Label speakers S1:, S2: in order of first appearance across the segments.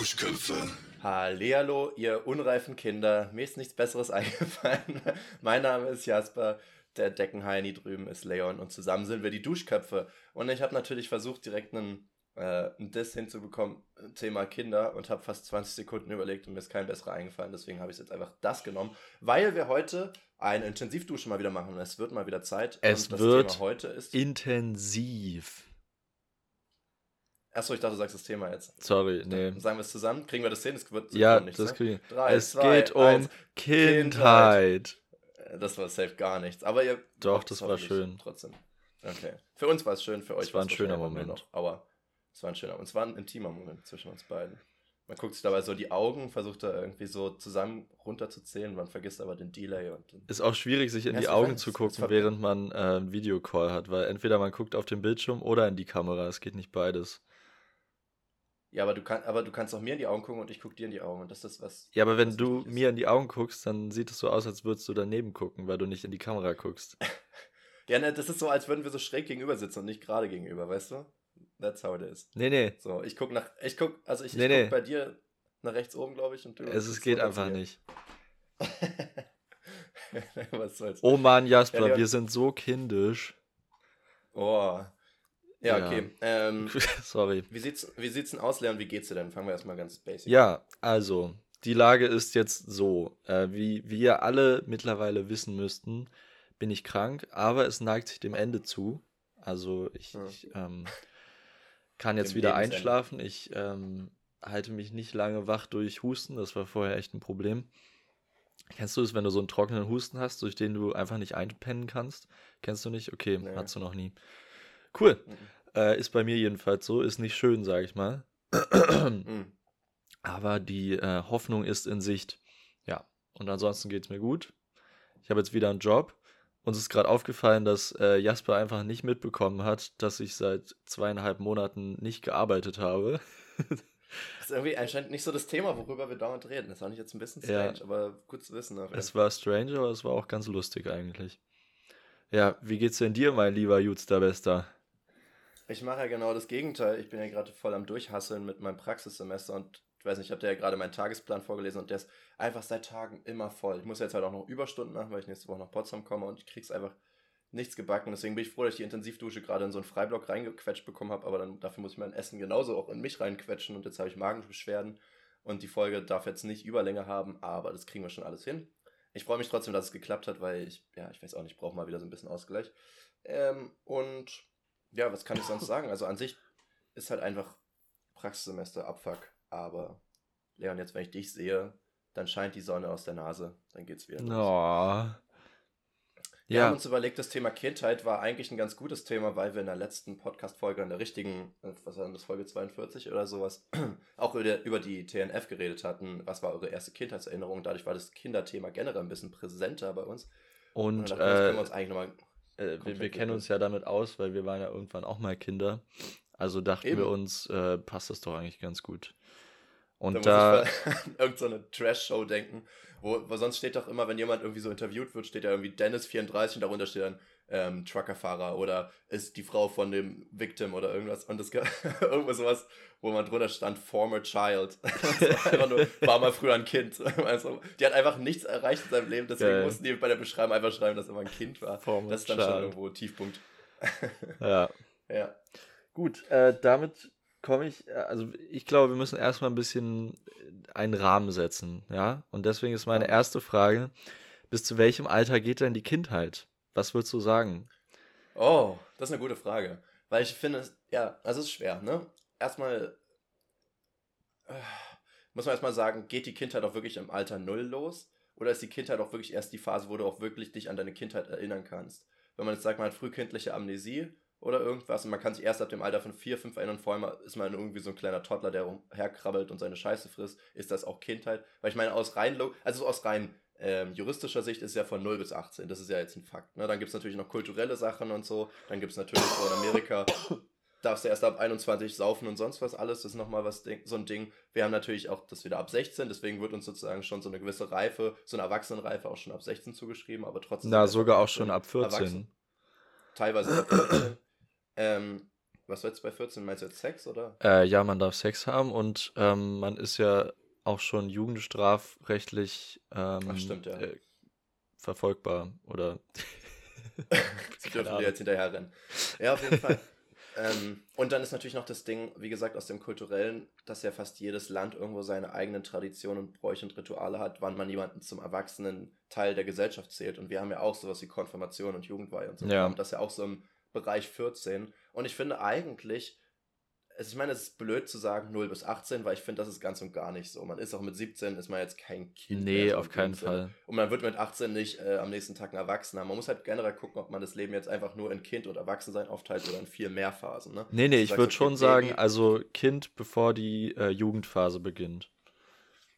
S1: Duschköpfe.
S2: Hallihallo, ihr unreifen Kinder. Mir ist nichts Besseres eingefallen. mein Name ist Jasper, der Deckenheini drüben ist Leon und zusammen sind wir die Duschköpfe. Und ich habe natürlich versucht, direkt einen, äh, einen Diss hinzubekommen, Thema Kinder, und habe fast 20 Sekunden überlegt und mir ist kein besserer eingefallen. Deswegen habe ich jetzt einfach das genommen, weil wir heute eine Intensivdusche mal wieder machen. Es wird mal wieder Zeit.
S3: Es
S2: und das
S3: wird
S2: Thema heute ist.
S3: intensiv.
S2: Achso, ich dachte, du sagst das Thema jetzt.
S3: Sorry, nee.
S2: Sagen wir es zusammen? Kriegen wir das hin? Es wird
S3: Ja,
S2: nichts,
S3: das
S2: ne?
S3: kriegen wir.
S2: Drei,
S3: Es
S2: zwei,
S3: geht um
S2: eins.
S3: Kindheit.
S2: Das war safe gar nichts. Aber ihr.
S3: Doch, das war schön.
S2: Trotzdem. Okay. Für uns war es schön, für euch
S3: Es war ein
S2: war's
S3: schöner Moment.
S2: Noch, aber es war ein schöner. Und es war ein intimer Moment zwischen uns beiden. Man guckt sich dabei so die Augen, versucht da irgendwie so zusammen runterzuzählen, man vergisst aber den Delay und dann-
S3: Ist auch schwierig, sich in die
S2: es
S3: Augen zu
S2: es-
S3: gucken,
S2: es
S3: während man äh, einen Videocall hat, weil entweder man guckt auf den Bildschirm oder in die Kamera. Es geht nicht beides.
S2: Ja, aber du, kann, aber du kannst auch mir in die Augen gucken und ich gucke dir in die Augen. Und das ist was.
S3: Ja, aber wenn du mir in die Augen guckst, dann sieht es so aus, als würdest du daneben gucken, weil du nicht in die Kamera guckst.
S2: Ja, ne, das ist so, als würden wir so schräg gegenüber sitzen und nicht gerade gegenüber, weißt du? That's how it is.
S3: Nee, nee.
S2: So, ich guck nach. Ich guck, also ich,
S3: Nee,
S2: ich
S3: nee.
S2: guck bei dir nach rechts oben, glaube ich, und du.
S3: Es, geht
S2: runter
S3: einfach nicht.
S2: was soll's.
S3: Oh Mann, Jasper,
S2: Ja,
S3: wir sind so kindisch.
S2: Oh. Ja,
S3: Ja.
S2: okay. Ähm,
S3: Sorry.
S2: wie sieht's, wie sieht's denn aus, Leon? Wie geht's dir denn? Fangen wir erstmal ganz basic.
S3: Ja, also, die Lage ist jetzt so. Äh, wie ihr alle mittlerweile wissen müssten, bin ich krank, aber es neigt sich dem Ende zu. Also ich,
S2: Ja.
S3: ich ähm, kann jetzt
S2: Dem
S3: wieder
S2: Lebensende.
S3: einschlafen. Ich ähm, halte mich nicht lange wach durch Husten. Das war vorher echt ein Problem. Kennst du es, wenn du so einen trockenen Husten hast, durch den du einfach nicht einpennen kannst? Kennst du nicht? Okay,
S2: Nee.
S3: hast du noch nie. Cool.
S2: Mhm.
S3: Äh, ist bei mir jedenfalls so. Ist nicht schön, sag ich mal.
S2: Mhm.
S3: Aber die äh, Hoffnung ist in Sicht. Ja, und ansonsten geht es mir gut. Ich habe jetzt wieder einen Job. Uns ist gerade aufgefallen, dass äh, Jasper einfach nicht mitbekommen hat, dass ich seit zweieinhalb Monaten nicht gearbeitet habe.
S2: Das ist irgendwie anscheinend nicht so das Thema, worüber wir dauernd reden. Das fand ich jetzt ein bisschen
S3: Ja.
S2: strange, aber gut zu wissen.
S3: Es war strange, aber es war auch ganz lustig eigentlich. Ja, wie geht's denn dir, mein lieber Jutster Bester?
S2: Ich mache ja genau das Gegenteil. Ich bin ja gerade voll am Durchhasseln mit meinem Praxissemester und ich weiß nicht, ich habe dir ja gerade meinen Tagesplan vorgelesen und der ist einfach seit Tagen immer voll. Ich muss jetzt halt auch noch Überstunden machen, weil ich nächste Woche nach Potsdam komme und ich krieg's einfach nichts gebacken. Deswegen bin ich froh, dass ich die Intensivdusche gerade in so einen Freiblock reingequetscht bekommen habe, aber dann dafür muss ich mein Essen genauso auch in mich reinquetschen und jetzt habe ich Magenbeschwerden und die Folge darf jetzt nicht Überlänge haben, aber das kriegen wir schon alles hin. Ich freue mich trotzdem, dass es geklappt hat, weil ich, ja, ich weiß auch nicht, ich brauche mal wieder so ein bisschen Ausgleich. Ähm, und ja, was kann ich sonst sagen? Also an sich ist halt einfach Praxissemester Abfuck, aber Leon, jetzt wenn ich dich sehe, dann scheint die Sonne aus der Nase, dann geht's wieder. los.
S3: Oh.
S2: Wir haben
S3: Ja,
S2: uns überlegt, das Thema Kindheit war eigentlich ein ganz gutes Thema, weil wir in der letzten Podcast-Folge, in der richtigen, äh, was war denn das, Folge 42 oder sowas, auch über, über die TNF geredet hatten. Was war eure erste Kindheitserinnerung? Dadurch war das Kinderthema generell ein bisschen präsenter bei uns.
S3: und
S2: dann dachten wir, das können wir
S3: äh,
S2: uns eigentlich nochmal.
S3: Äh, wir, wir kennen uns ja damit aus, weil wir waren ja irgendwann auch mal Kinder. Also dachten
S2: Eben.
S3: wir uns, äh, passt das doch eigentlich ganz gut.
S2: Da
S3: Und da,
S2: ich mal an irgendeine Trash-Show denken, wo, wo sonst steht doch immer, wenn jemand irgendwie so interviewt wird, steht ja irgendwie Dennis34 und darunter steht dann ähm, Truckerfahrer oder ist die Frau von dem Victim oder irgendwas. Und das irgendwas sowas, wo man drunter stand, former child. War nur, war mal früher ein Kind. Also, die hat einfach nichts erreicht in seinem Leben, deswegen
S3: Geil.
S2: mussten die bei der Beschreibung einfach schreiben, dass er mal ein Kind war.
S3: Former
S2: das ist dann schon
S3: child.
S2: irgendwo Tiefpunkt.
S3: ja.
S2: Ja.
S3: Gut, äh, damit komme ich, äh, also ich glaube, wir müssen erstmal ein bisschen einen Rahmen setzen, ja? Und deswegen ist meine erste Frage, bis zu welchem Alter geht denn die Kindheit? Was würdest du sagen?
S2: Oh, das ist eine gute Frage. Weil ich finde, ja, also es ist schwer, ne? Erstmal äh, muss man erstmal sagen, geht die Kindheit auch wirklich im Alter Null los? Oder ist die Kindheit auch wirklich erst die Phase, wo du auch wirklich dich an deine Kindheit erinnern kannst? Wenn man jetzt sagt, man hat frühkindliche Amnesie oder irgendwas und man kann sich erst ab dem Alter von vier, fünf erinnern, vor allem ist man irgendwie so ein kleiner Toddler, der umherkrabbelt und seine Scheiße frisst, ist das auch Kindheit? Weil ich meine, aus rein, also aus rein ähm, juristischer Sicht ist es ja von 0 bis 18. Das ist ja jetzt ein Fakt. Ne? Dann gibt es natürlich noch kulturelle Sachen und so. Dann gibt es natürlich so in Amerika, darfst du erst ab 21 saufen und sonst was alles. Das ist nochmal was, so ein Ding. Wir haben natürlich auch das wieder ab 16. Deswegen wird uns sozusagen schon so eine gewisse Reife, so eine Erwachsenenreife auch schon ab 16 zugeschrieben. Aber trotzdem.
S3: Na, sogar auch schon ab 14.
S2: Erwachsen. Teilweise ab 14. ähm, Was soll jetzt bei 14? Meinst du jetzt Sex oder?
S3: Äh, ja, man darf Sex haben und ähm, man ist ja auch schon jugendstrafrechtlich ähm,
S2: Ach, stimmt, ja.
S3: äh, verfolgbar oder.
S2: Sie dürfen dir jetzt hinterher rennen. Ja, auf jeden Fall. ähm, und dann ist natürlich noch das Ding, wie gesagt, aus dem Kulturellen, dass ja fast jedes Land irgendwo seine eigenen Traditionen Bräuche und Rituale hat, wann man jemanden zum erwachsenen Teil der Gesellschaft zählt. Und wir haben ja auch sowas wie Konfirmation und Jugendweihe und so.
S3: Ja.
S2: Und das ja auch so im Bereich 14. Und ich finde eigentlich, also ich meine, es ist blöd zu sagen 0 bis 18, weil ich finde, das ist ganz und gar nicht so. Man ist auch mit 17, ist man jetzt kein Kind.
S3: Nee,
S2: mehr, so
S3: auf keinen
S2: Sinne.
S3: Fall.
S2: Und man wird mit 18 nicht äh, am nächsten Tag ein Erwachsener. Man muss halt generell gucken, ob man das Leben jetzt einfach nur in Kind und Erwachsensein aufteilt oder in vier mehr Phasen. Ne?
S3: Nee, nee,
S2: Du
S3: ich würde
S2: okay,
S3: schon sagen, also Kind, bevor die äh, Jugendphase beginnt.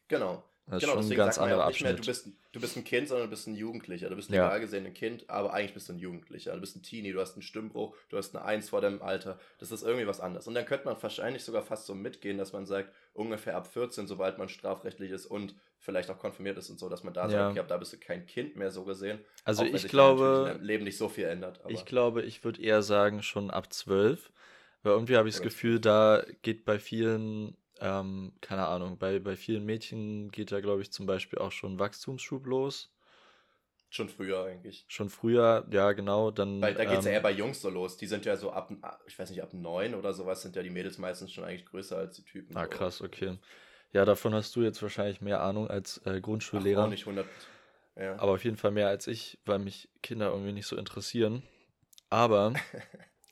S2: Genau.
S3: Das ist
S2: genau,
S3: schon ein ganz
S2: sagt man ja
S3: anderer
S2: auch nicht mehr, du bist, du bist ein Kind, sondern du bist ein Jugendlicher. Du bist
S3: Ja.
S2: legal gesehen ein Kind, aber eigentlich bist du ein Jugendlicher. Du bist ein Teenie, du hast einen Stimmbruch, du hast eine Eins vor deinem Alter. Das ist irgendwie was anderes. Und dann könnte man wahrscheinlich sogar fast so mitgehen, dass man sagt, ungefähr ab 14, sobald man strafrechtlich ist und vielleicht auch konfirmiert ist und so, dass man da
S3: Ja.
S2: sagt, okay, ab da bist du kein Kind mehr so gesehen.
S3: Also ich glaube,
S2: in deinem Leben nicht so viel ändert. Aber
S3: Ich glaube, ich würde eher sagen, schon ab 12. Weil irgendwie habe ich das Gefühl, da geht bei vielen, ähm, keine Ahnung, bei, bei vielen Mädchen geht da, glaube ich, zum Beispiel auch schon Wachstumsschub los.
S2: schon früher eigentlich.
S3: Schon früher, ja, genau, dann.
S2: Weil da geht es ja
S3: ähm,
S2: eher bei Jungs so los. Die sind ja so ab, ich weiß nicht, ab neun oder sowas sind ja die Mädels meistens schon eigentlich größer als die Typen.
S3: Ah,
S2: so.
S3: krass, okay. Ja, davon hast du jetzt wahrscheinlich mehr Ahnung als äh,
S2: Ach,
S3: Grundschullehrer.
S2: auch nicht 100. Ja.
S3: Aber auf jeden Fall mehr als ich, weil mich Kinder irgendwie nicht so interessieren. Aber,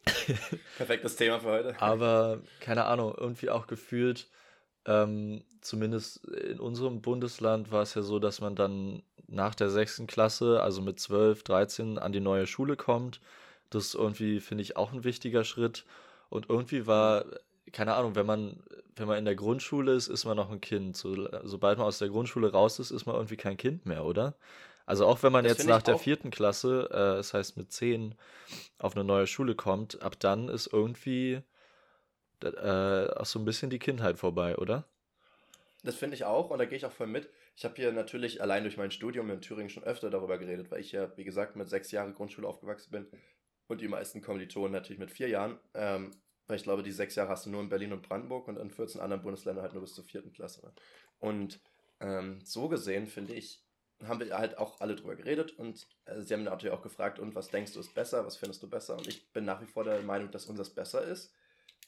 S2: Perfektes Thema für heute.
S3: aber, keine Ahnung, irgendwie auch gefühlt, ähm, zumindest in unserem Bundesland war es ja so, dass man dann nach der sechsten Klasse, also mit 12, 13, an die neue Schule kommt. Das ist irgendwie, finde ich, auch ein wichtiger Schritt. Und irgendwie war, keine Ahnung, wenn man, wenn man in der Grundschule ist, ist man noch ein Kind. So, sobald man aus der Grundschule raus ist, ist man irgendwie kein Kind mehr, oder? Also auch wenn man
S2: Das
S3: jetzt nach der vierten Klasse, äh, das heißt mit zehn, auf eine neue Schule kommt, ab dann ist irgendwie äh, auch so ein bisschen die Kindheit vorbei, oder?
S2: Das finde ich auch und da gehe ich auch voll mit. Ich habe hier natürlich allein durch mein Studium in Thüringen schon öfter darüber geredet, weil ich ja, wie gesagt, mit sechs Jahren Grundschule aufgewachsen bin und die meisten Kommilitonen natürlich mit vier Jahren. Ähm, weil ich glaube, die sechs Jahre hast du nur in Berlin und Brandenburg und in 14 anderen Bundesländern halt nur bis zur vierten Klasse. Und ähm, so gesehen, finde ich, haben wir halt auch alle drüber geredet und äh, sie haben natürlich auch gefragt, und was denkst du ist besser, was findest du besser? Und ich bin nach wie vor der Meinung, dass unseres besser ist.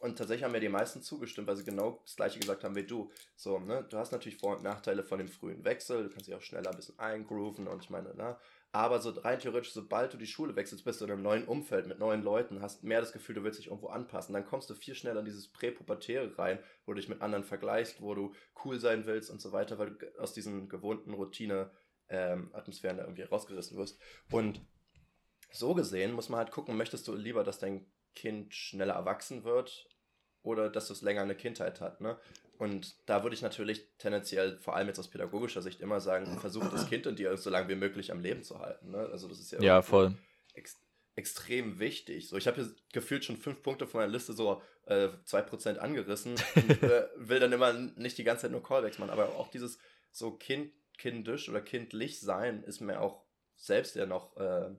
S2: Und tatsächlich haben mir die meisten zugestimmt, weil sie genau das gleiche gesagt haben wie du. So, ne, du hast natürlich Vor- und Nachteile von dem frühen Wechsel, du kannst dich auch schneller ein bisschen eingrooven und ich meine, ne, aber so rein theoretisch, sobald du die Schule wechselst, bist du in einem neuen Umfeld mit neuen Leuten, hast mehr das Gefühl, du willst dich irgendwo anpassen. Dann kommst du viel schneller in dieses Präpubertäre rein, wo du dich mit anderen vergleichst, wo du cool sein willst und so weiter, weil du aus diesen gewohnten Routine-Atmosphären da irgendwie rausgerissen wirst. Und so gesehen muss man halt gucken, möchtest du lieber, dass dein Kind schneller erwachsen wird oder dass es länger eine Kindheit hat, ne? Und da würde ich natürlich tendenziell, vor allem jetzt aus pädagogischer Sicht, immer sagen, versuch das Kind in dir so lange wie möglich am Leben zu halten. Ne? Also das ist ja,
S3: Ja, voll.
S2: Ex extrem wichtig. So, ich habe hier gefühlt schon fünf Punkte von meiner Liste so äh, 2% angerissen und äh, will dann immer nicht die ganze Zeit nur Callbacks machen, aber auch dieses so kind, kindisch oder kindlich sein ist mir auch selbst ja noch, äh,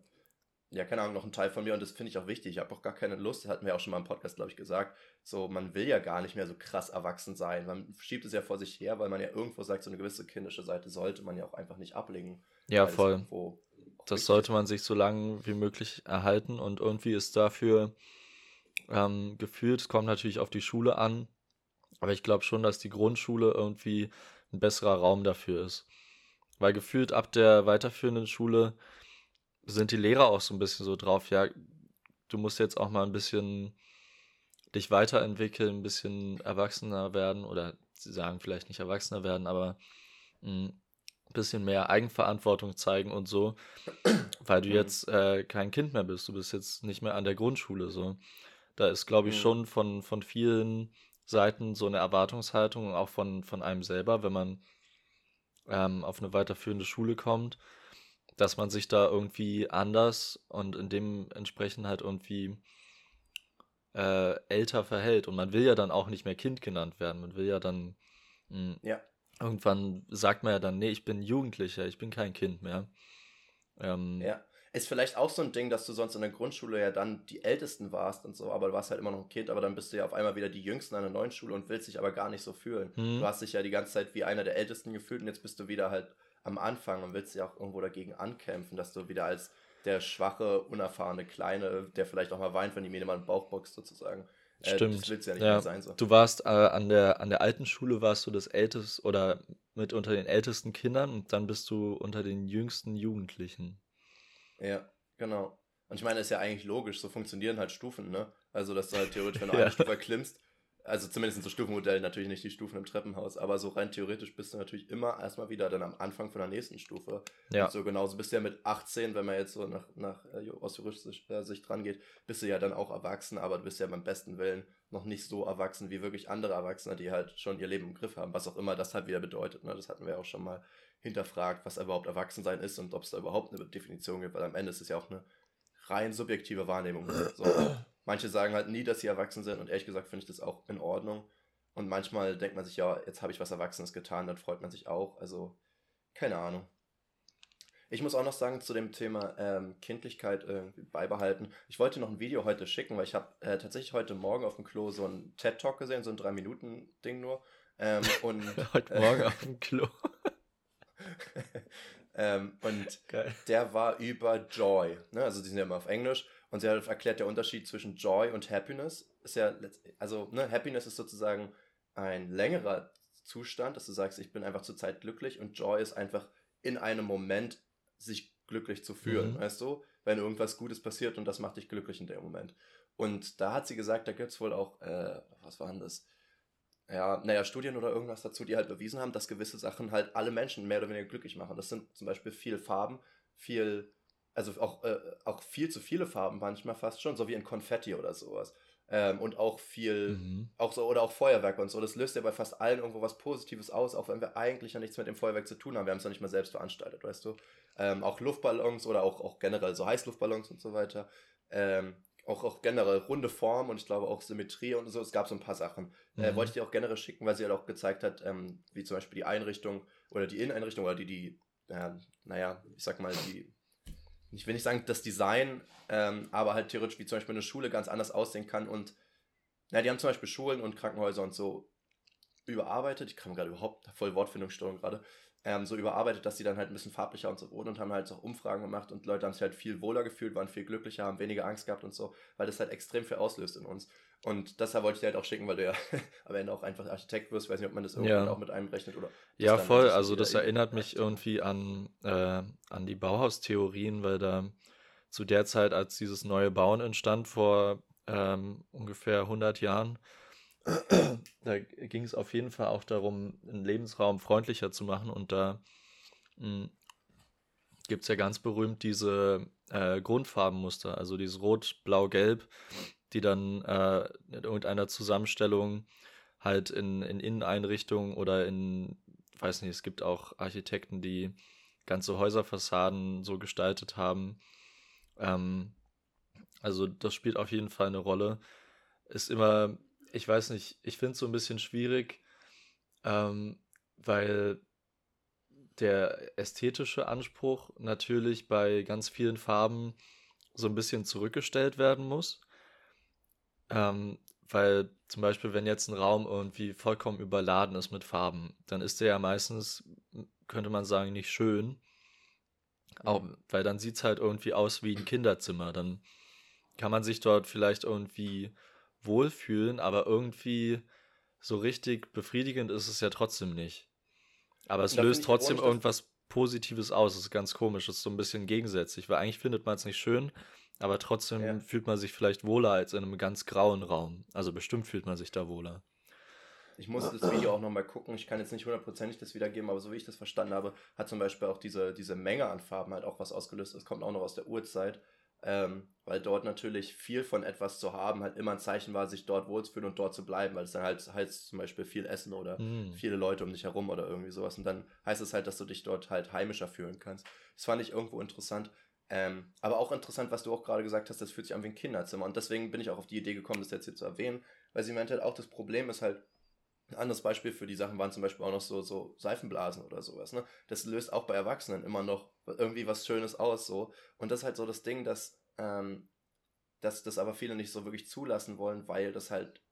S2: ja, keine Ahnung, noch ein Teil von mir und das finde ich auch wichtig. Ich habe auch gar keine Lust, das hatten wir auch schon mal im Podcast, glaube ich, gesagt. So, man will ja gar nicht mehr so krass erwachsen sein. Man schiebt es ja vor sich her, weil man ja irgendwo sagt, so eine gewisse kindische Seite sollte man ja auch einfach nicht ablegen.
S3: Ja, voll. Das sollte man sich so lange wie möglich erhalten und irgendwie ist dafür ähm, gefühlt, es kommt natürlich auf die Schule an, aber ich glaube schon, dass die Grundschule irgendwie ein besserer Raum dafür ist. Weil gefühlt ab der weiterführenden Schule sind die Lehrer auch so ein bisschen so drauf, ja, du musst jetzt auch mal ein bisschen dich weiterentwickeln, ein bisschen erwachsener werden oder sie sagen vielleicht nicht erwachsener werden, aber ein bisschen mehr Eigenverantwortung zeigen und so, weil du
S2: Mhm.
S3: jetzt äh, kein Kind mehr bist, du bist jetzt nicht mehr an der Grundschule so. Da ist, glaube ich,
S2: Mhm.
S3: schon von, von vielen Seiten so eine Erwartungshaltung, auch von, von einem selber, wenn man ähm, auf eine weiterführende Schule kommt, dass man sich da irgendwie anders und in dem entsprechend halt irgendwie äh, älter verhält. Und man will ja dann auch nicht mehr Kind genannt werden. Man will ja dann mh,
S2: Ja.
S3: irgendwann sagt man ja dann, nee, ich bin Jugendlicher, ich bin kein Kind mehr. Ähm,
S2: Ja, Ist vielleicht auch so ein Ding, dass du sonst in der Grundschule ja dann die Ältesten warst und so, aber du warst halt immer noch ein Kind, aber dann bist du ja auf einmal wieder die Jüngsten an der neuen Schule und willst dich aber gar nicht so fühlen. Mhm. Du hast dich ja die ganze Zeit wie einer der Ältesten gefühlt und jetzt bist du wieder halt am Anfang und willst ja auch irgendwo dagegen ankämpfen, dass du wieder als der schwache, unerfahrene Kleine, der vielleicht auch mal weint, wenn die mir mal den Bauch boxt, sozusagen.
S3: Äh, Stimmt. ja nicht ja. mehr sein. So. Du warst äh, an, der, an der alten Schule, warst du das älteste oder mit unter den ältesten Kindern und dann bist du unter den jüngsten Jugendlichen.
S2: Ja, genau. Und ich meine, ist ja eigentlich logisch, so funktionieren halt Stufen, ne? Also, dass du halt theoretisch, wenn du ja. eine Stufe klimmst, also zumindest in so Stufenmodellen natürlich nicht die Stufen im Treppenhaus, aber so rein theoretisch bist du natürlich immer erstmal wieder dann am Anfang von der nächsten Stufe. Ja. Und so genauso bist du ja mit 18, wenn man jetzt so nach, nach äh, aus juristischer Sicht dran geht, bist du ja dann auch erwachsen, aber du bist ja beim besten Willen noch nicht so erwachsen wie wirklich andere Erwachsene, die halt schon ihr Leben im Griff haben, was auch immer das halt wieder bedeutet. Ne? Das hatten wir auch schon mal hinterfragt, was überhaupt Erwachsensein ist und ob es da überhaupt eine Definition gibt, weil am Ende ist es ja auch eine rein subjektive Wahrnehmung. So, manche sagen halt nie, dass sie erwachsen sind und ehrlich gesagt finde ich das auch in Ordnung. Und manchmal denkt man sich, ja, jetzt habe ich was Erwachsenes getan, dann freut man sich auch. Also, keine Ahnung. Ich muss auch noch sagen zu dem Thema ähm, Kindlichkeit irgendwie beibehalten. Ich wollte noch ein Video heute schicken, weil ich habe äh, tatsächlich heute Morgen auf dem Klo so ein TED-Talk gesehen, so ein 3-Minuten-Ding nur. Ähm, und,
S3: heute Morgen äh, auf dem Klo.
S2: ähm, und Geil. der war über Joy. Ne? Also die sind ja immer auf Englisch. Und sie hat erklärt, der Unterschied zwischen Joy und Happiness ist ja, also ne, Happiness ist sozusagen ein längerer Zustand, dass du sagst, ich bin einfach zurzeit glücklich und Joy ist einfach in einem Moment sich glücklich zu fühlen, mhm. weißt du? Wenn irgendwas Gutes passiert und das macht dich glücklich in dem Moment. Und da hat sie gesagt, da gibt es wohl auch, äh, was war denn das? ja, naja, Studien oder irgendwas dazu, die halt bewiesen haben, dass gewisse Sachen halt alle Menschen mehr oder weniger glücklich machen. Das sind zum Beispiel viel Farben, viel, also auch, äh, auch viel zu viele Farben manchmal fast schon, so wie in Konfetti oder sowas. Ähm, und auch viel, mhm. auch so, oder auch Feuerwerk und so. Das löst ja bei fast allen irgendwo was Positives aus, auch wenn wir eigentlich ja nichts mit dem Feuerwerk zu tun haben. Wir haben es ja nicht mal selbst veranstaltet, weißt du. Ähm, auch Luftballons oder auch, auch generell so Heißluftballons und so weiter. Ähm, auch, auch generell runde Form und ich glaube auch Symmetrie und so. Es gab so ein paar Sachen. Äh, mhm. Äh, wollte ich dir auch generell schicken, weil sie halt auch gezeigt hat, ähm, wie zum Beispiel die Einrichtung oder die Inneneinrichtung oder die, die, äh, naja, ich sag mal, die, ich will nicht sagen das Design, ähm, aber halt theoretisch wie zum Beispiel eine Schule ganz anders aussehen kann und, na, die haben zum Beispiel Schulen und Krankenhäuser und so überarbeitet. Ich kam gerade überhaupt voll Wortfindungsstörung gerade ähm, so überarbeitet, dass sie dann halt ein bisschen farblicher und so wurden und haben halt auch Umfragen gemacht und Leute haben sich halt viel wohler gefühlt, waren viel glücklicher, haben weniger Angst gehabt und so, weil das halt extrem viel auslöst in uns. Und deshalb wollte ich dir halt auch schicken, weil du ja am Ende auch einfach Architekt wirst. Ich weiß nicht, ob man das irgendwann ja. auch mit einberechnet oder.
S3: Ja, voll. Also, das erinnert mich irgendwie an, äh, an die Bauhaustheorien, weil da zu der Zeit, als dieses neue Bauen entstand, vor ähm, ungefähr 100 Jahren, da ging es auf jeden Fall auch darum, einen Lebensraum freundlicher zu machen. Und da hm, gibt es ja ganz berühmt diese äh, Grundfarbenmuster, also dieses Rot, Blau, Gelb, die dann äh, in irgendeiner Zusammenstellung halt in, in Inneneinrichtungen oder in, weiß nicht, es gibt auch Architekten, die ganze Häuserfassaden so gestaltet haben. Ähm, also das spielt auf jeden Fall eine Rolle. Ist immer ich weiß nicht, ich finde es so ein bisschen schwierig, ähm, weil der ästhetische Anspruch natürlich bei ganz vielen Farben so ein bisschen zurückgestellt werden muss. Ähm, weil zum Beispiel, wenn jetzt ein Raum irgendwie vollkommen überladen ist mit Farben, dann ist der ja meistens, könnte man sagen, nicht schön. Auch, weil dann sieht es halt irgendwie aus wie ein Kinderzimmer. Dann kann man sich dort vielleicht irgendwie wohlfühlen, aber irgendwie so richtig befriedigend ist es ja trotzdem nicht. Aber es löst trotzdem irgendwas Positives aus. Das ist ganz komisch. Das ist so ein bisschen gegensätzlich, weil eigentlich findet man es nicht schön, aber trotzdem ja. fühlt man sich vielleicht wohler als in einem ganz grauen Raum. Also bestimmt fühlt man sich da wohler.
S2: Ich muss das Video auch nochmal gucken. Ich kann jetzt nicht hundertprozentig das wiedergeben, aber so wie ich das verstanden habe, hat zum Beispiel auch diese, diese Menge an Farben halt auch was ausgelöst. Das kommt auch noch aus der Urzeit ähm, weil dort natürlich viel von etwas zu haben halt immer ein Zeichen war, sich dort wohlzufühlen und dort zu bleiben, weil es dann halt heißt zum Beispiel viel Essen oder mm. viele Leute um dich herum oder irgendwie sowas und dann heißt es halt, dass du dich dort halt heimischer fühlen kannst. Das fand ich irgendwo interessant. Ähm, aber auch interessant, was du auch gerade gesagt hast, das fühlt sich an wie ein Kinderzimmer und deswegen bin ich auch auf die Idee gekommen, das jetzt hier zu erwähnen, weil sie meinte halt auch, das Problem ist halt, Ein anderes Beispiel für die Sachen waren zum Beispiel auch noch so, so Seifenblasen oder sowas. Ne? Das löst auch bei Erwachsenen immer noch irgendwie was Schönes aus. so Und das ist halt so das Ding, dass, ähm, dass das aber viele nicht so wirklich zulassen wollen, weil das halt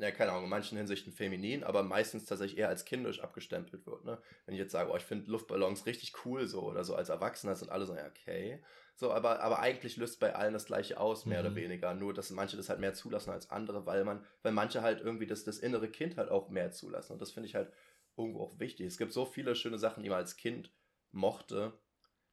S2: ja, keine Ahnung, in manchen Hinsichten feminin, aber meistens tatsächlich eher als kindisch abgestempelt wird. Ne? Wenn ich jetzt sage, oh, ich finde Luftballons richtig cool so oder so als Erwachsener sind alle so, ja, okay. So, aber, aber eigentlich löst bei allen das gleiche aus, mehr mhm. oder weniger. Nur, dass manche das halt mehr zulassen als andere, weil man, weil manche halt irgendwie das, das innere Kind halt auch mehr zulassen. Und das finde ich halt irgendwo auch wichtig. Es gibt so viele schöne Sachen, die man als Kind mochte.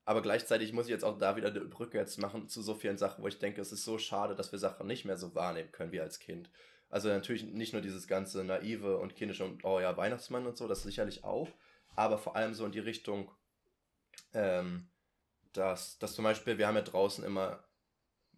S2: Aber gleichzeitig muss ich jetzt auch da wieder eine Brücke jetzt machen zu so vielen Sachen, wo ich denke, es ist so schade, dass wir Sachen nicht mehr so wahrnehmen können wie als Kind. Also natürlich nicht nur dieses ganze naive und kindische und oh ja, Weihnachtsmann und so, das sicherlich auch, aber vor allem so in die Richtung, ähm, dass, dass zum Beispiel, wir haben ja draußen immer,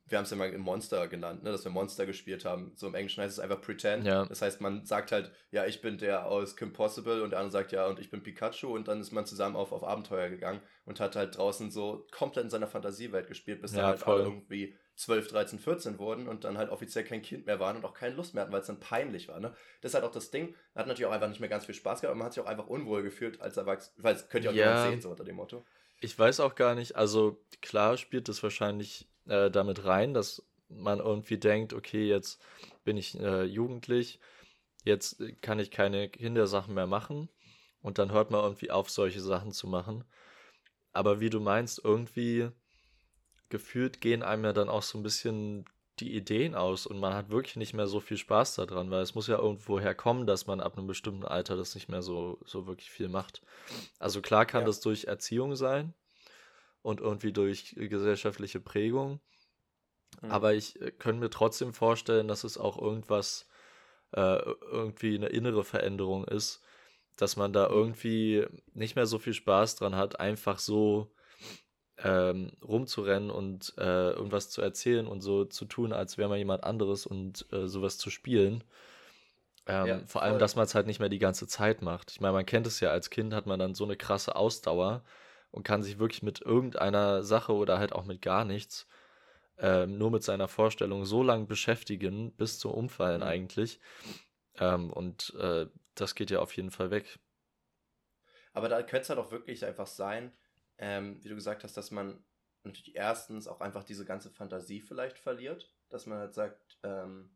S2: wir haben es ja mal im Monster genannt, ne, dass wir Monster gespielt haben. So im Englischen heißt es einfach Pretend. Ja. Das heißt, man sagt halt, ja, ich bin der aus Kim Possible und der andere sagt, ja, und ich bin Pikachu und dann ist man zusammen auf, auf Abenteuer gegangen und hat halt draußen so komplett in seiner Fantasiewelt gespielt, bis ja, dann halt voll. alle irgendwie 12, 13, 14 wurden und dann halt offiziell kein Kind mehr waren und auch keine Lust mehr hatten, weil es dann peinlich war. Ne? Das ist halt auch das Ding. Hat natürlich auch einfach nicht mehr ganz viel Spaß gehabt, aber man hat sich auch einfach unwohl gefühlt als Erwachsener, weil es könnt ihr auch ja, sehen, so unter dem Motto.
S3: Ich weiß auch gar nicht, also klar spielt das wahrscheinlich äh, damit rein, dass man irgendwie denkt, okay, jetzt bin ich äh, jugendlich, jetzt kann ich keine Kindersachen mehr machen und dann hört man irgendwie auf, solche Sachen zu machen. Aber wie du meinst, irgendwie gefühlt gehen einem ja dann auch so ein bisschen die Ideen aus und man hat wirklich nicht mehr so viel Spaß daran, weil es muss ja irgendwo herkommen, dass man ab einem bestimmten Alter das nicht mehr so, so wirklich viel macht. Also klar kann ja. das durch Erziehung sein und irgendwie durch gesellschaftliche Prägung, mhm. aber ich äh, könnte mir trotzdem vorstellen, dass es auch irgendwas, äh, irgendwie eine innere Veränderung ist, dass man da mhm. irgendwie nicht mehr so viel Spaß dran hat, einfach so ähm, rumzurennen und äh, irgendwas zu erzählen und so zu tun, als wäre man jemand anderes und äh, sowas zu spielen. Ähm, ja, vor allem, dass man es halt nicht mehr die ganze Zeit macht. Ich meine, man kennt es ja, als Kind hat man dann so eine krasse Ausdauer und kann sich wirklich mit irgendeiner Sache oder halt auch mit gar nichts ähm, nur mit seiner Vorstellung so lange beschäftigen, bis zum Umfallen mhm. eigentlich. Ähm, und äh, das geht ja auf jeden Fall weg.
S2: Aber da könnte es halt auch wirklich einfach sein, ähm, wie du gesagt hast, dass man natürlich erstens auch einfach diese ganze Fantasie vielleicht verliert, dass man halt sagt, ähm,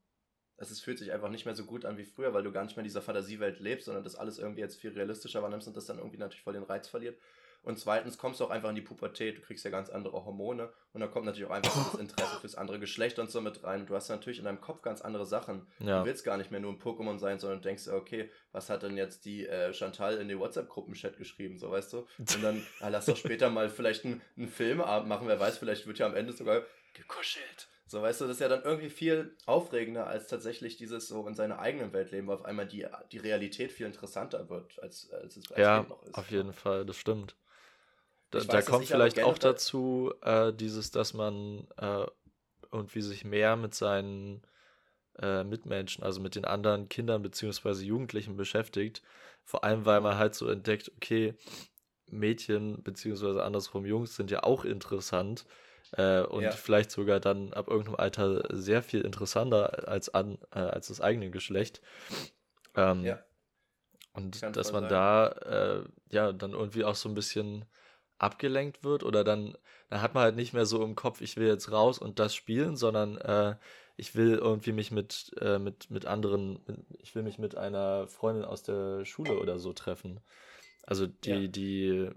S2: es fühlt sich einfach nicht mehr so gut an wie früher, weil du gar nicht mehr in dieser Fantasiewelt lebst, sondern das alles irgendwie jetzt viel realistischer wahrnimmst und das dann irgendwie natürlich voll den Reiz verliert. Und zweitens kommst du auch einfach in die Pubertät, du kriegst ja ganz andere Hormone und da kommt natürlich auch einfach das Interesse fürs andere Geschlecht und so mit rein. Und du hast natürlich in deinem Kopf ganz andere Sachen. Ja. Du willst gar nicht mehr nur ein Pokémon sein, sondern denkst, okay, was hat denn jetzt die äh, Chantal in den WhatsApp-Gruppenchat geschrieben, so weißt du? Und dann ah, lass doch später mal vielleicht einen, einen Filmabend machen, wer weiß, vielleicht wird ja am Ende sogar gekuschelt. So, weißt du, das ist ja dann irgendwie viel aufregender als tatsächlich dieses so in seiner eigenen Welt leben, wo auf einmal die, die Realität viel interessanter wird, als, als es
S3: als ja, noch ist. Auf jeden Fall, das stimmt. Da, da kommt vielleicht auch dazu äh, dieses, dass man äh, irgendwie sich mehr mit seinen äh, Mitmenschen, also mit den anderen Kindern bzw. Jugendlichen beschäftigt. Vor allem, weil man halt so entdeckt, okay, Mädchen bzw. andersrum Jungs sind ja auch interessant äh, und ja. vielleicht sogar dann ab irgendeinem Alter sehr viel interessanter als, an, äh, als das eigene Geschlecht. Ähm, ja. Und dass man sein. da äh, ja dann irgendwie auch so ein bisschen abgelenkt wird oder dann, dann hat man halt nicht mehr so im Kopf, ich will jetzt raus und das spielen, sondern äh, ich will irgendwie mich mit, äh, mit, mit anderen, ich will mich mit einer Freundin aus der Schule oder so treffen. Also die, ja. die,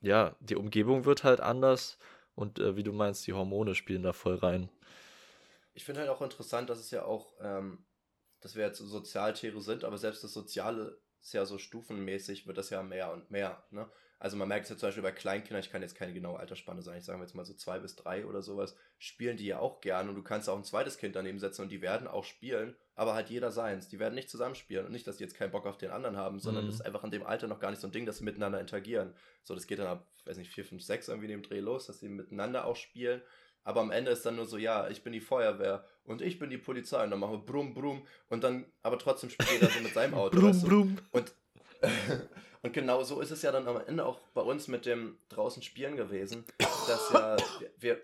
S3: ja, die Umgebung wird halt anders und äh, wie du meinst, die Hormone spielen da voll rein.
S2: Ich finde halt auch interessant, dass es ja auch, ähm, dass wir jetzt Sozialtiere sind, aber selbst das Soziale ist ja so stufenmäßig, wird das ja mehr und mehr. Ne? Also man merkt es ja zum Beispiel bei Kleinkindern, ich kann jetzt keine genaue Altersspanne sagen, ich sage jetzt mal so zwei bis drei oder sowas, spielen die ja auch gern und du kannst auch ein zweites Kind daneben setzen und die werden auch spielen, aber halt jeder seins. Die werden nicht zusammenspielen und nicht, dass die jetzt keinen Bock auf den anderen haben, sondern mhm. das ist einfach in dem Alter noch gar nicht so ein Ding, dass sie miteinander interagieren. So, das geht dann ab, weiß nicht, vier, fünf, sechs irgendwie in dem Dreh los, dass sie miteinander auch spielen. Aber am Ende ist dann nur so, ja, ich bin die Feuerwehr und ich bin die Polizei und dann machen wir brumm, brumm und dann, aber trotzdem spielt jeder so mit seinem Auto. brumm, weißt du? brumm. Und Und genau so ist es ja dann am Ende auch bei uns mit dem draußen Spielen gewesen, dass ja wir,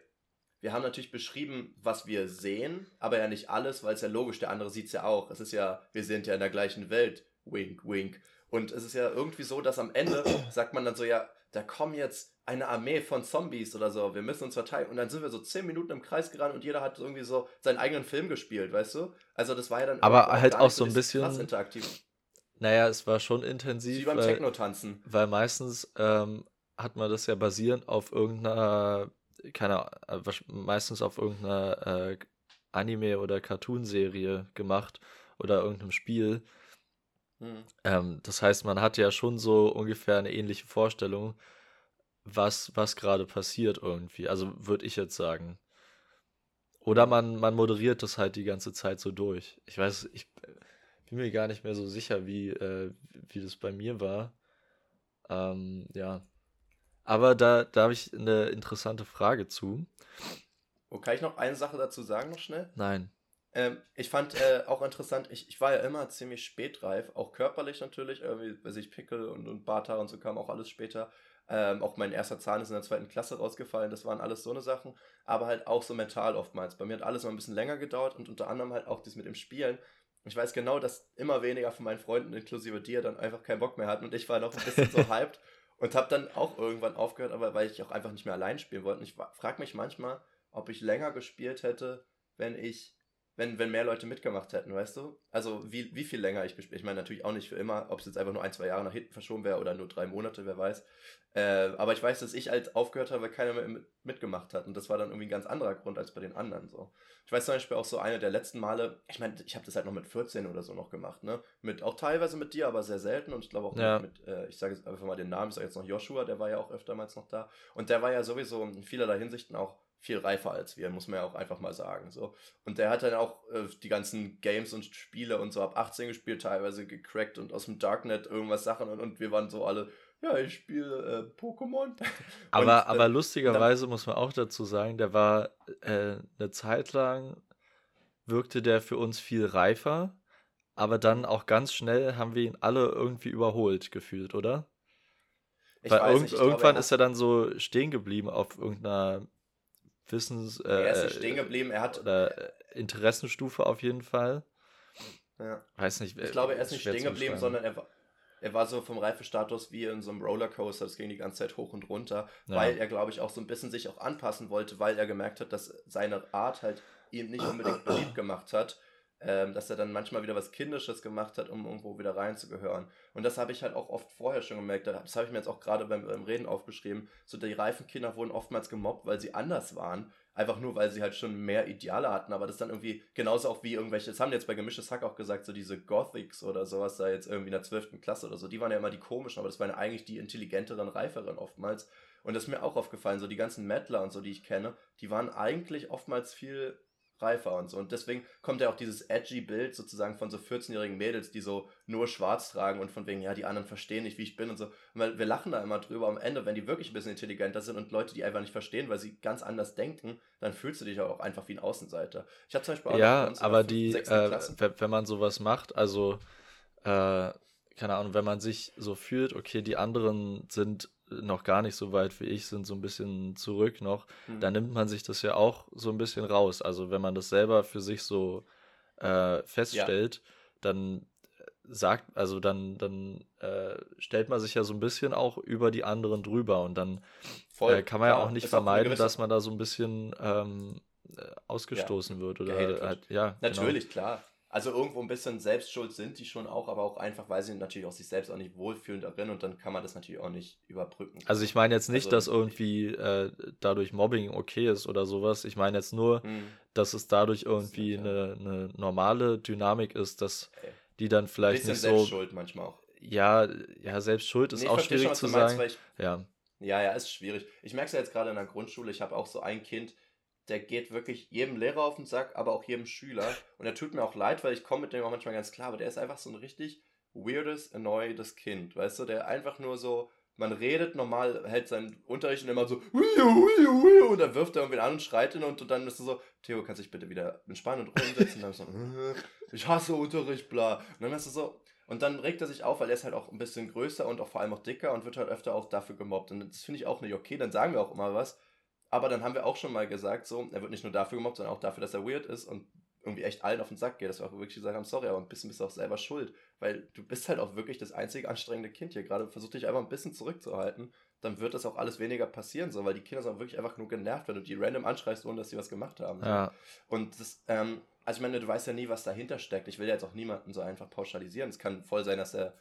S2: wir haben natürlich beschrieben, was wir sehen, aber ja nicht alles, weil es ja logisch, der andere sieht es ja auch. Es ist ja, wir sind ja in der gleichen Welt. wink, wink. Und es ist ja irgendwie so, dass am Ende sagt man dann so, ja, da kommen jetzt eine Armee von Zombies oder so, wir müssen uns verteidigen. Und dann sind wir so zehn Minuten im Kreis gerannt und jeder hat irgendwie so seinen eigenen Film gespielt, weißt du? Also das war ja dann
S3: Aber halt auch so ein bisschen
S2: krass interaktiv.
S3: Naja, es war schon intensiv.
S2: Wie beim
S3: weil,
S2: Techno-Tanzen.
S3: Weil meistens ähm, hat man das ja basierend auf irgendeiner, keine Ahnung, meistens auf irgendeiner äh, Anime- oder Cartoonserie gemacht oder irgendeinem Spiel.
S2: Hm.
S3: Ähm, das heißt, man hat ja schon so ungefähr eine ähnliche Vorstellung, was, was gerade passiert irgendwie. Also würde ich jetzt sagen. Oder man, man moderiert das halt die ganze Zeit so durch. Ich weiß, ich bin mir gar nicht mehr so sicher, wie, äh, wie das bei mir war. Ähm, ja. Aber da, da habe ich eine interessante Frage zu.
S2: Oh, kann ich noch eine Sache dazu sagen, noch schnell?
S3: Nein.
S2: Ähm, ich fand äh, auch interessant, ich, ich war ja immer ziemlich spätreif, auch körperlich natürlich, irgendwie, weiß ich, Pickel und, und Barthaar und so kam auch alles später. Ähm, auch mein erster Zahn ist in der zweiten Klasse rausgefallen, das waren alles so eine Sachen, aber halt auch so mental oftmals. Bei mir hat alles mal ein bisschen länger gedauert und unter anderem halt auch das mit dem Spielen. Ich weiß genau, dass immer weniger von meinen Freunden, inklusive dir, dann einfach keinen Bock mehr hatten und ich war noch ein bisschen so hyped und habe dann auch irgendwann aufgehört, aber weil ich auch einfach nicht mehr allein spielen wollte. Und ich frage mich manchmal, ob ich länger gespielt hätte, wenn ich wenn, wenn mehr Leute mitgemacht hätten, weißt du? Also wie, wie viel länger ich gespielt Ich meine natürlich auch nicht für immer, ob es jetzt einfach nur ein, zwei Jahre nach hinten verschoben wäre oder nur drei Monate, wer weiß. Äh, aber ich weiß, dass ich halt aufgehört habe, weil keiner mehr mitgemacht hat. Und das war dann irgendwie ein ganz anderer Grund als bei den anderen so. Ich weiß zum Beispiel auch so eine der letzten Male, ich meine, ich habe das halt noch mit 14 oder so noch gemacht, ne? Mit, auch teilweise mit dir, aber sehr selten. Und ich glaube auch ja. mit, äh, ich sage jetzt einfach mal den Namen, ich sage jetzt noch Joshua, der war ja auch öftermals noch da. Und der war ja sowieso in vielerlei Hinsichten auch viel reifer als wir, muss man ja auch einfach mal sagen. So. Und der hat dann auch äh, die ganzen Games und Spiele und so ab 18 gespielt, teilweise gecrackt und aus dem Darknet irgendwas Sachen und, und wir waren so alle, ja, ich spiele äh, Pokémon.
S3: Aber, und, aber lustigerweise dann, muss man auch dazu sagen, der war äh, eine Zeit lang, wirkte der für uns viel reifer, aber dann auch ganz schnell haben wir ihn alle irgendwie überholt gefühlt, oder? Weil irg nicht, irgendwann glaube, ist er dann so stehen geblieben auf irgendeiner Wissens. Äh,
S2: er ist nicht stehen geblieben, er hat.
S3: Oder äh, Interessenstufe auf jeden Fall.
S2: Ja.
S3: Weiß nicht.
S2: Ich glaube, er ist nicht stehen geblieben, sondern er war, er war so vom Reifestatus wie in so einem Rollercoaster, das ging die ganze Zeit hoch und runter, ja. weil er, glaube ich, auch so ein bisschen sich auch anpassen wollte, weil er gemerkt hat, dass seine Art halt ihn nicht unbedingt beliebt gemacht hat ähm, dass er dann manchmal wieder was Kindisches gemacht hat, um irgendwo wieder reinzugehören. Und das habe ich halt auch oft vorher schon gemerkt. Das habe ich mir jetzt auch gerade beim, beim Reden aufgeschrieben. So, die reifen Kinder wurden oftmals gemobbt, weil sie anders waren. Einfach nur, weil sie halt schon mehr Ideale hatten. Aber das dann irgendwie genauso auch wie irgendwelche, das haben die jetzt bei Gemischtes Hack auch gesagt, so diese Gothics oder sowas da jetzt irgendwie in der 12. Klasse oder so, die waren ja immer die komischen, aber das waren ja eigentlich die intelligenteren, reiferen oftmals. Und das ist mir auch aufgefallen, so die ganzen Mettler und so, die ich kenne, die waren eigentlich oftmals viel reifer und so. Und deswegen kommt ja auch dieses edgy Bild sozusagen von so 14-jährigen Mädels, die so nur schwarz tragen und von wegen, ja, die anderen verstehen nicht, wie ich bin und so. Weil wir lachen da immer drüber. Am Ende, wenn die wirklich ein bisschen intelligenter sind und Leute, die einfach nicht verstehen, weil sie ganz anders denken, dann fühlst du dich auch einfach wie ein Außenseiter. Ich habe zum Beispiel auch
S3: Ja, aber die, äh, wenn man sowas macht, also, äh, keine Ahnung, wenn man sich so fühlt, okay, die anderen sind noch gar nicht so weit wie ich sind, so ein bisschen zurück noch, mhm. dann nimmt man sich das ja auch so ein bisschen raus. Also wenn man das selber für sich so äh, feststellt, ja. dann sagt, also dann, dann äh, stellt man sich ja so ein bisschen auch über die anderen drüber und dann Voll, äh, kann man ja auch nicht vermeiden, auch dass man da so ein bisschen ähm, äh, ausgestoßen ja, wird oder halt, ja.
S2: Genau. Natürlich, genau. klar. Also irgendwo ein bisschen Selbstschuld sind die schon auch, aber auch einfach, weil sie natürlich auch sich selbst auch nicht wohlfühlen darin und dann kann man das natürlich auch nicht überbrücken.
S3: Also ich meine jetzt nicht, also, dass irgendwie äh, dadurch Mobbing okay ist oder sowas. Ich meine jetzt nur, hm. dass es dadurch irgendwie das eine, eine, normale Dynamik ist, dass okay. die dann vielleicht nicht so.
S2: Selbstschuld manchmal auch.
S3: Ja, ja, Selbstschuld ist nee, auch schwierig schon, zu sagen. Meinst,
S2: ja. ja, ja, ist schwierig. Ich merke es ja jetzt gerade in der Grundschule. Ich habe auch so ein Kind, der geht wirklich jedem Lehrer auf den Sack, aber auch jedem Schüler. Und er tut mir auch leid, weil ich komme mit dem auch manchmal ganz klar, aber der ist einfach so ein richtig weirdes, annoyedes Kind, weißt du, der einfach nur so, man redet normal, hält seinen Unterricht und immer so, und dann wirft er irgendwie an und schreit ihn und, dann ist er so, Theo, kannst du dich bitte wieder entspannen und rumsetzen? Und dann so, ich hasse Unterricht, bla. Und dann ist er so, und dann regt er sich auf, weil er ist halt auch ein bisschen größer und auch vor allem auch dicker und wird halt öfter auch dafür gemobbt. Und das finde ich auch nicht okay, dann sagen wir auch immer was. Aber dann haben wir auch schon mal gesagt, so, er wird nicht nur dafür gemobbt, sondern auch dafür, dass er weird ist und irgendwie echt allen auf den Sack geht, dass wir auch wirklich gesagt haben, sorry, aber ein bisschen bist du auch selber schuld, weil du bist halt auch wirklich das einzige anstrengende Kind hier gerade. Versuch dich einfach ein bisschen zurückzuhalten, dann wird das auch alles weniger passieren, so, weil die Kinder sind auch wirklich einfach nur genervt, wenn du die random anschreist, ohne dass sie was gemacht haben.
S3: Ja.
S2: Und das, ähm, also ich meine, du weißt ja nie, was dahinter steckt. Ich will jetzt auch niemanden so einfach pauschalisieren. Es kann voll sein, dass er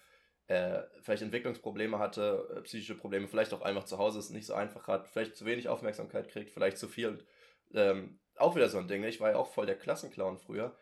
S2: äh, vielleicht Entwicklungsprobleme hatte, äh, psychische Probleme, vielleicht auch einfach zu Hause es nicht so einfach hat, vielleicht zu wenig Aufmerksamkeit kriegt, vielleicht zu viel. Ähm, auch wieder so ein Ding. Ich war ja auch voll der Klassenclown früher.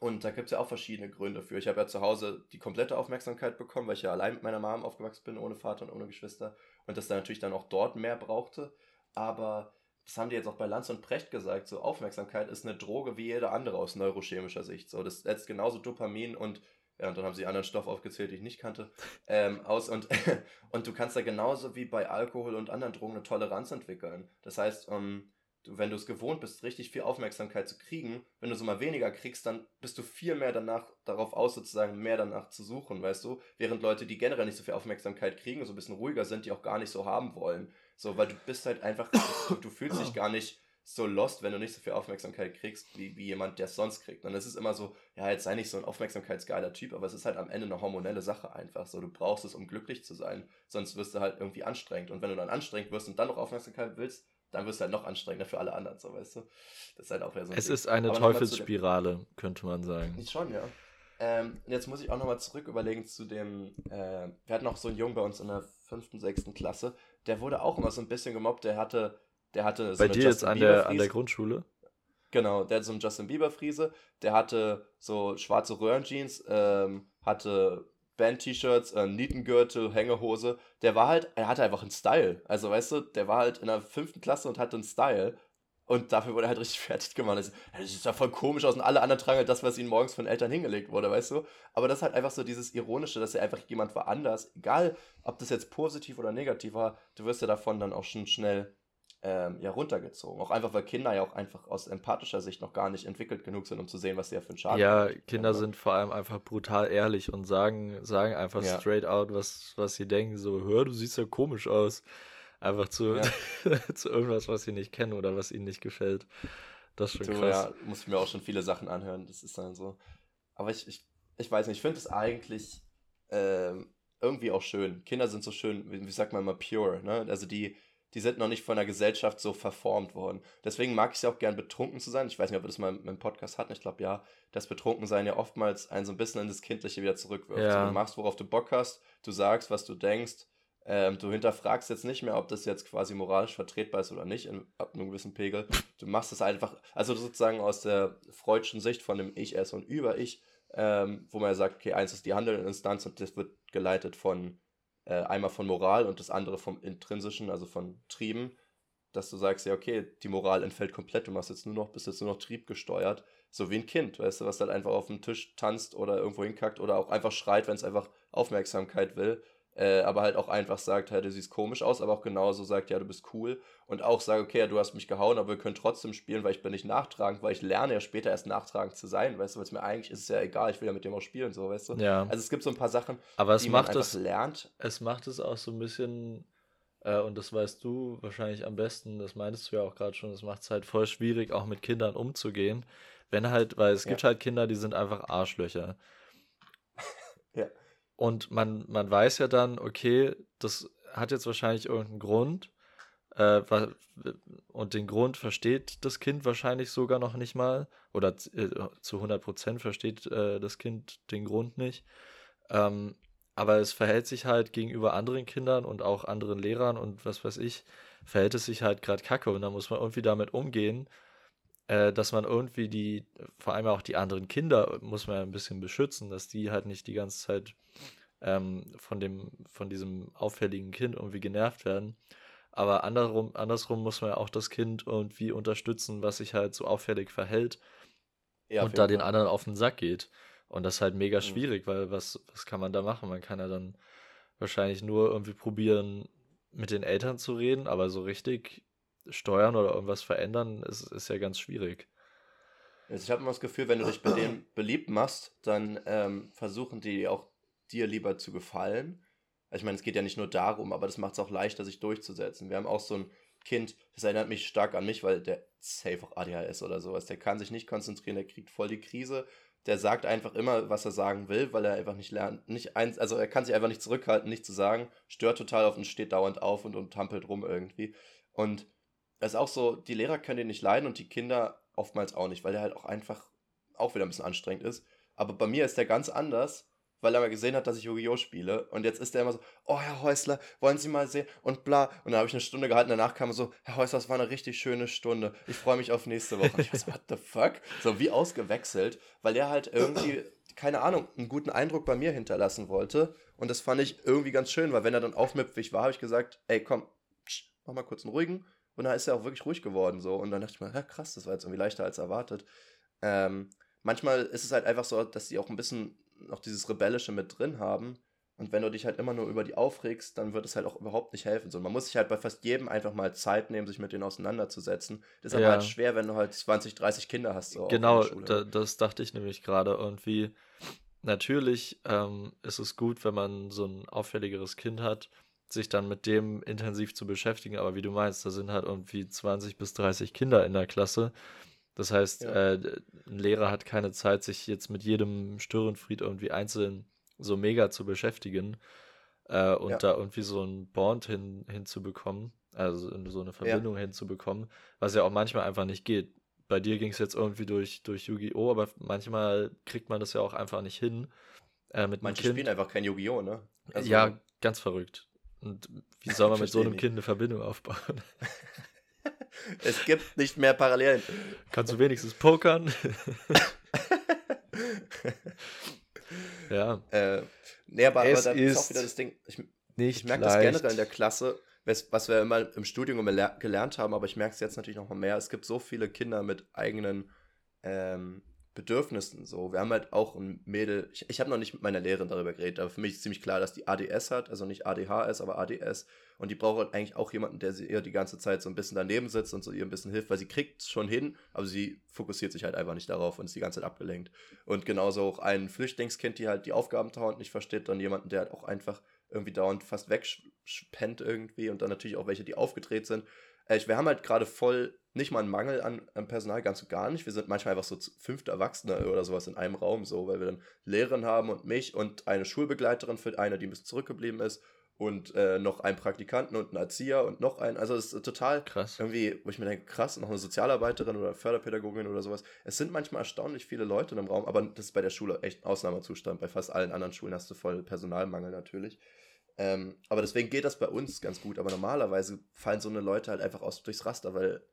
S2: Und da gibt es ja auch verschiedene Gründe für. Ich habe ja zu Hause die komplette Aufmerksamkeit bekommen, weil ich ja allein mit meiner Mom aufgewachsen bin, ohne Vater und ohne Geschwister. Und das dann natürlich dann auch dort mehr brauchte. Aber das haben die jetzt auch bei Lanz und Precht gesagt, so Aufmerksamkeit ist eine Droge wie jede andere aus neurochemischer Sicht. So, das setzt genauso Dopamin und ja, und dann haben sie anderen Stoff aufgezählt, die ich nicht kannte, ähm, aus und, und du kannst da genauso wie bei Alkohol und anderen Drogen eine Toleranz entwickeln. Das heißt, ähm, du, wenn du es gewohnt bist, richtig viel Aufmerksamkeit zu kriegen, wenn du so mal weniger kriegst, dann bist du viel mehr danach darauf aus, sozusagen mehr danach zu suchen, weißt du? Während Leute, die generell nicht so viel Aufmerksamkeit kriegen, so ein bisschen ruhiger sind, die auch gar nicht so haben wollen. So, weil du bist halt einfach, du, du fühlst dich gar nicht so lost, wenn du nicht so viel Aufmerksamkeit kriegst, wie, wie jemand, der es sonst kriegt. Und es ist immer so, ja, jetzt sei nicht so ein aufmerksamkeitsgeiler Typ, aber es ist halt am Ende eine hormonelle Sache einfach. So, du brauchst es, um glücklich zu sein. Sonst wirst du halt irgendwie anstrengend. Und wenn du dann anstrengend wirst und dann noch Aufmerksamkeit willst, dann wirst du halt noch anstrengender für alle anderen, so weißt du. Das ist halt auch wieder so.
S3: es Ding. ist eine aber Teufelsspirale, könnte man sagen.
S2: Schon, ja. Ähm, jetzt muss ich auch nochmal zurück überlegen zu dem, äh, wir hatten auch so einen Jungen bei uns in der fünften, sechsten Klasse, der wurde auch immer so ein bisschen gemobbt, der hatte, der hatte
S3: so Bei dir Justin jetzt an der, an der Grundschule?
S2: Genau, der hatte so einen Justin Bieber Friese, der hatte so schwarze Röhrenjeans, ähm, hatte Band-T-Shirts, äh, Nietengürtel, Hängehose. Der war halt, er hatte einfach einen Style. Also, weißt du, der war halt in der fünften Klasse und hatte einen Style. Und dafür wurde er halt richtig fertig gemacht. Das, das sieht ja voll komisch aus und alle anderen tragen halt das, was ihnen morgens von Eltern hingelegt wurde, weißt du? Aber das ist halt einfach so dieses Ironische, dass er einfach jemand war anders. Egal, ob das jetzt positiv oder negativ war, du wirst ja davon dann auch schon schnell ähm, ja, runtergezogen. Auch einfach, weil Kinder ja auch einfach aus empathischer Sicht noch gar nicht entwickelt genug sind, um zu sehen, was sie ja für einen Schaden
S3: Ja, haben. Kinder sind vor allem einfach brutal ehrlich und sagen, sagen einfach ja. straight out, was, was sie denken. So, hör, du siehst ja komisch aus. Einfach zu, ja. zu irgendwas, was sie nicht kennen oder was ihnen nicht gefällt. Das ist schon du, krass.
S2: Ja, muss ich mir auch schon viele Sachen anhören. Das ist dann so. Aber ich, ich, ich weiß nicht, ich finde es eigentlich äh, irgendwie auch schön. Kinder sind so schön, wie, wie sagt man immer, pure. Ne? Also die, die sind noch nicht von der Gesellschaft so verformt worden. Deswegen mag ich es ja auch gern, betrunken zu sein. Ich weiß nicht, ob wir das mal im Podcast hatten. Ich glaube, ja, das Betrunkensein ja oftmals einen so ein bisschen in das Kindliche wieder zurückwirft. Ja. Du machst, worauf du Bock hast, du sagst, was du denkst ähm, du hinterfragst jetzt nicht mehr, ob das jetzt quasi moralisch vertretbar ist oder nicht, in, ab einem gewissen Pegel. Du machst es einfach, also sozusagen aus der freudschen Sicht von dem Ich, Es und Über-Ich, ähm, wo man ja sagt, okay, eins ist die handelnde Instanz und das wird geleitet von äh, einmal von Moral und das andere vom Intrinsischen, also von Trieben, dass du sagst, ja, okay, die Moral entfällt komplett, du machst jetzt nur noch, bist jetzt nur noch triebgesteuert, so wie ein Kind, weißt du, was halt einfach auf dem Tisch tanzt oder irgendwo hinkackt oder auch einfach schreit, wenn es einfach Aufmerksamkeit will äh, aber halt auch einfach sagt, hey, du siehst komisch aus, aber auch genauso sagt, ja, du bist cool und auch sagt, okay, ja, du hast mich gehauen, aber wir können trotzdem spielen, weil ich bin nicht nachtragend, weil ich lerne ja später erst nachtragend zu sein, weißt du, weil es mir eigentlich ist es ja egal, ich will ja mit dem auch spielen, so, weißt du.
S3: Ja.
S2: Also es gibt so ein paar Sachen,
S3: aber es die macht man einfach es, lernt. Es macht es auch so ein bisschen, äh, und das weißt du wahrscheinlich am besten, das meintest du ja auch gerade schon, es macht es halt voll schwierig, auch mit Kindern umzugehen, wenn halt, weil es ja. gibt halt Kinder, die sind einfach Arschlöcher.
S2: ja.
S3: Und man, man weiß ja dann, okay, das hat jetzt wahrscheinlich irgendeinen Grund. Äh, und den Grund versteht das Kind wahrscheinlich sogar noch nicht mal. Oder äh, zu 100% versteht äh, das Kind den Grund nicht. Ähm, aber es verhält sich halt gegenüber anderen Kindern und auch anderen Lehrern und was weiß ich, verhält es sich halt gerade kacke. Und da muss man irgendwie damit umgehen äh, dass man irgendwie die, vor allem auch die anderen Kinder, muss man ja ein bisschen beschützen, dass die halt nicht die ganze Zeit ähm, von, dem, von diesem auffälligen Kind irgendwie genervt werden. Aber andersrum, andersrum muss man ja auch das Kind irgendwie unterstützen, was sich halt so auffällig verhält ja, und da den anderen auf den Sack geht. Und das ist halt mega mhm. schwierig, weil was, was kann man da machen? Man kann ja dann wahrscheinlich nur irgendwie probieren, mit den Eltern zu reden, aber so richtig steuern oder irgendwas verändern, ist, ist ja ganz schwierig.
S2: Also ich habe immer das Gefühl, wenn du dich bei denen beliebt machst, dann ähm, versuchen die auch dir lieber zu gefallen. Also ich meine, es geht ja nicht nur darum, aber das macht es auch leichter, sich durchzusetzen. Wir haben auch so einen Kind, das erinnert mich stark an mich, weil der safe auch ADHS oder sowas, der kann sich nicht konzentrieren, der kriegt voll die Krise. Der sagt einfach immer, was er sagen will, weil er einfach nicht lernt, nicht eins, also er kann sich einfach nicht zurückhalten, nicht zu sagen, stört total auf und steht dauernd auf und, und tampelt rum irgendwie. Und es ist auch so, die Lehrer können den nicht leiden und die Kinder oftmals auch nicht, weil der halt auch einfach auch wieder ein bisschen anstrengend ist. Aber bei mir ist der ganz anders weil er mal gesehen hat, dass ich Yu-Gi-Oh! spiele. Und jetzt ist er immer so, oh, Herr Häusler, wollen Sie mal sehen? Und bla. Und dann habe ich eine Stunde gehalten, danach kam er so, Herr Häusler, das war eine richtig schöne Stunde. Ich freue mich auf nächste Woche. Und ich war so, what the fuck? So wie ausgewechselt, weil er halt irgendwie, keine Ahnung, einen guten Eindruck bei mir hinterlassen wollte. Und das fand ich irgendwie ganz schön, weil wenn er dann aufmüpfig war, habe ich gesagt, ey, komm, mach mal kurz einen ruhigen. Und da ist er auch wirklich ruhig geworden so. Und dann dachte ich mir, ja, krass, das war jetzt irgendwie leichter als erwartet. Ähm, manchmal ist es halt einfach so, dass sie auch ein bisschen noch dieses Rebellische mit drin haben. Und wenn du dich halt immer nur über die aufregst, dann wird es halt auch überhaupt nicht helfen. So, man muss sich halt bei fast jedem einfach mal Zeit nehmen, sich mit denen auseinanderzusetzen. Das ist aber halt schwer, wenn du halt 20, 30 Kinder hast.
S3: So genau, da, das dachte ich nämlich gerade. Und wie natürlich ähm, ist es gut, wenn man so ein auffälligeres Kind hat, sich dann mit dem intensiv zu beschäftigen. Aber wie du meinst, da sind halt irgendwie 20 bis 30 Kinder in der Klasse. Das heißt, ja. äh, ein Lehrer hat keine Zeit, sich jetzt mit jedem Störenfried irgendwie einzeln so mega zu beschäftigen äh, und ja. da irgendwie so ein Bond hin, hinzubekommen, also so eine Verbindung ja. hinzubekommen, was ja auch manchmal einfach nicht geht. Bei dir ging es jetzt irgendwie durch, durch Yu-Gi-Oh!, aber manchmal kriegt man das ja auch einfach nicht hin.
S2: Äh, mit Manche spielen einfach kein Yu-Gi-Oh!, ne?
S3: Also, ja, ganz verrückt. Und wie soll man mit so einem Kind eine Verbindung aufbauen?
S2: Es gibt nicht mehr Parallelen.
S3: Kannst du wenigstens pokern?
S2: ja. Äh, nee, aber, aber das ist auch wieder das Ding. Ich, ich merke das generell in der Klasse, was wir immer im Studium gelernt haben, aber ich merke es jetzt natürlich noch mal mehr. Es gibt so viele Kinder mit eigenen ähm, Bedürfnissen so. Wir haben halt auch ein Mädel, ich, ich habe noch nicht mit meiner Lehrerin darüber geredet, aber für mich ist ziemlich klar, dass die ADS hat, also nicht ADHS, aber ADS. Und die braucht halt eigentlich auch jemanden, der sie ihr die ganze Zeit so ein bisschen daneben sitzt und so ihr ein bisschen hilft, weil sie kriegt schon hin, aber sie fokussiert sich halt einfach nicht darauf und ist die ganze Zeit abgelenkt. Und genauso auch ein Flüchtlingskind, die halt die Aufgaben dauernd nicht versteht, dann jemanden, der halt auch einfach irgendwie dauernd fast wegspennt irgendwie und dann natürlich auch welche, die aufgedreht sind. Äh, wir haben halt gerade voll nicht mal einen Mangel an, an, Personal, ganz und gar nicht. Wir sind manchmal einfach so fünfte Erwachsene oder sowas in einem Raum, so, weil wir dann Lehrerin haben und mich und eine Schulbegleiterin für eine, die ein bisschen zurückgeblieben ist und äh, noch einen Praktikanten und einen Erzieher und noch einen. Also es ist total krass. Irgendwie, wo ich mir denke, krass, noch eine Sozialarbeiterin oder Förderpädagogin oder sowas. Es sind manchmal erstaunlich viele Leute im Raum, aber das ist bei der Schule echt ein Ausnahmezustand. Bei fast allen anderen Schulen hast du voll Personalmangel natürlich. Ähm, aber deswegen geht das bei uns ganz gut. Aber normalerweise fallen so eine Leute halt einfach aus durchs Raster, weil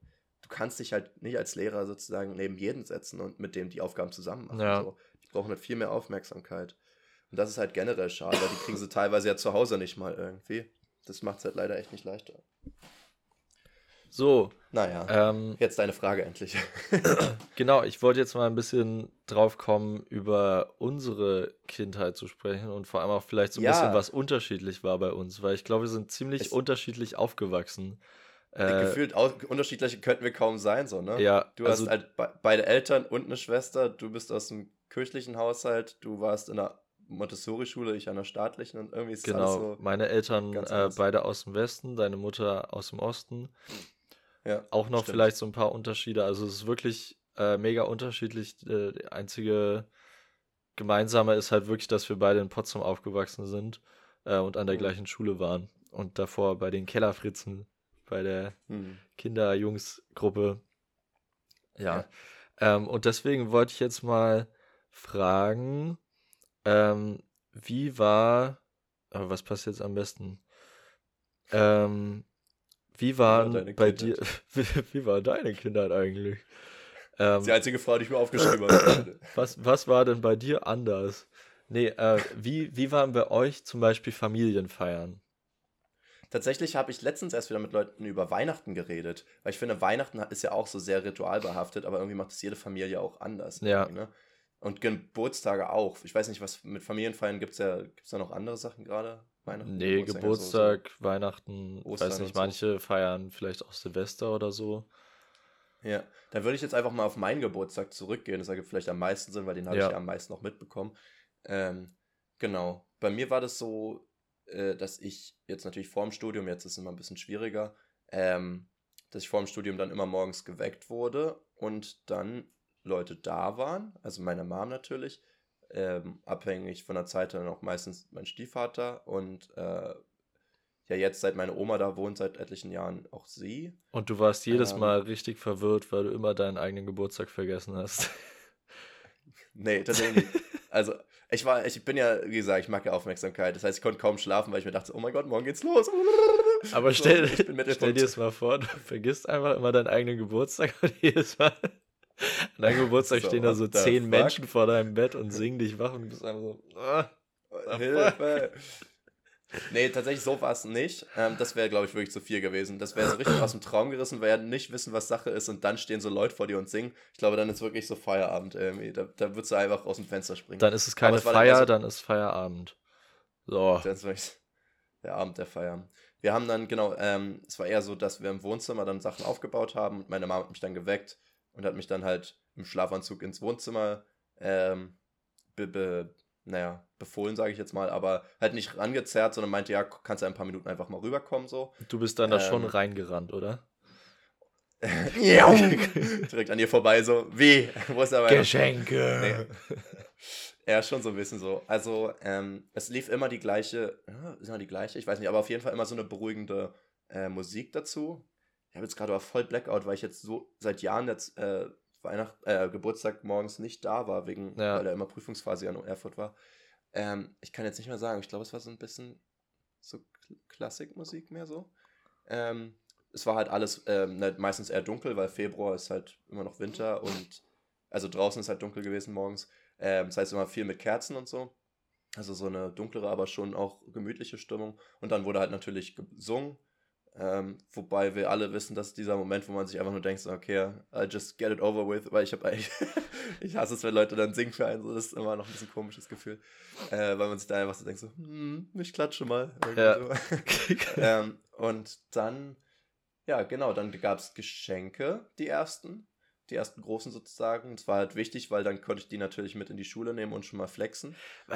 S2: du kannst dich halt nicht als Lehrer sozusagen neben jeden setzen und mit dem die Aufgaben zusammen machen. Ja. So. Die brauchen halt viel mehr Aufmerksamkeit. Und das ist halt generell schade, weil die kriegen sie teilweise ja zu Hause nicht mal irgendwie. Das macht es halt leider echt nicht leichter.
S3: So.
S2: Naja. Ähm, jetzt deine Frage endlich.
S3: genau, ich wollte jetzt mal ein bisschen drauf kommen, über unsere Kindheit zu sprechen und vor allem auch vielleicht so ein ja. bisschen, was unterschiedlich war bei uns, weil ich glaube, wir sind ziemlich es unterschiedlich aufgewachsen.
S2: Äh, Gefühlt unterschiedlich könnten wir kaum sein, so, ne?
S3: Ja.
S2: Du also, hast halt be beide Eltern und eine Schwester, du bist aus dem kirchlichen Haushalt, du warst in der Montessori-Schule, ich an der staatlichen und irgendwie ist
S3: genau, alles so. Meine Eltern äh, beide aus dem Westen, deine Mutter aus dem Osten. Ja. Auch noch stimmt. vielleicht so ein paar Unterschiede. Also es ist wirklich äh, mega unterschiedlich. Äh, die einzige gemeinsame ist halt wirklich, dass wir beide in Potsdam aufgewachsen sind äh, und an der mhm. gleichen Schule waren. Und davor bei den Kellerfritzen bei der mhm. Kinder-Jungs-Gruppe. Ja. ja. Ähm, und deswegen wollte ich jetzt mal fragen, ähm, wie war, aber was passiert jetzt am besten? Ähm, wie waren war bei dir, wie, wie, war deine Kindheit eigentlich?
S2: Ähm, die einzige Frage, die ich mir aufgeschrieben habe.
S3: was, was war denn bei dir anders? Nee, äh, wie, wie waren bei euch zum Beispiel Familienfeiern?
S2: Tatsächlich habe ich letztens erst wieder mit Leuten über Weihnachten geredet, weil ich finde, Weihnachten ist ja auch so sehr ritualbehaftet, aber irgendwie macht es jede Familie auch anders.
S3: Ja.
S2: Ne? Und Geburtstage auch. Ich weiß nicht, was mit Familienfeiern gibt es ja, gibt es da noch andere Sachen gerade?
S3: Weihnachten? Nee, Geburtstag, so. Weihnachten, Ostern weiß nicht, manche so. feiern vielleicht auch Silvester oder so.
S2: Ja, dann würde ich jetzt einfach mal auf meinen Geburtstag zurückgehen. Das ergibt vielleicht am meisten Sinn, weil den habe ja. ich ja am meisten noch mitbekommen. Ähm, genau. Bei mir war das so, äh, dass ich jetzt natürlich vor dem Studium, jetzt ist es immer ein bisschen schwieriger, ähm, dass ich vor dem Studium dann immer morgens geweckt wurde und dann Leute da waren, also meine Mom natürlich, ähm, abhängig von der Zeit dann auch meistens mein Stiefvater und äh, ja jetzt seit meine Oma da wohnt, seit etlichen Jahren auch sie.
S3: Und du warst jedes ähm, Mal richtig verwirrt, weil du immer deinen eigenen Geburtstag vergessen hast.
S2: nee, tatsächlich nicht. Also ich war, ich bin ja, wie gesagt, ich mag ja Aufmerksamkeit. Das heißt, ich konnte kaum schlafen, weil ich mir dachte, oh mein Gott, morgen geht's los.
S3: Aber stell, so, stell dir es mal vor, du vergisst einfach immer deinen eigenen Geburtstag und jedes Mal an deinem Geburtstag so, stehen da so zehn fuck? Menschen vor deinem Bett und singen dich wach und du bist einfach so, oh,
S2: Hilfe. Nee, tatsächlich so war es nicht. Ähm, das wäre, glaube ich, wirklich zu viel gewesen. Das wäre so richtig aus dem Traum gerissen, weil ja nicht wissen, was Sache ist und dann stehen so Leute vor dir und singen. Ich glaube, dann ist wirklich so Feierabend irgendwie. Da, da würdest du einfach aus dem Fenster springen.
S3: Dann ist es keine Feier, dann, so, dann, ist Feierabend. So.
S2: Das ist wirklich der Abend der Feier. Wir haben dann, genau, ähm, es war eher so, dass wir im Wohnzimmer dann Sachen aufgebaut haben und meine Mama hat mich dann geweckt und hat mich dann halt im Schlafanzug ins Wohnzimmer ähm, be, be, naja, befohlen, sage ich jetzt mal, aber halt nicht rangezerrt, sondern meinte, ja, kannst du ein paar Minuten einfach mal rüberkommen, so.
S3: Du bist dann ähm, da schon reingerannt, oder?
S2: ja, direkt an ihr vorbei, so, wie? Wo ist aber
S3: Geschenke! Nee.
S2: Ja, schon so ein bisschen so. Also, ähm, es lief immer die gleiche, ja, ist immer die gleiche, ich weiß nicht, aber auf jeden Fall immer so eine beruhigende äh, Musik dazu. Ich habe jetzt gerade aber voll Blackout, weil ich jetzt so seit Jahren jetzt äh, Weihnacht, äh, Geburtstag morgens nicht da war, wegen, ja. weil er immer Prüfungsphase an Erfurt war. Ähm, ich kann jetzt nicht mehr sagen. Ich glaube, es war so ein bisschen so Klassikmusik mehr so. Ähm, es war halt alles ähm, ne, meistens eher dunkel, weil Februar ist halt immer noch Winter und also draußen ist halt dunkel gewesen morgens. Ähm, das heißt immer viel mit Kerzen und so. Also so eine dunklere, aber schon auch gemütliche Stimmung. Und dann wurde halt natürlich gesungen. Ähm, wobei wir alle wissen, dass dieser Moment, wo man sich einfach nur denkt, so, okay, I'll just get it over with, weil ich habe eigentlich, ich hasse es, wenn Leute dann singen für einen, so, das ist immer noch ein bisschen komisches Gefühl, äh, weil man sich da einfach so denkt, so, hm, ich klatsche mal. Ja. So. ähm, und dann, ja, genau, dann gab es Geschenke, die ersten, die ersten großen sozusagen. Es war halt wichtig, weil dann konnte ich die natürlich mit in die Schule nehmen und schon mal flexen.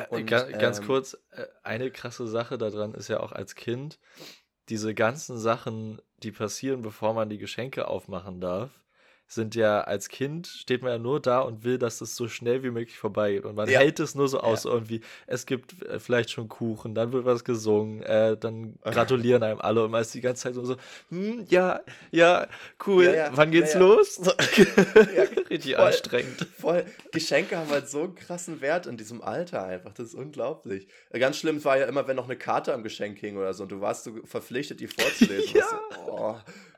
S3: Und, ganz, ganz ähm, kurz, äh, eine krasse Sache daran ist ja auch als Kind, diese ganzen Sachen, die passieren, bevor man die Geschenke aufmachen darf, sind ja als Kind steht man ja nur da und will, dass es so schnell wie möglich vorbeigeht. Und man ja. hält es nur so aus, ja. irgendwie, es gibt äh, vielleicht schon Kuchen, dann wird was gesungen, äh, dann gratulieren einem alle und man ist die ganze Zeit so, hm, ja, ja, cool, ja, wann geht's los? Richtig voll, anstrengend.
S2: Voll. Geschenke haben halt so einen krassen Wert in diesem Alter einfach, das ist unglaublich. Ganz schlimm war ja immer, wenn noch eine Karte am Geschenk hing oder so und du warst so verpflichtet, die vorzulesen. ja. So, oh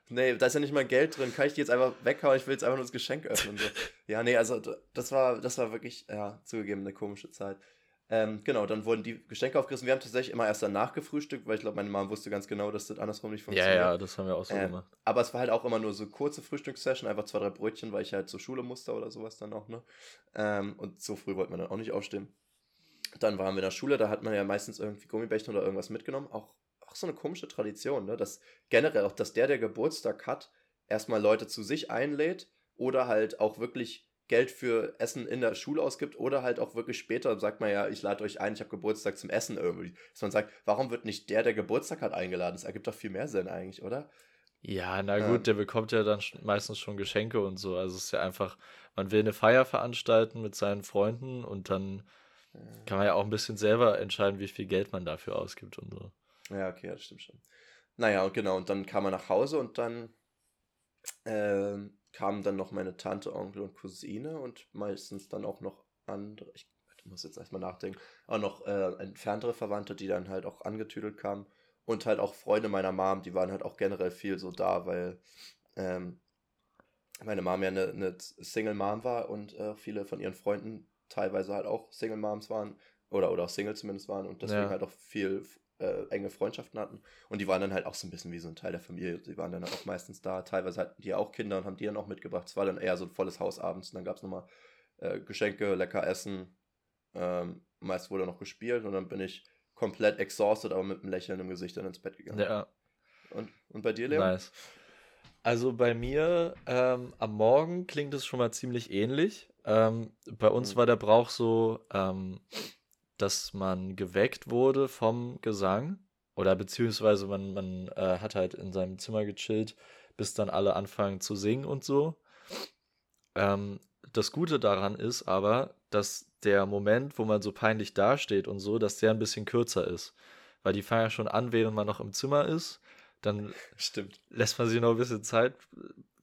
S2: nee, da ist ja nicht mal Geld drin, kann ich die jetzt einfach weghauen, ich will jetzt einfach nur das Geschenk öffnen. So. Ja, nee, also das war, das war wirklich, ja, zugegeben, eine komische Zeit. Ähm, genau, dann wurden die Geschenke aufgerissen. Wir haben tatsächlich immer erst danach gefrühstückt, weil ich glaube, meine Mama wusste ganz genau, dass das andersrum nicht
S3: funktioniert. Ja, ja, das haben wir auch so ähm, gemacht.
S2: Aber es war halt auch immer nur so kurze Frühstückssession, einfach zwei, drei Brötchen, weil ich halt zur Schule musste oder sowas dann auch, ne? Ähm, und so früh wollte man dann auch nicht aufstehen. Dann waren wir in der Schule, da hat man ja meistens irgendwie Gummibärchen oder irgendwas mitgenommen, auch auch so eine komische Tradition, ne? Dass generell auch, dass der, der Geburtstag hat, erstmal Leute zu sich einlädt oder halt auch wirklich Geld für Essen in der Schule ausgibt oder halt auch wirklich später sagt man ja, ich lade euch ein, ich habe Geburtstag zum Essen irgendwie. Dass man sagt, warum wird nicht der, der Geburtstag hat, eingeladen? Das ergibt doch viel mehr Sinn eigentlich, oder?
S3: Ja, na gut, ähm, der bekommt ja dann meistens schon Geschenke und so. Also es ist ja einfach, man will eine Feier veranstalten mit seinen Freunden und dann kann man ja auch ein bisschen selber entscheiden, wie viel Geld man dafür ausgibt und so.
S2: Ja, okay, das stimmt schon. Naja, und genau, und dann kam er nach Hause und dann äh, kamen dann noch meine Tante, Onkel und Cousine und meistens dann auch noch andere, ich muss jetzt erstmal nachdenken, auch noch äh, entferntere Verwandte, die dann halt auch angetüdelt kamen und halt auch Freunde meiner Mom, die waren halt auch generell viel so da, weil ähm, meine Mom ja eine, eine Single Mom war und äh, viele von ihren Freunden teilweise halt auch Single Moms waren oder, oder auch Single zumindest waren und deswegen ja. halt auch viel äh, enge Freundschaften hatten. Und die waren dann halt auch so ein bisschen wie so ein Teil der Familie. Die waren dann auch meistens da. Teilweise hatten die auch Kinder und haben die dann auch mitgebracht. Es war dann eher so ein volles Haus abends. Und dann gab es nochmal äh, Geschenke, lecker Essen. Ähm, meist wurde noch gespielt und dann bin ich komplett exhausted, aber mit einem Lächeln im Gesicht dann ins Bett gegangen.
S3: Ja.
S2: Und, und bei dir, Leo?
S3: Nice. Also bei mir ähm, am Morgen klingt es schon mal ziemlich ähnlich. Ähm, bei uns mhm. war der Brauch so, ähm, dass man geweckt wurde vom Gesang oder beziehungsweise man, man äh, hat halt in seinem Zimmer gechillt, bis dann alle anfangen zu singen und so. Ähm, das Gute daran ist aber, dass der Moment, wo man so peinlich dasteht und so, dass der ein bisschen kürzer ist. Weil die fangen ja schon an, während man noch im Zimmer ist. Dann
S2: Stimmt.
S3: lässt man sich noch ein bisschen Zeit,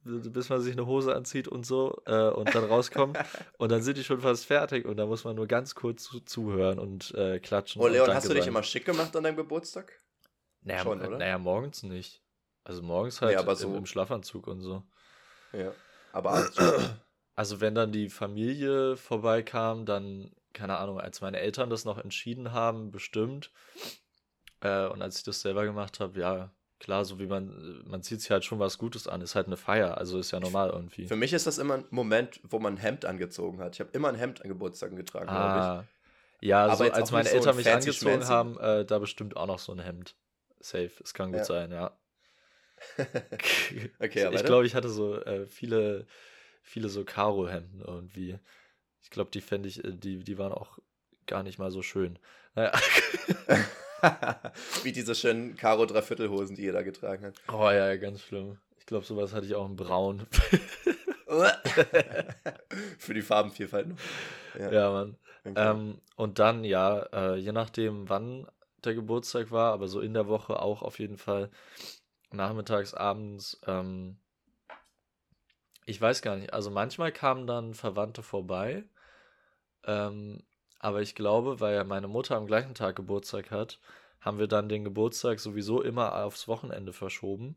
S3: bis man sich eine Hose anzieht und so äh, und dann rauskommt. und dann sind die schon fast fertig und da muss man nur ganz kurz zu, zuhören und äh, klatschen.
S2: Oh, Leon, hast du dich immer schick gemacht an deinem Geburtstag?
S3: Naja, schon, oder? naja morgens nicht. Also morgens halt nee, aber so im, im Schlafanzug und so.
S2: Ja, aber
S3: Also wenn dann die Familie vorbeikam, dann, keine Ahnung, als meine Eltern das noch entschieden haben, bestimmt. Äh, und als ich das selber gemacht habe, ja, klar, so wie man, man zieht sich halt schon was Gutes an, ist halt eine Feier, also ist ja normal irgendwie.
S2: Für mich ist das immer ein Moment, wo man ein Hemd angezogen hat. Ich habe immer ein Hemd an Geburtstagen getragen, ah, glaube
S3: ich. Ja, Aber so, als meine Eltern so mich angezogen Schmerzen. haben, äh, da bestimmt auch noch so ein Hemd. Safe, es kann gut ja. sein, ja. okay, aber ich glaube, ich hatte so äh, viele viele so Karo-Hemden irgendwie. Ich glaube, die fände ich, äh, die, die waren auch gar nicht mal so schön. Naja.
S2: Wie diese schönen Karo Dreiviertelhosen, die jeder getragen hat.
S3: Oh ja, ganz schlimm. Ich glaube, sowas hatte ich auch in Braun.
S2: Für die Farbenvielfalt.
S3: Ja, ja Mann. Okay. Ähm, und dann, ja, äh, je nachdem, wann der Geburtstag war, aber so in der Woche auch auf jeden Fall nachmittags, abends, ähm, ich weiß gar nicht. Also manchmal kamen dann Verwandte vorbei. Ähm, aber ich glaube, weil ja meine Mutter am gleichen Tag Geburtstag hat, haben wir dann den Geburtstag sowieso immer aufs Wochenende verschoben.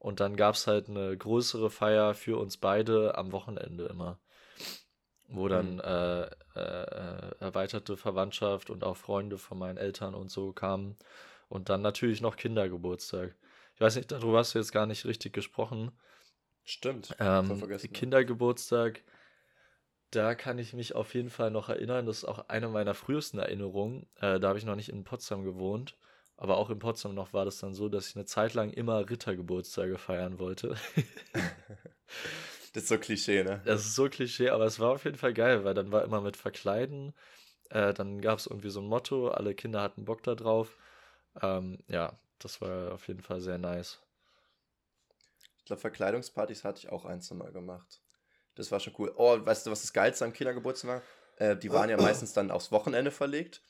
S3: Und dann gab es halt eine größere Feier für uns beide am Wochenende immer. Wo dann mhm. äh, äh, erweiterte Verwandtschaft und auch Freunde von meinen Eltern und so kamen. Und dann natürlich noch Kindergeburtstag. Ich weiß nicht, darüber hast du jetzt gar nicht richtig gesprochen.
S2: Stimmt.
S3: Ähm, Kindergeburtstag, da kann ich mich auf jeden Fall noch erinnern. Das ist auch eine meiner frühesten Erinnerungen. Äh, da habe ich noch nicht in Potsdam gewohnt. Aber auch in Potsdam noch war das dann so, dass ich eine Zeit lang immer Rittergeburtstage feiern wollte.
S2: das ist so Klischee, ne?
S3: Das ist so Klischee, aber es war auf jeden Fall geil, weil dann war immer mit Verkleiden. Äh, dann gab es irgendwie so ein Motto, alle Kinder hatten Bock da drauf. Ähm, ja, das war auf jeden Fall sehr nice
S2: glaube, Verkleidungspartys hatte ich auch ein, zwei Mal gemacht. Das war schon cool. Oh, weißt du, was das Geilste am Kindergeburtstag war? Äh, die waren ja meistens dann aufs Wochenende verlegt.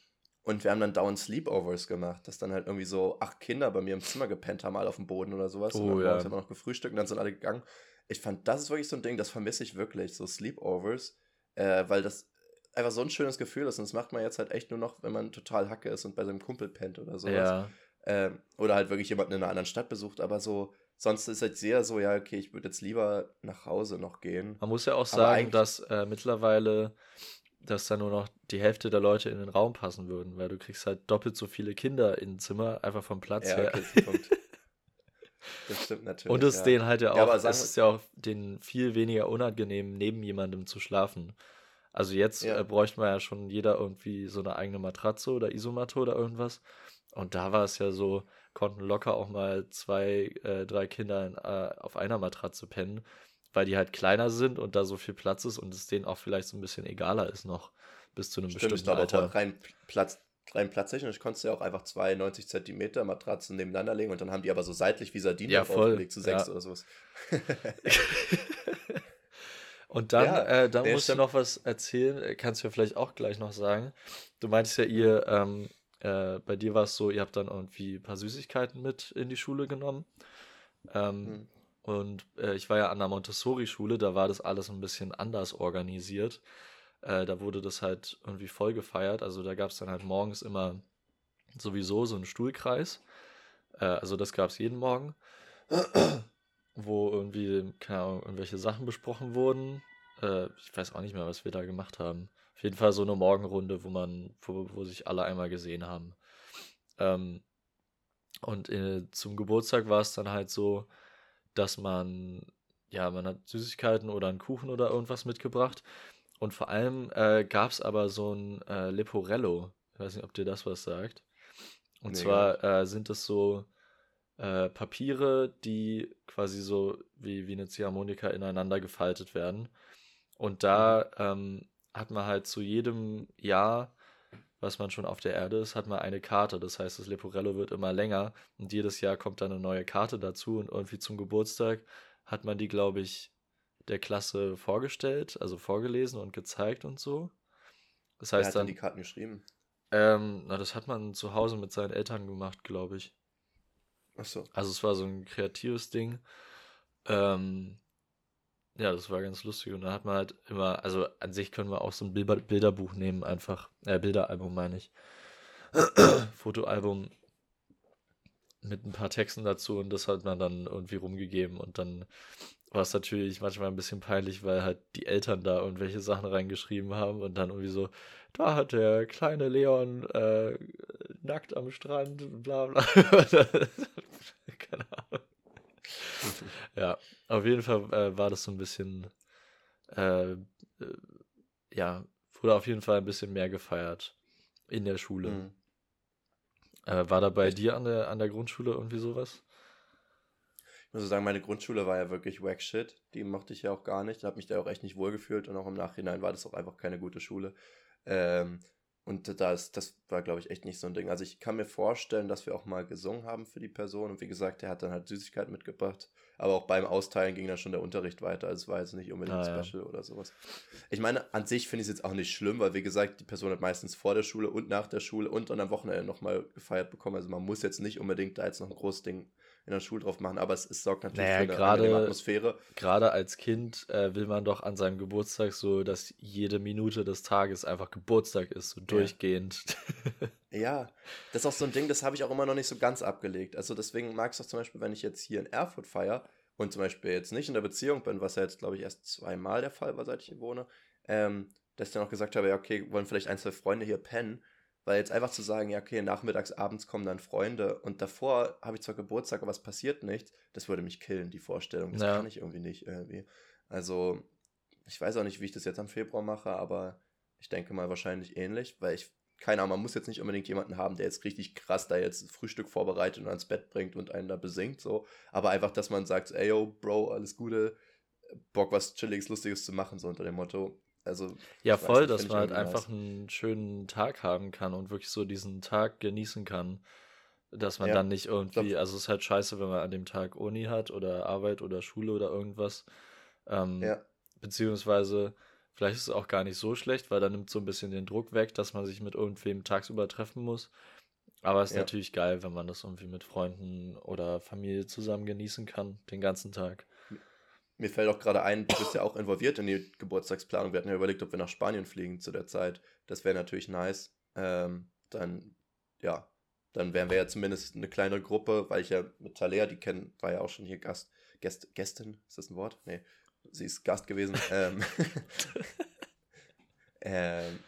S2: Und wir haben dann dauernd Sleepovers gemacht, dass dann halt irgendwie so acht Kinder bei mir im Zimmer gepennt haben, alle auf dem Boden oder sowas. Oh, und dann ja. haben wir noch gefrühstückt und dann sind alle gegangen. Ich fand, das ist wirklich so ein Ding, das vermisse ich wirklich, so Sleepovers, äh, weil das einfach so ein schönes Gefühl ist. Und das macht man jetzt halt echt nur noch, wenn man total Hacke ist und bei seinem Kumpel pennt oder sowas. Ja. Ähm, oder halt wirklich jemanden in einer anderen Stadt besucht, aber so Sonst ist es halt sehr so, ja, okay, ich würde jetzt lieber nach Hause noch gehen.
S3: Man muss ja auch sagen, dass äh, mittlerweile, dass da nur noch die Hälfte der Leute in den Raum passen würden, weil du kriegst halt doppelt so viele Kinder in ein Zimmer, einfach vom Platz ja, her. Okay, das stimmt natürlich. Und es ist ja. denen halt ja auch, ja, es ist ja auch denen viel weniger unangenehm, neben jemandem zu schlafen. Also jetzt ja. äh, bräuchte man ja schon jeder irgendwie so eine eigene Matratze oder Isomatte oder irgendwas. Und da war es ja so, konnten locker auch mal zwei, äh, drei Kinder in, äh, auf einer Matratze pennen, weil die halt kleiner sind und da so viel Platz ist und es denen auch vielleicht so ein bisschen egaler ist noch bis zu einem Stimmt, bestimmten ich Alter.
S2: Rein Platz, rein platztechnisch konntest du ja auch einfach zwei 90 Zentimeter Matratzen nebeneinander legen und dann haben die aber so seitlich wie Sardinen ja, aufgelegt zu sechs ja. oder sowas.
S3: und dann, ja, äh, dann musst du noch was erzählen, kannst du ja vielleicht auch gleich noch sagen. Du meintest ja, ihr ähm, äh, bei dir war es so, ihr habt dann irgendwie ein paar Süßigkeiten mit in die Schule genommen. Ähm, mhm. Und äh, ich war ja an der Montessori-Schule, da war das alles ein bisschen anders organisiert. Äh, da wurde das halt irgendwie voll gefeiert. Also da gab es dann halt morgens immer sowieso so einen Stuhlkreis. Äh, also das gab es jeden Morgen, wo irgendwie, keine Ahnung, irgendwelche Sachen besprochen wurden. Äh, ich weiß auch nicht mehr, was wir da gemacht haben. Auf jeden Fall so eine Morgenrunde, wo man, wo, wo sich alle einmal gesehen haben. Ähm, und in, äh, zum Geburtstag war es dann halt so, dass man, ja, man hat Süßigkeiten oder einen Kuchen oder irgendwas mitgebracht. Und vor allem äh, gab es aber so ein äh, Leporello. Ich weiß nicht, ob dir das was sagt. Und nee, zwar äh, sind es so äh, Papiere, die quasi so wie, wie eine Ziehharmonika ineinander gefaltet werden. Und da mhm. ähm, hat man halt zu jedem Jahr was man schon auf der Erde ist, hat man eine Karte. Das heißt, das Leporello wird immer länger und jedes Jahr kommt dann eine neue Karte dazu und irgendwie zum Geburtstag hat man die, glaube ich, der Klasse vorgestellt, also vorgelesen und gezeigt und so.
S2: Das heißt Wer hat dann die Karten geschrieben.
S3: Ähm, na, das hat man zu Hause mit seinen Eltern gemacht, glaube ich.
S2: Ach so.
S3: Also es war so ein kreatives Ding. Ähm, ja, das war ganz lustig. Und da hat man halt immer, also an sich können wir auch so ein Bilderbuch nehmen, einfach. Äh, Bilderalbum meine ich. Fotoalbum mit ein paar Texten dazu und das hat man dann irgendwie rumgegeben und dann war es natürlich manchmal ein bisschen peinlich, weil halt die Eltern da irgendwelche Sachen reingeschrieben haben und dann irgendwie so, da hat der kleine Leon äh, nackt am Strand, bla bla. Keine Ahnung. ja, auf jeden Fall äh, war das so ein bisschen, äh, äh, ja, wurde auf jeden Fall ein bisschen mehr gefeiert in der Schule. Mhm. Äh, war da bei dir an der, an der Grundschule irgendwie sowas?
S2: Ich muss sagen, meine Grundschule war ja wirklich wack shit. Die mochte ich ja auch gar nicht. Ich habe mich da auch echt nicht wohlgefühlt und auch im Nachhinein war das auch einfach keine gute Schule. Ähm, und das, das war, glaube ich, echt nicht so ein Ding. Also ich kann mir vorstellen, dass wir auch mal gesungen haben für die Person. Und wie gesagt, er hat dann halt Süßigkeiten mitgebracht. Aber auch beim Austeilen ging dann schon der Unterricht weiter. Also es war jetzt nicht unbedingt ah, Special ja. oder sowas. Ich meine, an sich finde ich es jetzt auch nicht schlimm, weil wie gesagt, die Person hat meistens vor der Schule und nach der Schule und dann am Wochenende nochmal gefeiert bekommen. Also man muss jetzt nicht unbedingt da jetzt noch ein großes Ding in der Schule drauf machen, aber es, es sorgt natürlich naja,
S3: für eine grade, Atmosphäre. Gerade als Kind äh, will man doch an seinem Geburtstag so, dass jede Minute des Tages einfach Geburtstag ist, so ja. durchgehend.
S2: ja, das ist auch so ein Ding, das habe ich auch immer noch nicht so ganz abgelegt. Also deswegen mag es auch zum Beispiel, wenn ich jetzt hier in Erfurt feiere und zum Beispiel jetzt nicht in der Beziehung bin, was ja jetzt, glaube ich, erst zweimal der Fall war, seit ich hier wohne, ähm, dass ich dann auch gesagt habe, ja, okay, wollen vielleicht ein, zwei Freunde hier pennen weil jetzt einfach zu sagen, ja, okay, nachmittags, abends kommen dann Freunde und davor habe ich zwar Geburtstag, aber es passiert nichts, das würde mich killen, die Vorstellung. Das ja. kann ich irgendwie nicht irgendwie. Also, ich weiß auch nicht, wie ich das jetzt am Februar mache, aber ich denke mal wahrscheinlich ähnlich, weil ich, keine Ahnung, man muss jetzt nicht unbedingt jemanden haben, der jetzt richtig krass da jetzt Frühstück vorbereitet und ans Bett bringt und einen da besingt, so. Aber einfach, dass man sagt, ey, yo, Bro, alles Gute, Bock, was Chilliges, Lustiges zu machen, so unter dem Motto, also,
S3: ja, voll, nicht, dass man halt einfach einen schönen Tag haben kann und wirklich so diesen Tag genießen kann. Dass man ja, dann nicht irgendwie, also es ist halt scheiße, wenn man an dem Tag Uni hat oder Arbeit oder Schule oder irgendwas. Ähm, ja. Beziehungsweise, vielleicht ist es auch gar nicht so schlecht, weil dann nimmt so ein bisschen den Druck weg, dass man sich mit irgendwem tagsüber treffen muss. Aber es ist ja. natürlich geil, wenn man das irgendwie mit Freunden oder Familie zusammen genießen kann, den ganzen Tag.
S2: Mir fällt auch gerade ein, du bist ja auch involviert in die Geburtstagsplanung. Wir hatten ja überlegt, ob wir nach Spanien fliegen zu der Zeit. Das wäre natürlich nice. Ähm, dann, ja, dann wären wir ja zumindest eine kleine Gruppe, weil ich ja mit Talea, die kennen, war ja auch schon hier Gast, Gäst, Gästin, ist das ein Wort? Nee, sie ist Gast gewesen. ähm, ähm,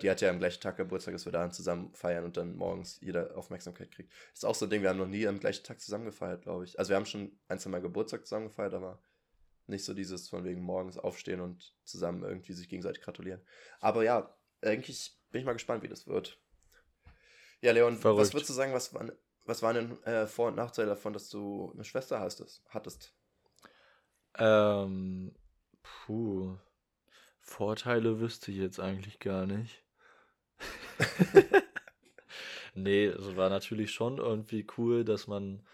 S2: die hat ja am gleichen Tag Geburtstag, dass wir da zusammen feiern und dann morgens jeder Aufmerksamkeit kriegt. Das ist auch so ein Ding, wir haben noch nie am gleichen Tag zusammen gefeiert, glaube ich. Also wir haben schon ein, zwei Mal Geburtstag zusammen gefeiert, aber nicht so dieses von wegen morgens aufstehen und zusammen irgendwie sich gegenseitig gratulieren. Aber ja, eigentlich bin ich mal gespannt, wie das wird. Ja, Leon, Verrückt. was würdest du sagen, was waren, was waren denn äh, Vor- und Nachteile davon, dass du eine Schwester hast, hattest?
S3: Ähm, puh. Vorteile wüsste ich jetzt eigentlich gar nicht. nee, es war natürlich schon irgendwie cool, dass man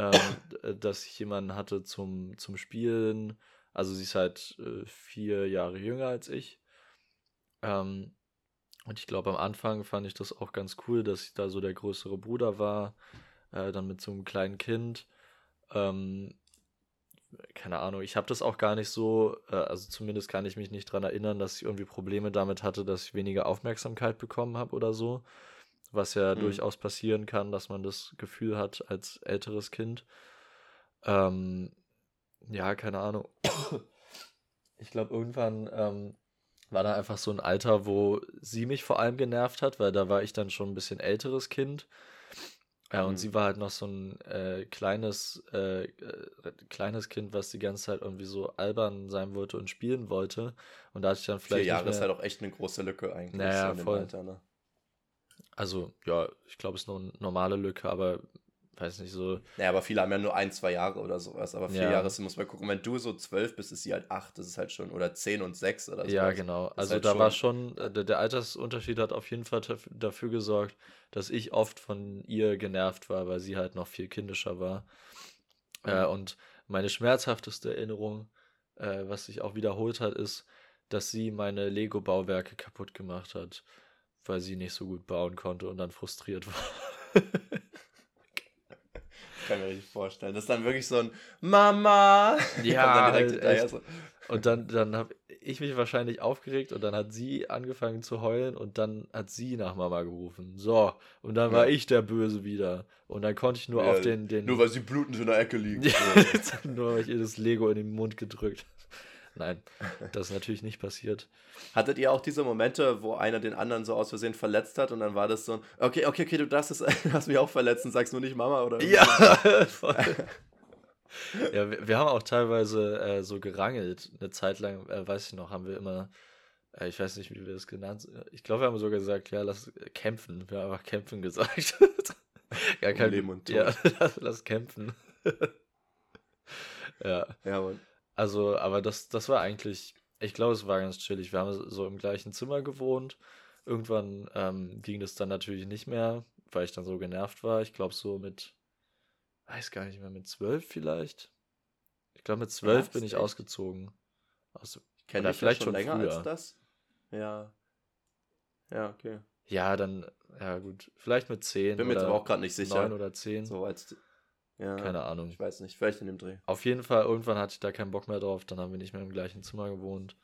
S3: ähm, dass ich jemanden hatte zum, zum Spielen. Also sie ist halt äh, vier Jahre jünger als ich. Ähm, und ich glaube, am Anfang fand ich das auch ganz cool, dass ich da so der größere Bruder war, äh, dann mit so einem kleinen Kind. Ähm, keine Ahnung, ich habe das auch gar nicht so, äh, also zumindest kann ich mich nicht daran erinnern, dass ich irgendwie Probleme damit hatte, dass ich weniger Aufmerksamkeit bekommen habe oder so was ja mhm. durchaus passieren kann, dass man das Gefühl hat als älteres Kind. Ähm, ja, keine Ahnung. Ich glaube, irgendwann ähm, war da einfach so ein Alter, wo sie mich vor allem genervt hat, weil da war ich dann schon ein bisschen älteres Kind. Ja, und mhm. sie war halt noch so ein äh, kleines, äh, äh, kleines Kind, was die ganze Zeit irgendwie so albern sein wollte und spielen wollte. Und da hatte ich dann vielleicht.
S2: Vier Jahre mehr... ist halt auch echt eine große Lücke eigentlich.
S3: Naja, voll. Alter, ne? Also, ja, ich glaube, es ist nur eine normale Lücke, aber weiß nicht, so.
S2: Naja, aber viele haben ja nur ein, zwei Jahre oder sowas. Aber vier
S3: Ja.
S2: Jahre muss man gucken. Wenn du so zwölf bist, ist sie halt acht. Das ist halt schon. Oder zehn und sechs oder so.
S3: Ja, genau. Also
S2: halt
S3: da war
S2: schon-
S3: schon, äh, der, Altersunterschied hat auf jeden Fall daf- dafür gesorgt, dass ich oft von ihr genervt war, weil sie halt noch viel kindischer war. Äh, und meine schmerzhafteste Erinnerung, äh, was sich auch wiederholt hat, ist, dass sie meine Lego-Bauwerke kaputt gemacht hat, weil sie nicht so gut bauen konnte und dann frustriert war.
S2: Kann mir richtig vorstellen. Das ist dann wirklich so ein Mama.
S3: Ja,
S2: Und dann
S3: echt.
S2: so.
S3: Und dann, dann habe ich mich wahrscheinlich aufgeregt und dann hat sie angefangen zu heulen und dann hat sie nach Mama gerufen. So, und dann war
S2: Ja.
S3: ich der Böse wieder. Und dann konnte ich nur
S2: Ja,
S3: auf den, den
S2: Nur weil sie blutend in der Ecke liegen.
S3: Nur weil ich ihr das Lego in den Mund gedrückt. Nein, das ist natürlich nicht passiert.
S2: Hattet ihr auch diese Momente, wo einer den anderen so aus Versehen verletzt hat und dann war das so ein, okay, okay, okay, du darfst, es, du hast mich auch verletzt und sagst nur nicht Mama oder
S3: Ja, voll. ja wir, wir haben auch teilweise äh, so gerangelt. Eine Zeit lang, äh, weiß ich noch, haben wir immer, äh, ich weiß nicht, wie wir das genannt Ich glaube, wir haben sogar gesagt, ja, lass kämpfen. Wir haben einfach kämpfen gesagt. ja,
S2: Um Leben und Tod.
S3: Ja, lass, lass kämpfen. ja,
S2: Ja, Mann.
S3: Also, aber das, das war eigentlich, ich glaube, es war ganz chillig. Wir haben so im gleichen Zimmer gewohnt. Irgendwann ähm, ging das dann natürlich nicht mehr, weil ich dann so genervt war. Ich glaube, so mit, weiß gar nicht mehr, mit zwölf vielleicht. Ich glaube, mit zwölf bin ich
S2: Echt?
S3: ausgezogen. Aus,
S2: Kennt
S3: Oder
S2: ihr
S3: vielleicht
S2: schon
S3: schon
S2: länger
S3: früher.
S2: als das? Ja. Ja, okay.
S3: ja, dann, ja gut, vielleicht mit zehn
S2: Bin mir jetzt aber auch gerade nicht sicher.
S3: neun oder zehn.
S2: So als. Ja.
S3: Keine Ahnung.
S2: Ich weiß nicht, vielleicht in dem Dreh.
S3: Auf jeden Fall, irgendwann hatte ich da keinen Bock mehr drauf, dann haben wir nicht mehr im gleichen Zimmer gewohnt.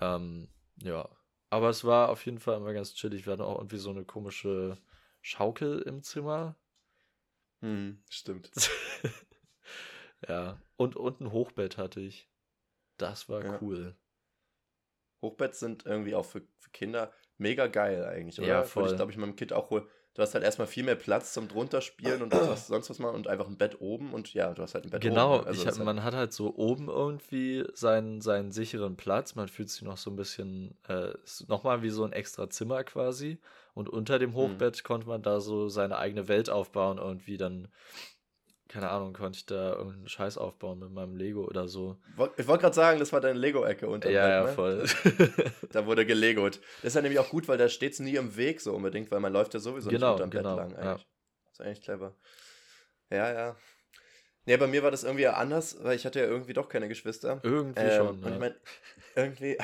S3: Ähm, ja. Aber es war auf jeden Fall immer ganz chillig. Wir hatten auch irgendwie so eine komische Schaukel im Zimmer.
S2: Hm, stimmt.
S3: ja. Und, und ein Hochbett hatte ich. Das war
S2: Ja.
S3: cool.
S2: Hochbetts sind irgendwie auch für, für Kinder mega geil eigentlich, oder?
S3: Ja,
S2: Würde
S3: voll.
S2: ich, glaube ich, meinem Kind auch holen. Du hast halt erstmal viel mehr Platz zum drunter spielen und was, sonst was mal und einfach ein Bett oben und ja, du hast halt ein Bett
S3: Genau,
S2: oben. Also
S3: hab,
S2: ist halt,
S3: man hat halt so oben irgendwie seinen, seinen sicheren Platz. Man fühlt sich noch so ein bisschen, äh, nochmal wie so ein extra Zimmer quasi. Und unter
S2: Mhm.
S3: dem Hochbett konnte man da so seine eigene Welt aufbauen. Irgendwie dann, keine Ahnung, konnte ich da irgendeinen Scheiß aufbauen mit meinem Lego oder so.
S2: Ich wollte gerade sagen, das war deine Lego-Ecke unter
S3: Ja, ja,
S2: ne?
S3: voll.
S2: Da wurde gelegot. Das ist ja nämlich auch gut, weil da steht es nie im Weg so unbedingt, weil man läuft ja sowieso
S3: Genau,
S2: nicht unterm
S3: genau,
S2: Bett lang
S3: ja.
S2: eigentlich. Das ist eigentlich clever. Ja, ja. Nee, bei mir war das irgendwie anders, weil ich hatte ja irgendwie doch keine Geschwister.
S3: Irgendwie
S2: Ähm,
S3: schon.
S2: Und
S3: ja.
S2: ich meine, irgendwie.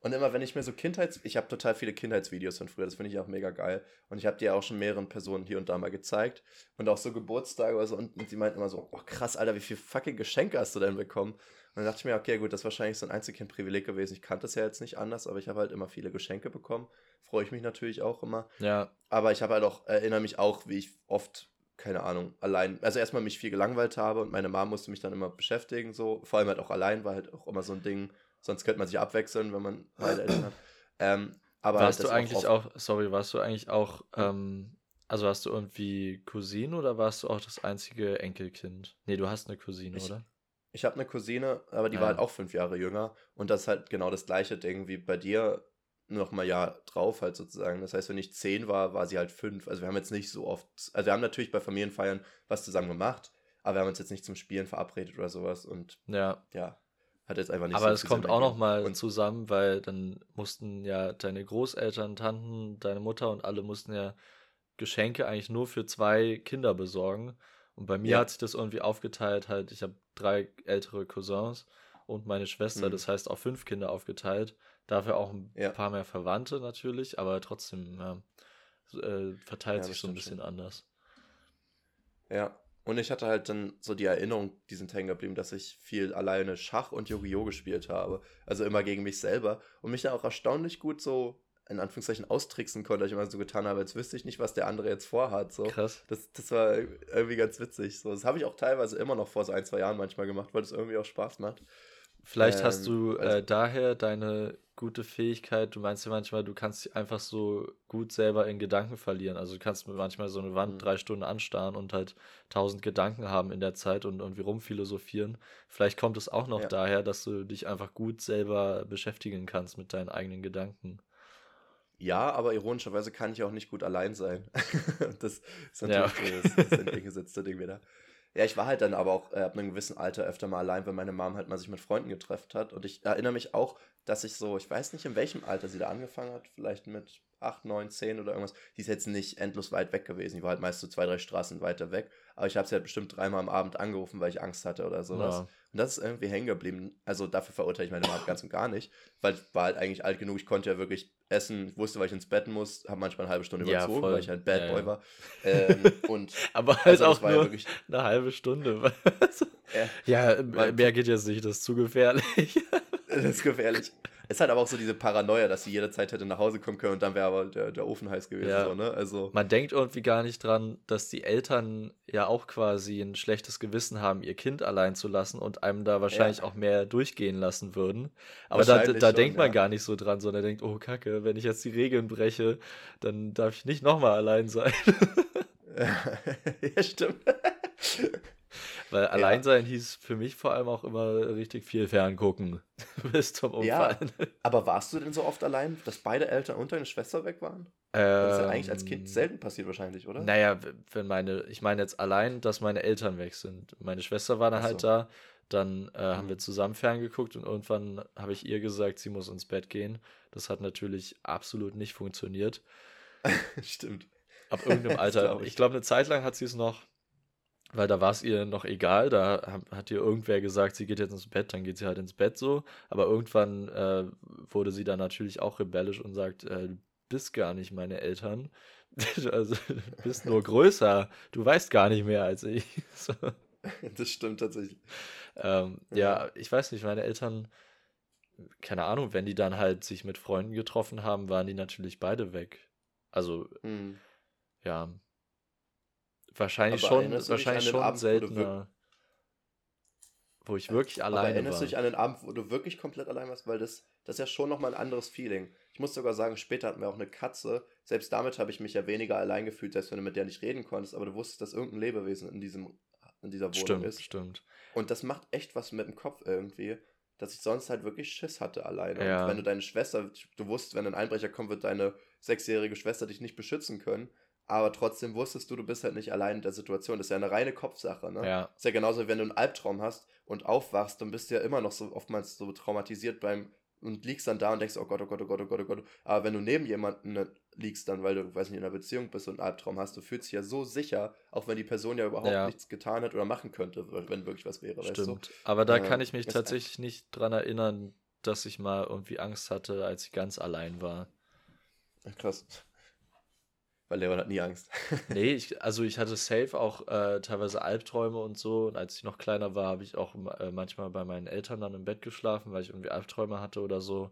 S2: Und immer, wenn ich mir so Kindheits... Ich habe total viele Kindheitsvideos von früher, das finde ich auch mega geil. Und ich habe die ja auch schon mehreren Personen hier und da mal gezeigt. Und auch so Geburtstage oder so. Und, und die meinten immer so, oh krass, Alter, wie viel fucking Geschenke hast du denn bekommen? Und dann dachte ich mir, okay, gut, das ist wahrscheinlich so ein Einzelkindprivileg gewesen. Ich kannte es ja jetzt nicht anders, aber ich habe halt immer viele Geschenke bekommen. Freue ich mich natürlich auch immer.
S3: ja,
S2: Aber ich habe halt auch, erinnere mich auch, wie ich oft, keine Ahnung, allein, also erstmal mich viel gelangweilt habe und meine Mom musste mich dann immer beschäftigen, so. Vor allem halt auch allein, war halt auch immer so ein Ding. Sonst könnte man sich abwechseln, wenn man beide Eltern hat. Ähm, aber
S3: warst du eigentlich
S2: oft-
S3: auch, sorry, warst du eigentlich auch, ähm, also hast du irgendwie Cousine oder warst du auch das einzige Enkelkind? Nee, du hast eine Cousine,
S2: Ich-
S3: oder?
S2: Ich habe eine Cousine, aber die
S3: Ja.
S2: war halt auch fünf Jahre jünger. Und das ist halt genau das gleiche Ding wie bei dir, nur noch mal ein Jahr drauf halt sozusagen. Das heißt, wenn ich zehn war, war sie halt fünf. Also wir haben jetzt nicht so oft, also wir haben natürlich bei Familienfeiern was zusammen gemacht, aber wir haben uns jetzt nicht zum Spielen verabredet oder sowas. Und
S3: Ja,
S2: ja, hat jetzt einfach nicht
S3: aber
S2: so
S3: es kommt
S2: Sinn
S3: auch noch
S2: ergeben.
S3: mal
S2: Und
S3: zusammen, weil dann mussten ja deine Großeltern, Tanten, deine Mutter und alle mussten ja Geschenke eigentlich nur für zwei Kinder besorgen. Und bei mir
S2: Ja.
S3: hat sich das irgendwie aufgeteilt, halt, ich habe drei ältere Cousins und meine Schwester,
S2: Mhm.
S3: das heißt auch fünf Kinder aufgeteilt. Dafür auch ein
S2: Ja.
S3: paar mehr Verwandte natürlich, aber trotzdem ja, äh, verteilt sich so ein bisschen
S2: schon.
S3: anders.
S2: Ja, und ich hatte halt dann so die Erinnerung, die sind hängen geblieben, dass ich viel alleine Schach und Yu-Gi-Oh! gespielt habe. Also immer gegen mich selber. Und mich dann auch erstaunlich gut so, in Anführungszeichen, austricksen konnte, dass ich immer so getan habe, als wüsste ich nicht, was der andere jetzt vorhat. So.
S3: Krass.
S2: Das, das war irgendwie ganz witzig. So, das habe ich auch teilweise immer noch vor so ein, zwei Jahren manchmal gemacht, weil das irgendwie auch Spaß macht.
S3: Vielleicht hast
S2: Ähm,
S3: du
S2: also-
S3: äh, daher deine gute Fähigkeit, du meinst ja manchmal, du kannst dich einfach so gut selber in Gedanken verlieren. Also du kannst manchmal so eine Wand
S2: Mhm.
S3: drei Stunden anstarren und halt tausend Gedanken haben in der Zeit und irgendwie rumphilosophieren. Vielleicht kommt es auch noch
S2: Ja.
S3: daher, dass du dich einfach gut selber beschäftigen kannst mit deinen eigenen Gedanken.
S2: Ja, aber ironischerweise kann ich auch nicht gut allein sein. das ist natürlich ja. das, das entgegengesetzte Ding wieder. Ja, ich war halt dann aber auch äh, ab einem gewissen Alter öfter mal allein, weil meine Mom halt mal sich mit Freunden getroffen hat. Und ich erinnere mich auch, dass ich so, ich weiß nicht, in welchem Alter sie da angefangen hat, vielleicht mit 8, 9, 10 oder irgendwas. Die ist jetzt nicht endlos weit weg gewesen. Die war halt meist so zwei, drei Straßen weiter weg. Aber ich habe sie halt bestimmt dreimal am Abend angerufen, weil ich Angst hatte oder sowas. Ja. Und das ist irgendwie hängen geblieben. Also dafür verurteile ich meine Mom ganz und gar nicht, weil ich war halt eigentlich alt genug. Ich konnte ja wirklich essen, wusste, weil ich ins Bett muss, habe manchmal eine halbe Stunde überzogen, ja, weil ich halt Bad ja, Boy war. Ähm, und
S3: Aber halt also auch nur ja eine halbe Stunde. ja, mehr geht jetzt nicht, das ist zu gefährlich.
S2: das ist gefährlich. Es ist halt aber auch so diese Paranoia, dass sie jederzeit hätte nach Hause kommen können und dann wäre aber der, der Ofen heiß gewesen. Ja. So, ne? also,
S3: Man denkt irgendwie gar nicht dran, dass die Eltern ja auch quasi ein schlechtes Gewissen haben, ihr Kind allein zu lassen und einem da wahrscheinlich ja. auch mehr durchgehen lassen würden. Aber da, da schon, denkt man ja. gar nicht so dran, sondern denkt, oh Kacke, wenn ich jetzt die Regeln breche, dann darf ich nicht nochmal allein sein.
S2: ja, stimmt.
S3: Weil ja. Alleinsein hieß für mich vor allem auch immer richtig viel ferngucken bis zum
S2: Umfallen. Ja, aber warst du denn so oft allein, dass beide Eltern und deine Schwester weg waren? Ähm, das ist ja eigentlich als Kind ähm, selten passiert wahrscheinlich, oder?
S3: Naja, wenn meine, ich meine jetzt allein, dass meine Eltern weg sind. Meine Schwester war dann halt so. halt da, dann äh, haben mhm. wir zusammen ferngeguckt und irgendwann habe ich ihr gesagt, sie muss ins Bett gehen. Das hat natürlich absolut nicht funktioniert.
S2: Stimmt.
S3: Ab irgendeinem Alter. glaub ich, ich glaube, eine Zeit lang hat sie es noch weil da war es ihr noch egal, da hat ihr irgendwer gesagt, sie geht jetzt ins Bett, dann geht sie halt ins Bett so, aber irgendwann äh, wurde sie dann natürlich auch rebellisch und sagt, äh, du bist gar nicht meine Eltern, also du bist nur größer, du weißt gar nicht mehr als ich. so.
S2: Das stimmt tatsächlich.
S3: Ähm, ja. ja, ich weiß nicht, meine Eltern, keine Ahnung, wenn die dann halt sich mit Freunden getroffen haben, waren die natürlich beide weg. Also, mhm. ja, Wahrscheinlich aber schon, wahrscheinlich schon Abend, seltener. Wo, wo ich wirklich aber alleine
S2: erinnerst war. du dich an den Abend, wo du wirklich komplett allein warst? Weil das, das ist ja schon nochmal ein anderes Feeling. Ich muss sogar sagen, später hatten wir auch eine Katze. Selbst damit habe ich mich ja weniger allein gefühlt, selbst wenn du mit der nicht reden konntest. Aber du wusstest, dass irgendein Lebewesen in, diesem, in dieser Wohnung
S3: stimmt,
S2: ist.
S3: Stimmt,
S2: Und das macht echt was mit dem Kopf irgendwie dass ich sonst halt wirklich Schiss hatte alleine. Ja. Und wenn du deine Schwester, du wusstest, wenn ein Einbrecher kommt, wird deine sechsjährige Schwester dich nicht beschützen können aber trotzdem wusstest du, du bist halt nicht allein in der Situation. Das ist ja eine reine Kopfsache, ne?
S3: Ja.
S2: ist ja genauso, wenn du einen Albtraum hast und aufwachst, dann bist du ja immer noch so oftmals so traumatisiert beim und liegst dann da und denkst, oh Gott, oh Gott, oh Gott, oh Gott, oh Gott. Aber wenn du neben jemanden ne, liegst dann, weil du, weiß nicht, in einer Beziehung bist und einen Albtraum hast, du fühlst dich ja so sicher, auch wenn die Person ja überhaupt ja. nichts getan hat oder machen könnte, wenn wirklich was wäre,
S3: Stimmt. weißt du? Aber da äh, kann ich mich tatsächlich nicht dran erinnern, dass ich mal irgendwie Angst hatte, als ich ganz allein war.
S2: Krass. Weil Leon hat nie Angst.
S3: nee, ich, also ich hatte safe auch äh, teilweise Albträume und so. Und als ich noch kleiner war, habe ich auch äh, manchmal bei meinen Eltern dann im Bett geschlafen, weil ich irgendwie Albträume hatte oder so.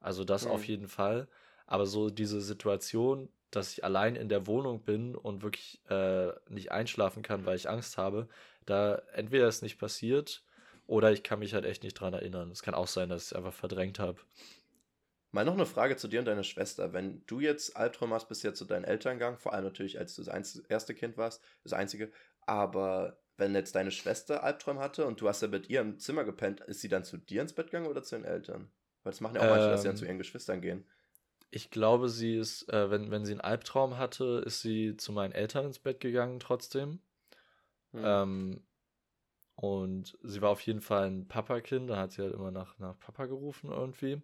S3: Also das mhm. auf jeden Fall. Aber so diese Situation, dass ich allein in der Wohnung bin und wirklich äh, nicht einschlafen kann, weil ich Angst habe, da entweder ist nicht passiert oder ich kann mich halt echt nicht dran erinnern. Es kann auch sein, dass ich es einfach verdrängt habe.
S2: Mal noch eine Frage zu dir und deiner Schwester. Wenn du jetzt Albträume hast, bist du ja zu deinen Eltern gegangen, vor allem natürlich, als du das erste Kind warst, das einzige. Aber wenn jetzt deine Schwester Albträume hatte und du hast ja mit ihr im Zimmer gepennt, ist sie dann zu dir ins Bett gegangen oder zu den Eltern? Weil das machen ja auch ähm, manche, dass sie dann zu ähm, ihren Geschwistern gehen.
S3: Ich glaube, sie ist, äh, wenn, wenn sie einen Albtraum hatte, ist sie zu meinen Eltern ins Bett gegangen trotzdem. Hm. Ähm, und sie war auf jeden Fall ein Papakind, da hat sie halt immer nach, nach Papa gerufen irgendwie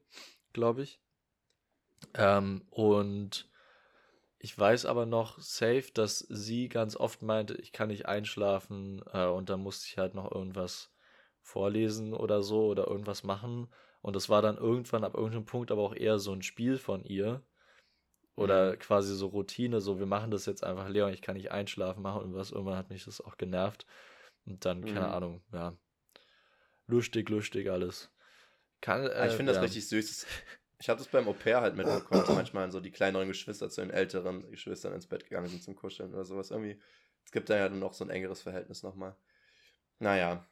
S3: glaube ich. Ähm, und ich weiß aber noch safe, dass sie ganz oft meinte, ich kann nicht einschlafen äh, und dann musste ich halt noch irgendwas vorlesen oder so oder irgendwas machen. Und das war dann irgendwann ab irgendeinem Punkt aber auch eher so ein Spiel von ihr. Oder mhm. quasi so Routine, so wir machen das jetzt einfach, Leon, ich kann nicht einschlafen machen und was. Irgendwann hat mich das auch genervt. Und dann, mhm. keine Ahnung, ja. Lustig, lustig alles.
S2: Kann, äh, ich finde das ja. richtig süß. Ich habe das beim Au-pair halt mitbekommen, dass manchmal so die kleineren Geschwister zu den älteren Geschwistern ins Bett gegangen sind zum Kuscheln oder sowas. Irgendwie, es gibt da ja dann noch so ein engeres Verhältnis nochmal. Naja.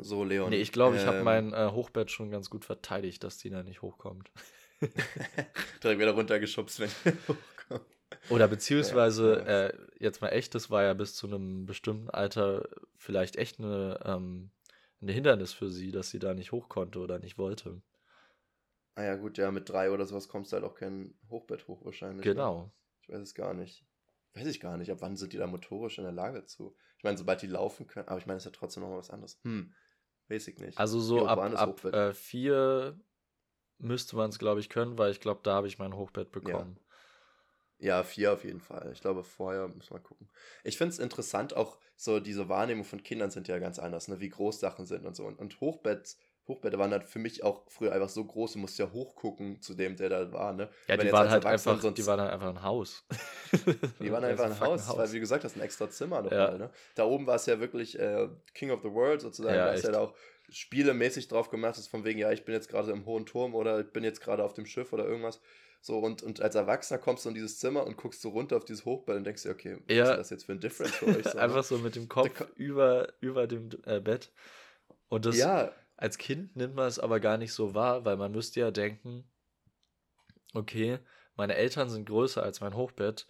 S2: So, Leon.
S3: Nee, ich glaube, ähm, ich habe mein äh, Hochbett schon ganz gut verteidigt, dass die da nicht hochkommt.
S2: Direkt wieder runtergeschubst, wenn die
S3: hochkommt. Oder beziehungsweise, äh, jetzt mal echt, das war ja bis zu einem bestimmten Alter vielleicht echt eine ähm, ein Hindernis für sie, dass sie da nicht hoch konnte oder nicht wollte.
S2: Ah ja, gut, ja, mit drei oder sowas kommst du halt auch kein Hochbett hoch wahrscheinlich.
S3: Genau.
S2: Ne? Ich weiß es gar nicht. Weiß ich gar nicht. Ab wann sind die da motorisch in der Lage zu? Ich meine, sobald die laufen können, aber ich meine, es ist ja trotzdem noch was anderes. Hm, weiß ich nicht.
S3: Also so ab, ab äh, vier müsste man es, glaube ich, können, weil ich glaube, da habe ich mein Hochbett bekommen.
S2: Ja. Ja. vier auf jeden Fall. Ich glaube, vorher muss man gucken. Ich finde es interessant, auch so diese Wahrnehmung von Kindern sind ja ganz anders, ne? wie groß Sachen sind und so. Und, und Hochbett Hochbeete waren halt für mich auch früher einfach so groß, du musst ja hochgucken zu dem, der da war, ne?
S3: Ja, die waren, halt einfach, sonst, die waren halt einfach ein Haus.
S2: die waren einfach ein Haus, Haus, weil wie gesagt, das ist ein extra Zimmer nochmal, ja. ne? Da oben war es ja wirklich äh, King of the World sozusagen, ja, da ist ja da auch spielemäßig drauf gemacht, ist von wegen, ja, ich bin jetzt gerade im hohen Turm oder ich bin jetzt gerade auf dem Schiff oder irgendwas. So, und, und als Erwachsener kommst du in dieses Zimmer und guckst so runter auf dieses Hochbett und denkst dir, okay, was ja. ist das jetzt für ein Difference für euch?
S3: So, ne? Einfach so mit dem Kopf über, über dem äh, Bett. Und das, ja. Als Kind nimmt man es aber gar nicht so wahr, weil man müsste ja denken, okay, meine Eltern sind größer als mein Hochbett,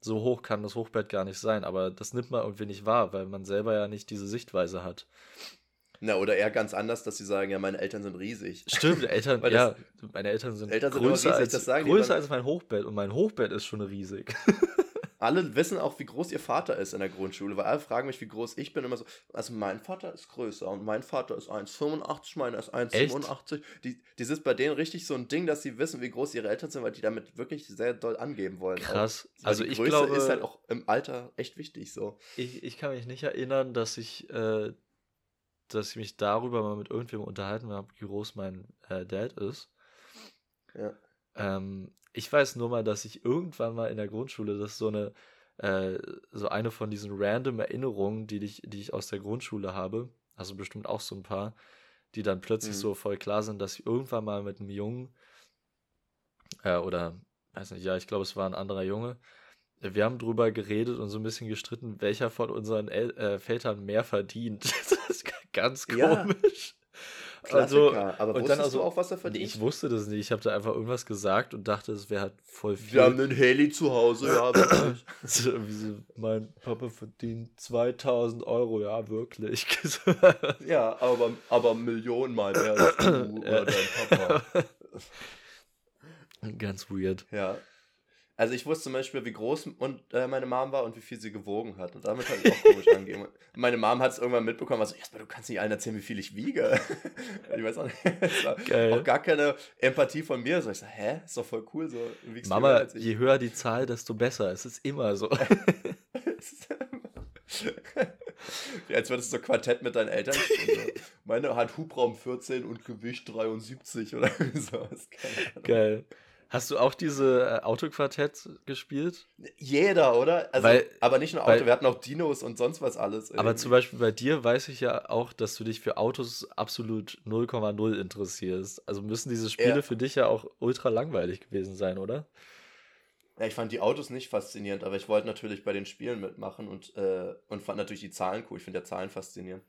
S3: so hoch kann das Hochbett gar nicht sein, aber das nimmt man irgendwie nicht wahr, weil man selber ja nicht diese Sichtweise hat.
S2: Na, oder eher ganz anders, dass sie sagen, ja, meine Eltern sind riesig.
S3: Stimmt, Eltern, ja, meine Eltern sind, Eltern sind größer, riesig, als, größer als mein Hochbett und mein Hochbett ist schon riesig.
S2: alle wissen auch, wie groß ihr Vater ist in der Grundschule, weil alle fragen mich, wie groß ich bin. Immer so, also mein Vater ist größer und mein Vater ist 1,85, meiner ist 1,85. Die, das ist bei denen richtig so ein Ding, dass sie wissen, wie groß ihre Eltern sind, weil die damit wirklich sehr doll angeben wollen.
S3: Krass.
S2: Auch. Also die Größe ich glaube, ist halt auch im Alter echt wichtig so.
S3: Ich, ich kann mich nicht erinnern, dass ich, äh, dass ich mich darüber mal mit irgendwem unterhalten habe, wie groß mein äh, Dad ist. Ja. Ähm, ich weiß nur mal, dass ich irgendwann mal in der Grundschule, das ist so eine, äh, so eine von diesen random Erinnerungen, die ich, die ich aus der Grundschule habe, also bestimmt auch so ein paar, die dann plötzlich mhm. so voll klar sind, dass ich irgendwann mal mit einem Jungen, äh, oder, weiß nicht, ja, ich glaube, es war ein anderer Junge, wir haben drüber geredet und so ein bisschen gestritten, welcher von unseren El äh, Vätern mehr verdient. ganz komisch.
S2: Also, Klassiker. Also, aber wusstest dann also, du auch, was er verdient?
S3: Ich wusste das nicht. Ich habe da einfach irgendwas gesagt und dachte, es wäre halt voll
S2: viel. Wir haben einen Heli zu Hause, ja,
S3: so, mein Papa verdient 2000 Euro, ja, wirklich.
S2: ja, aber, aber Millionen mal mehr als du oder dein Papa.
S3: Ganz weird.
S2: Ja, also ich wusste zum Beispiel, wie groß und, äh, meine Mom war und wie viel sie gewogen hat. Und damit hat ich auch komisch angehen. Meine Mom hat es irgendwann mitbekommen, also erstmal, du kannst nicht allen erzählen, wie viel ich wiege. ich weiß auch nicht. Geil. auch gar keine Empathie von mir. So, ich so, hä? Ist doch voll cool. So,
S3: Mama, je höher die Zahl, desto besser. Es ist immer so.
S2: Als würdest du so Quartett mit deinen Eltern spielen. Meine hat Hubraum 14 und Gewicht 73 oder sowas.
S3: Geil. Hast du auch diese äh, Autoquartett gespielt?
S2: Jeder, oder? Also, weil, aber nicht nur Auto, weil, wir hatten auch Dinos und sonst was alles.
S3: Irgendwie. Aber zum Beispiel bei dir weiß ich ja auch, dass du dich für Autos absolut 0,0 interessierst. Also müssen diese Spiele ja. für dich ja auch ultra langweilig gewesen sein, oder?
S2: Ja, ich fand die Autos nicht faszinierend, aber ich wollte natürlich bei den Spielen mitmachen und, äh, und fand natürlich die Zahlen cool. Ich finde ja Zahlen faszinierend.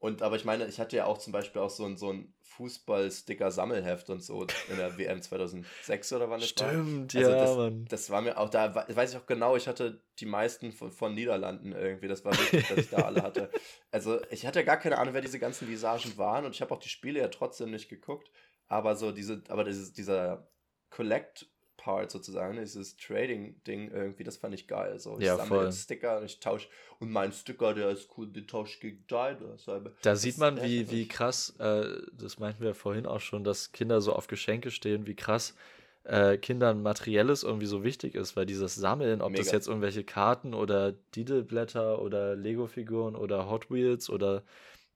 S2: Und aber ich meine, ich hatte ja auch zum Beispiel auch so ein, so ein Fußball-Sticker-Sammelheft und so in der WM 2006 oder wann
S3: das Stimmt, war. Stimmt,
S2: also
S3: ja,
S2: das,
S3: Mann.
S2: Das war mir auch, da weiß ich auch genau, ich hatte die meisten von, von Niederlanden irgendwie. Das war wichtig, dass ich da alle hatte. Also ich hatte ja gar keine Ahnung, wer diese ganzen Visagen waren und ich habe auch die Spiele ja trotzdem nicht geguckt. Aber so diese, aber dieses, dieser Collect Part sozusagen, dieses Trading-Ding irgendwie, das fand ich geil. So, ich
S3: ja, sammle voll.
S2: Sticker und ich tausche und mein Sticker, der ist cool, den tausche ich gegen deine.
S3: Da sieht man, wie, wie krass, äh, das meinten wir vorhin auch schon, dass Kinder so auf Geschenke stehen, wie krass äh, Kindern materielles irgendwie so wichtig ist, weil dieses Sammeln, ob Mega. das jetzt irgendwelche Karten oder Didelblätter oder Lego-Figuren oder Hot Wheels oder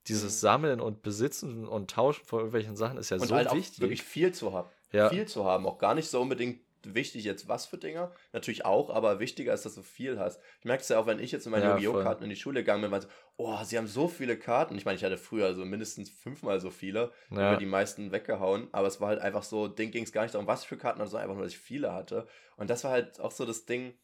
S3: dieses mhm. Sammeln und Besitzen und Tauschen von irgendwelchen Sachen ist ja und so halt wichtig.
S2: Auch wirklich viel zu haben. Ja. Viel zu haben, auch gar nicht so unbedingt wichtig jetzt was für Dinger. Natürlich auch, aber wichtiger ist, dass du viel hast. Ich merke es ja auch, wenn ich jetzt mit meinen ja, Yu-Gi-Oh! Karten in die Schule gegangen bin, war so, oh, sie haben so viele Karten. Ich meine, ich hatte früher so mindestens fünfmal so viele, ja. über die meisten weggehauen, aber es war halt einfach so, Ding ging es gar nicht darum, was für Karten sondern einfach nur, dass ich viele hatte. Und das war halt auch so das Ding,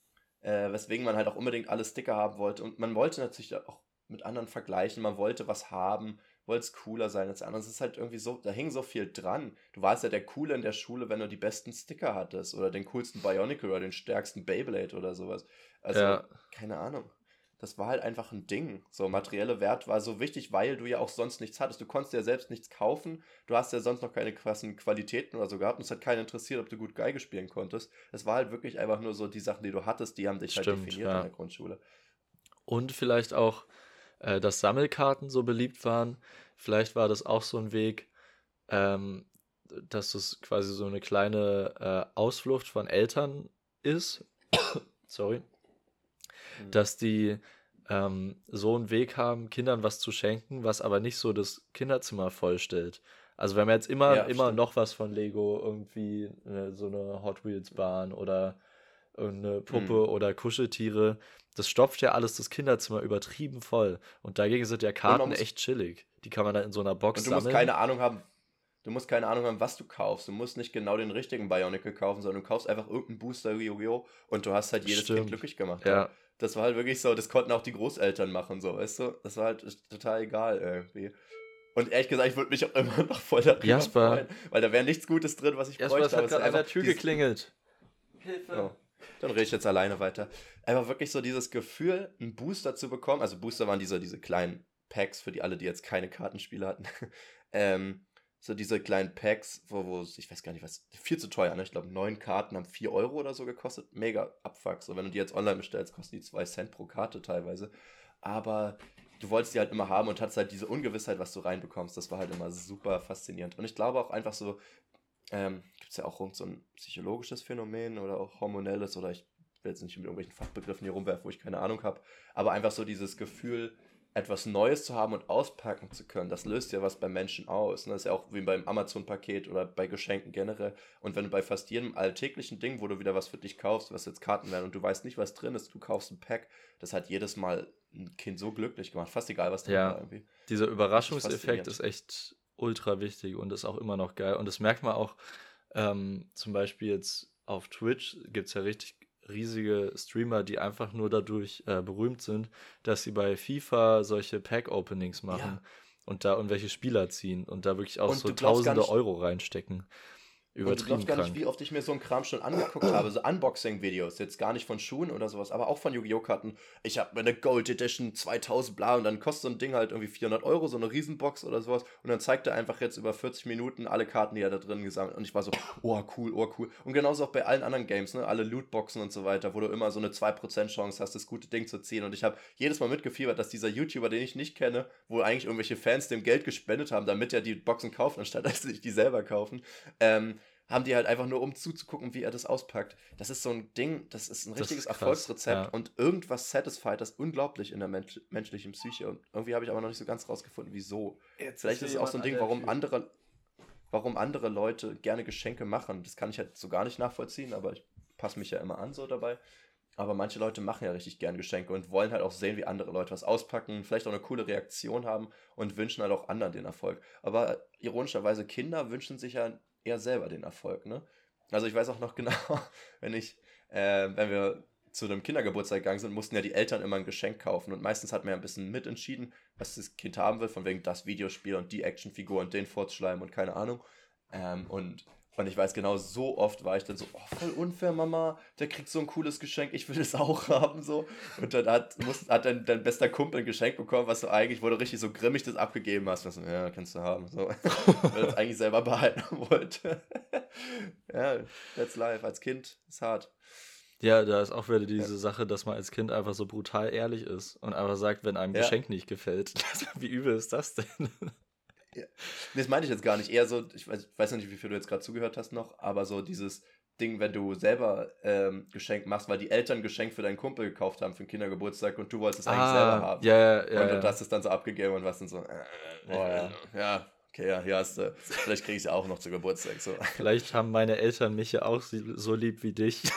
S2: äh, weswegen man halt auch unbedingt alle Sticker haben wollte. Und man wollte natürlich auch mit anderen vergleichen, man wollte was haben wollte es cooler sein als andere. Es ist halt irgendwie so, da hing so viel dran. Du warst ja der Coole in der Schule, wenn du die besten Sticker hattest oder den coolsten Bionicle oder den stärksten Beyblade oder sowas. Also, ja. keine Ahnung. das war halt einfach ein Ding. So, materielle Wert war so wichtig, weil du ja auch sonst nichts hattest. Du konntest ja selbst nichts kaufen. Du hast ja sonst noch keine krassen Qualitäten oder so gehabt. Und es hat keinen interessiert, ob du gut Geige spielen konntest. Es war halt wirklich einfach nur so die Sachen, die du hattest, die haben dich halt
S3: Stimmt,
S2: definiert
S3: ja.
S2: in der Grundschule.
S3: Und vielleicht auch, äh, dass Sammelkarten so beliebt waren. Vielleicht war das auch so ein Weg, ähm, dass es quasi so eine kleine äh, Ausflucht von Eltern ist. Sorry.
S2: Mhm.
S3: Dass die ähm, so einen Weg haben, Kindern was zu schenken, was aber nicht so das Kinderzimmer vollstellt. Also wenn man jetzt immer,
S2: Ja,
S3: immer
S2: stimmt.
S3: noch was von Lego, irgendwie äh, so eine Hot Wheels Bahn oder irgendeine Puppe
S2: Mhm.
S3: oder Kuscheltiere, das stopft ja alles das Kinderzimmer übertrieben voll. Und dagegen sind ja Karten
S2: muss-
S3: echt chillig. Die kann man dann in so einer Box
S2: Und du musst
S3: sammeln.
S2: keine Ahnung haben, du musst keine Ahnung haben, was du kaufst. Du musst nicht genau den richtigen Bionicle kaufen, sondern du kaufst einfach irgendeinen Booster Yu-Gi-Oh! und du hast halt jedes
S3: Stimmt.
S2: Kind glücklich gemacht.
S3: Ja,
S2: Das war halt wirklich so, das konnten auch die Großeltern machen, so, weißt du? Das war halt total egal irgendwie. Und ehrlich gesagt, ich würde mich auch immer noch voll darüber
S3: Jasper.
S2: freuen, weil da wäre nichts Gutes drin, was ich
S3: erstmal, es
S2: bräuchte.
S3: hat
S2: aber es
S3: gerade
S2: ist
S3: an der
S2: einfach
S3: Tür geklingelt. Hilfe.
S2: Oh, dann rede ich jetzt alleine weiter. Einfach wirklich so dieses Gefühl, einen Booster zu bekommen. Also Booster waren diese, diese kleinen Packs für die alle, die jetzt keine Kartenspiele hatten. ähm, so diese kleinen Packs, wo, wo ich weiß gar nicht was, viel zu teuer, ne? Ich glaube, neun Karten haben 4 Euro oder so gekostet. Mega Abfuck. So, wenn du die jetzt online bestellst, kosten die 2 Cent pro Karte teilweise. Aber du wolltest die halt immer haben und hattest halt diese Ungewissheit, was du reinbekommst. Das war halt immer super faszinierend. Und ich glaube auch einfach so, ähm, gibt es ja auch so ein psychologisches Phänomen oder auch hormonelles oder ich will jetzt nicht mit irgendwelchen Fachbegriffen hier rumwerfen, wo ich keine Ahnung habe, aber einfach so dieses Gefühl, etwas Neues zu haben und auspacken zu können, das löst ja was bei Menschen aus. Ne? Das ist ja auch wie beim Amazon-Paket oder bei Geschenken generell. Und wenn du bei fast jedem alltäglichen Ding, wo du wieder was für dich kaufst, was jetzt Karten werden und du weißt nicht, was drin ist, du kaufst ein Pack, das hat jedes Mal ein Kind so glücklich gemacht. Fast egal, was drin
S3: Ja.
S2: war irgendwie.
S3: Dieser Überraschungseffekt ist echt ultra wichtig und ist auch immer noch geil. Und das merkt man auch ähm, zum Beispiel jetzt auf Twitch gibt es ja richtig riesige Streamer, die einfach nur dadurch äh, berühmt sind, dass sie bei FIFA solche Pack-Openings machen
S2: Ja.
S3: und da irgendwelche Spieler ziehen und da wirklich auch
S2: Und
S3: so tausende
S2: nicht-
S3: Euro reinstecken.
S2: Und du
S3: Übertrieben
S2: glaubst gar nicht, wie oft ich mir so einen Kram schon angeguckt habe. So Unboxing-Videos. Jetzt gar nicht von Schuhen oder sowas, aber auch von Yu-Gi-Oh! Karten. Ich habe eine Gold Edition 2000 bla und dann kostet so ein Ding halt irgendwie 400 Euro, so eine Riesenbox oder sowas. Und dann zeigt er einfach jetzt über 40 Minuten alle Karten, die er da drin gesammelt hat. Und ich war so, oh cool, oh cool. Und genauso auch bei allen anderen Games, ne? Alle Lootboxen und so weiter, wo du immer so eine 2% Chance hast, das gute Ding zu ziehen. Und ich habe jedes Mal mitgefiebert, dass dieser YouTuber, den ich nicht kenne, wo eigentlich irgendwelche Fans dem Geld gespendet haben, damit er die Boxen kauft, anstatt dass sie sich die selber kaufen, ähm, haben die halt einfach nur, um zuzugucken, wie er das auspackt. Das ist so ein Ding, das ist ein
S3: Das
S2: richtiges
S3: ist krass,
S2: Erfolgsrezept
S3: ja.
S2: und irgendwas satisfied das unglaublich in der mensch menschlichen Psyche. Und irgendwie habe ich aber noch nicht so ganz rausgefunden, wieso. Vielleicht ist es auch so ein Ding, warum andere, warum andere Leute gerne Geschenke machen. Das kann ich halt so gar nicht nachvollziehen, aber ich passe mich ja immer an so dabei. Aber manche Leute machen ja richtig gern Geschenke und wollen halt auch sehen, wie andere Leute was auspacken, vielleicht auch eine coole Reaktion haben und wünschen halt auch anderen den Erfolg. Aber ironischerweise, Kinder wünschen sich ja eher selber den Erfolg, ne? Also ich weiß auch noch genau, wenn ich, äh, wenn wir zu einem Kindergeburtstag gegangen sind, mussten ja die Eltern immer ein Geschenk kaufen und meistens hat man ja ein bisschen mitentschieden, was das Kind haben will, von wegen das Videospiel und die Actionfigur und den vorzuschleimen und keine Ahnung. Ähm, und, und ich weiß genau, so oft war ich dann so, oh, voll unfair, Mama, der kriegt so ein cooles Geschenk, ich will es auch haben, so. Und dann hat, muss, hat dein, dein bester Kumpel ein Geschenk bekommen, was du eigentlich, wo du richtig so grimmig das abgegeben hast. Und so, ja, kannst du haben, so. Weil er es eigentlich selber behalten wollte. ja, that's life. Als Kind ist hart.
S3: Ja, da ist auch wieder diese Sache, dass man als Kind einfach so brutal ehrlich ist und einfach sagt, wenn einem
S2: Ja.
S3: Geschenk nicht gefällt. Wie übel ist das denn?
S2: Nee, das meinte ich jetzt gar nicht. Eher so, ich weiß, ich weiß nicht, wie viel du jetzt gerade zugehört hast noch, aber so dieses Ding, wenn du selber ähm, Geschenk machst, weil die Eltern Geschenk für deinen Kumpel gekauft haben für den Kindergeburtstag und du wolltest es eigentlich selber haben.
S3: Ah, ja, ja, ja.
S2: und
S3: ja.
S2: du hast es dann so abgegeben und warst dann so, äh,
S3: Oh, ja.
S2: ja, okay, ja, hier hast du. Vielleicht kriege ich es ja auch noch zu Geburtstag. So.
S3: Vielleicht haben meine Eltern mich ja auch so lieb wie dich.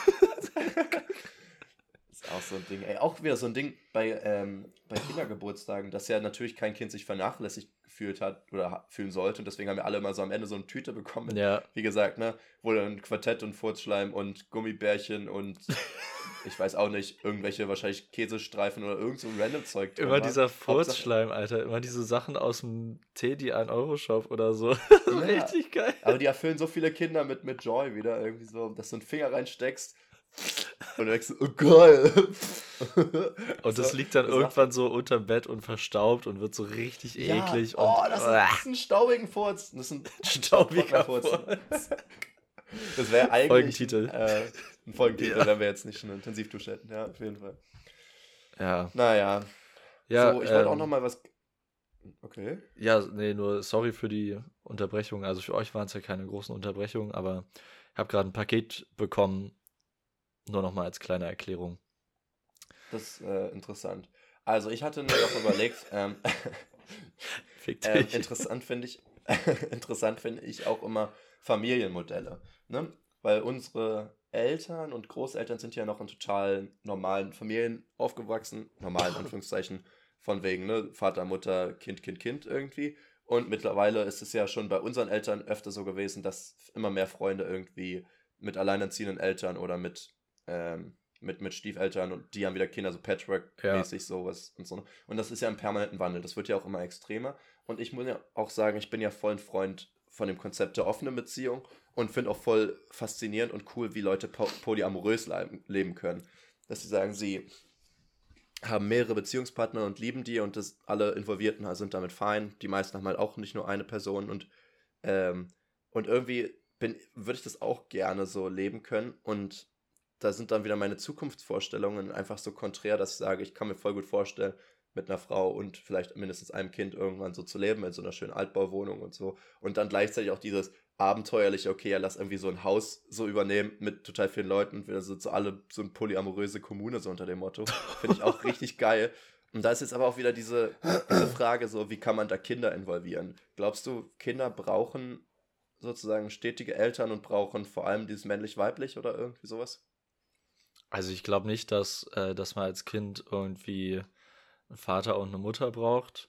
S2: ist auch so ein Ding. Ey, auch wieder so ein Ding bei, ähm, bei Kindergeburtstagen, dass ja natürlich kein Kind sich vernachlässigt gefühlt hat oder fühlen sollte. Und deswegen haben wir alle immer so am Ende so eine Tüte bekommen mit
S3: ja,
S2: wie gesagt, ne, wo dann Quartett und Furzschleim und Gummibärchen und ich weiß auch nicht, irgendwelche wahrscheinlich Käsestreifen oder irgend so random Zeug drin
S3: immer
S2: war.
S3: dieser Furzschleim, Alter. Immer diese Sachen aus dem Teddy 1-Euro-Shop oder so.
S2: Ja.
S3: Richtig geil.
S2: Aber die erfüllen so viele Kinder mit, mit Joy wieder irgendwie so, dass du einen Finger reinsteckst Und du denkst, oh geil.
S3: Und das liegt dann
S2: das
S3: irgendwann so unterm Bett und verstaubt und wird so richtig
S2: Ja,
S3: eklig.
S2: oh,
S3: und,
S2: das ist, das ist ein staubigen Furz. Das ist ein
S3: Staubiger
S2: Furz. Das wäre eigentlich
S3: Folgentitel.
S2: Äh, ein Folgentitel,
S3: Ja.
S2: wenn wir jetzt nicht eine Intensivdusche hätten. Ja, auf jeden Fall.
S3: Ja,
S2: Naja.
S3: ja,
S2: so, ich wollte auch
S3: ähm,
S2: noch mal was. Okay.
S3: Ja, nee, nur sorry für die Unterbrechung. Also für euch waren es ja keine großen Unterbrechungen, aber ich habe gerade ein Paket bekommen. Nur noch mal als kleine Erklärung.
S2: Das ist äh, interessant. Also, ich hatte mir auch überlegt, ähm, ähm, interessant finde ich, interessant finde ich auch immer Familienmodelle. Ne? Weil unsere Eltern und Großeltern sind ja noch in total normalen Familien aufgewachsen. Normalen Anführungszeichen. Von wegen, ne? Vater, Mutter, Kind, Kind, Kind irgendwie. Und mittlerweile ist es ja schon bei unseren Eltern öfter so gewesen, dass immer mehr Freunde irgendwie mit alleinerziehenden Eltern oder mit, ähm, mit, mit Stiefeltern und die haben wieder Kinder, so Patchwork-mäßig sowas und so. Und das ist ja im permanenten Wandel. Das wird ja auch immer extremer. Und ich muss ja auch sagen, ich bin ja voll ein Freund von dem Konzept der offenen Beziehung und finde auch voll faszinierend und cool, wie Leute po polyamorös leben, leben können. Dass sie sagen, sie haben mehrere Beziehungspartner und lieben die und das, alle Involvierten sind damit fein. Die meisten haben halt auch nicht nur eine Person und, ähm, und irgendwie bin, würde ich das auch gerne so leben können und da sind dann wieder meine Zukunftsvorstellungen einfach so konträr, dass ich sage, ich kann mir voll gut vorstellen, mit einer Frau und vielleicht mindestens einem Kind irgendwann so zu leben, in so einer schönen Altbauwohnung und so. Und dann gleichzeitig auch dieses abenteuerliche, okay, ja, lass irgendwie so ein Haus so übernehmen mit total vielen Leuten wir sind so alle so eine polyamoröse Kommune, so unter dem Motto. Finde ich auch richtig geil. Und da ist jetzt aber auch wieder diese, diese Frage, so, wie kann man da Kinder involvieren? Glaubst du, Kinder brauchen sozusagen stetige Eltern und brauchen vor allem dieses männlich-weiblich oder irgendwie sowas?
S3: Also ich glaube nicht, dass, äh, dass man als Kind irgendwie einen Vater und eine Mutter braucht.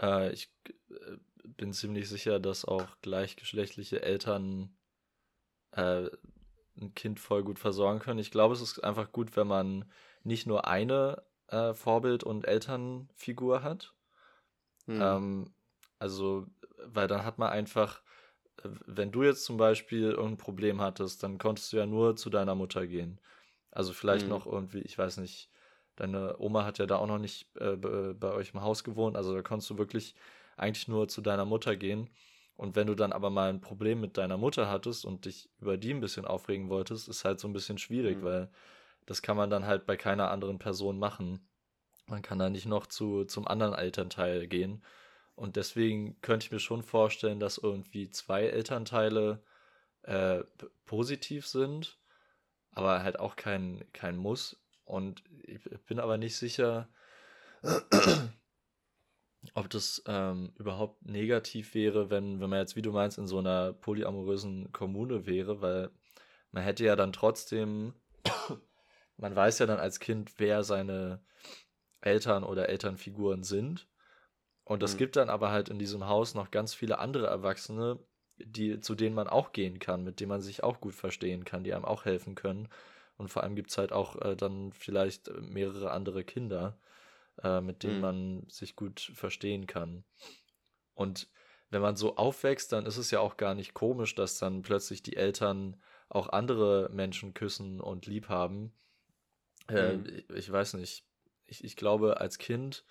S3: Äh, ich äh, bin ziemlich sicher, dass auch gleichgeschlechtliche Eltern äh, ein Kind voll gut versorgen können. Ich glaube, es ist einfach gut, wenn man nicht nur eine äh, Vorbild- und Elternfigur hat.
S2: Hm.
S3: Ähm, also, weil dann hat man einfach, wenn du jetzt zum Beispiel irgendein Problem hattest, dann konntest du ja nur zu deiner Mutter gehen. Also vielleicht
S2: Mhm.
S3: noch irgendwie, ich weiß nicht, deine Oma hat ja da auch noch nicht äh, be- bei euch im Haus gewohnt, also da konntest du wirklich eigentlich nur zu deiner Mutter gehen. Und wenn du dann aber mal ein Problem mit deiner Mutter hattest und dich über die ein bisschen aufregen wolltest, ist halt so ein bisschen schwierig,
S2: Mhm.
S3: weil das kann man dann halt bei keiner anderen Person machen. Man kann da nicht noch zu, zum anderen Elternteil gehen. Und deswegen könnte ich mir schon vorstellen, dass irgendwie zwei Elternteile äh, positiv sind, aber halt auch kein, kein Muss. Und ich bin aber nicht sicher, ob das ähm, überhaupt negativ wäre, wenn, wenn man jetzt, wie du meinst, in so einer polyamorösen Kommune wäre, weil man hätte ja dann trotzdem, man weiß ja dann als Kind, wer seine Eltern oder Elternfiguren sind. Und es
S2: Mhm.
S3: gibt dann aber halt in diesem Haus noch ganz viele andere Erwachsene, die, zu denen man auch gehen kann, mit denen man sich auch gut verstehen kann, die einem auch helfen können. Und vor allem gibt es halt auch äh, dann vielleicht äh, mehrere andere Kinder, äh, mit denen
S2: Mhm.
S3: man sich gut verstehen kann. Und wenn man so aufwächst, dann ist es ja auch gar nicht komisch, dass dann plötzlich die Eltern auch andere Menschen küssen und lieb haben. Äh,
S2: Mhm.
S3: ich, ich weiß nicht. Ich, ich glaube, als Kind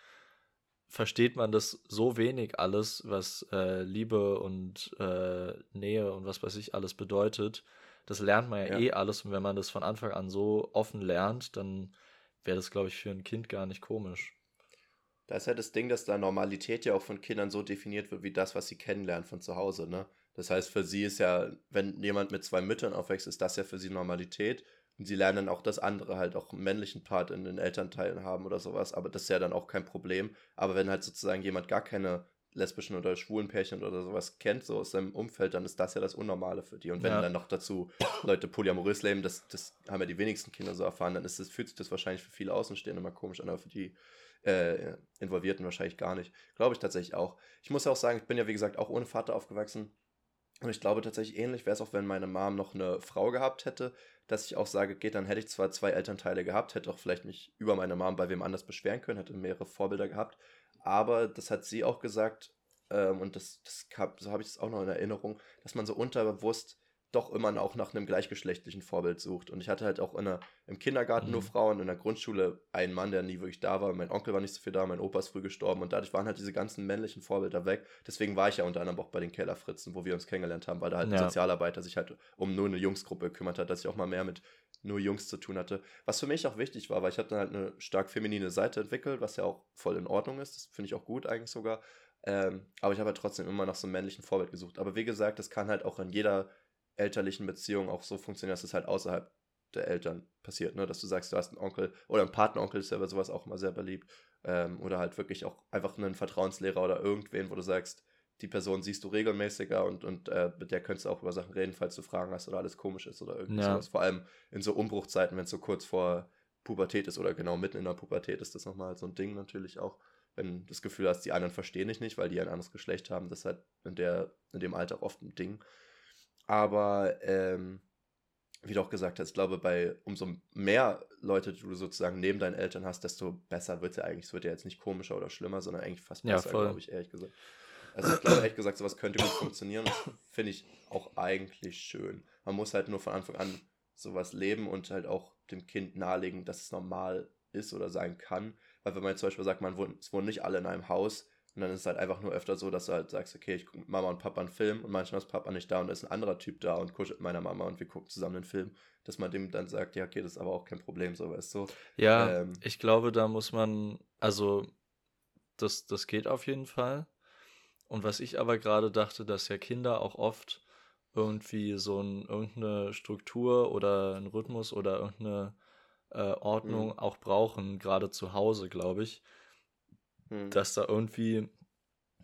S3: versteht man das so wenig alles, was äh, Liebe und äh, Nähe und was weiß ich alles bedeutet. Das lernt man ja,
S2: Ja.
S3: eh alles und wenn man das von Anfang an so offen lernt, dann wäre das, glaube ich, für ein Kind gar nicht komisch.
S2: Da ist ja das Ding, dass da Normalität ja auch von Kindern so definiert wird, wie das, was sie kennenlernen von zu Hause, ne? Das heißt, für sie ist ja, wenn jemand mit zwei Müttern aufwächst, ist das ja für sie Normalität. Und sie lernen dann auch das andere halt auch einen männlichen Part in den Elternteilen haben oder sowas, aber das ist ja dann auch kein Problem. Aber wenn halt sozusagen jemand gar keine lesbischen oder schwulen Pärchen oder sowas kennt, so aus seinem Umfeld, dann ist das ja das Unnormale für die. Und wenn
S3: Ja.
S2: dann noch dazu Leute polyamorös leben, das, das haben ja die wenigsten Kinder so erfahren, dann ist das, fühlt sich das wahrscheinlich für viele Außenstehende immer komisch an, aber für die äh, Involvierten wahrscheinlich gar nicht. Glaube ich tatsächlich auch. Ich muss auch sagen, ich bin ja wie gesagt auch ohne Vater aufgewachsen. Und ich glaube tatsächlich ähnlich wäre es auch, wenn meine Mom noch eine Frau gehabt hätte, dass ich auch sage, geht, dann hätte ich zwar zwei Elternteile gehabt, hätte auch vielleicht mich über meine Mom bei wem anders beschweren können, hätte mehrere Vorbilder gehabt. Aber das hat sie auch gesagt, ähm, und das, das hab, so habe ich es auch noch in Erinnerung, dass man so unterbewusst doch immer auch nach einem gleichgeschlechtlichen Vorbild sucht. Und ich hatte halt auch in der, im Kindergarten mhm. nur Frauen, in der Grundschule einen Mann, der nie wirklich da war. Mein Onkel war nicht so viel da, mein Opa ist früh gestorben und dadurch waren halt diese ganzen männlichen Vorbilder weg. Deswegen war ich ja unter anderem auch bei den Kellerfritzen, wo wir uns kennengelernt haben, weil da halt ja. ein Sozialarbeiter sich halt um nur eine Jungsgruppe gekümmert hat, dass ich auch mal mehr mit nur Jungs zu tun hatte. Was für mich auch wichtig war, weil ich habe dann halt eine stark feminine Seite entwickelt, was ja auch voll in Ordnung ist. Das finde ich auch gut eigentlich sogar. Ähm, aber ich habe halt trotzdem immer nach so einem männlichen Vorbild gesucht. Aber wie gesagt, das kann halt auch in jeder elterlichen Beziehung auch so funktionieren, dass es halt außerhalb der Eltern passiert, ne? Dass du sagst, du hast einen Onkel oder einen Patenonkel ist ja bei sowas auch immer sehr beliebt. Ähm, oder halt wirklich auch einfach einen Vertrauenslehrer oder irgendwen, wo du sagst, die Person siehst du regelmäßiger und, und äh, mit der könntest du auch über Sachen reden, falls du Fragen hast oder alles komisch ist oder irgendwie ja. Vor allem in so Umbruchzeiten, wenn es so kurz vor Pubertät ist oder genau mitten in der Pubertät ist das nochmal so ein Ding natürlich auch wenn du das Gefühl hast, die anderen verstehen dich nicht, weil die ein anderes Geschlecht haben, das ist halt in, der, in dem Alter oft ein Ding. Aber ähm, wie du auch gesagt hast, ich glaube, bei umso mehr Leute du sozusagen neben deinen Eltern hast, desto besser wird es ja eigentlich. Es wird ja jetzt nicht komischer oder schlimmer, sondern eigentlich fast besser, ja, glaube ich, ehrlich gesagt. Also ich glaube ehrlich gesagt, sowas könnte gut funktionieren. Das finde ich auch eigentlich schön. Man muss halt nur von Anfang an sowas leben und halt auch dem Kind nahelegen, dass es normal ist oder sein kann. Weil wenn man zum Beispiel sagt, man wohnt, es wohnen nicht alle in einem Haus, und dann ist es halt einfach nur öfter so, dass du halt sagst, okay, ich gucke Mama und Papa einen Film und manchmal ist Papa nicht da und da ist ein anderer Typ da und kuschelt mit meiner Mama und wir gucken zusammen den Film, dass man dem dann sagt, ja, okay, das ist aber auch kein Problem, so weißt du.
S3: Ja, ähm, ich glaube, da muss man, also das, das geht auf jeden Fall. Und was ich aber gerade dachte, dass ja Kinder auch oft irgendwie so ein, irgendeine Struktur oder einen Rhythmus oder irgendeine äh, Ordnung mhm. auch brauchen, gerade zu Hause, glaube ich. Mhm. Dass da irgendwie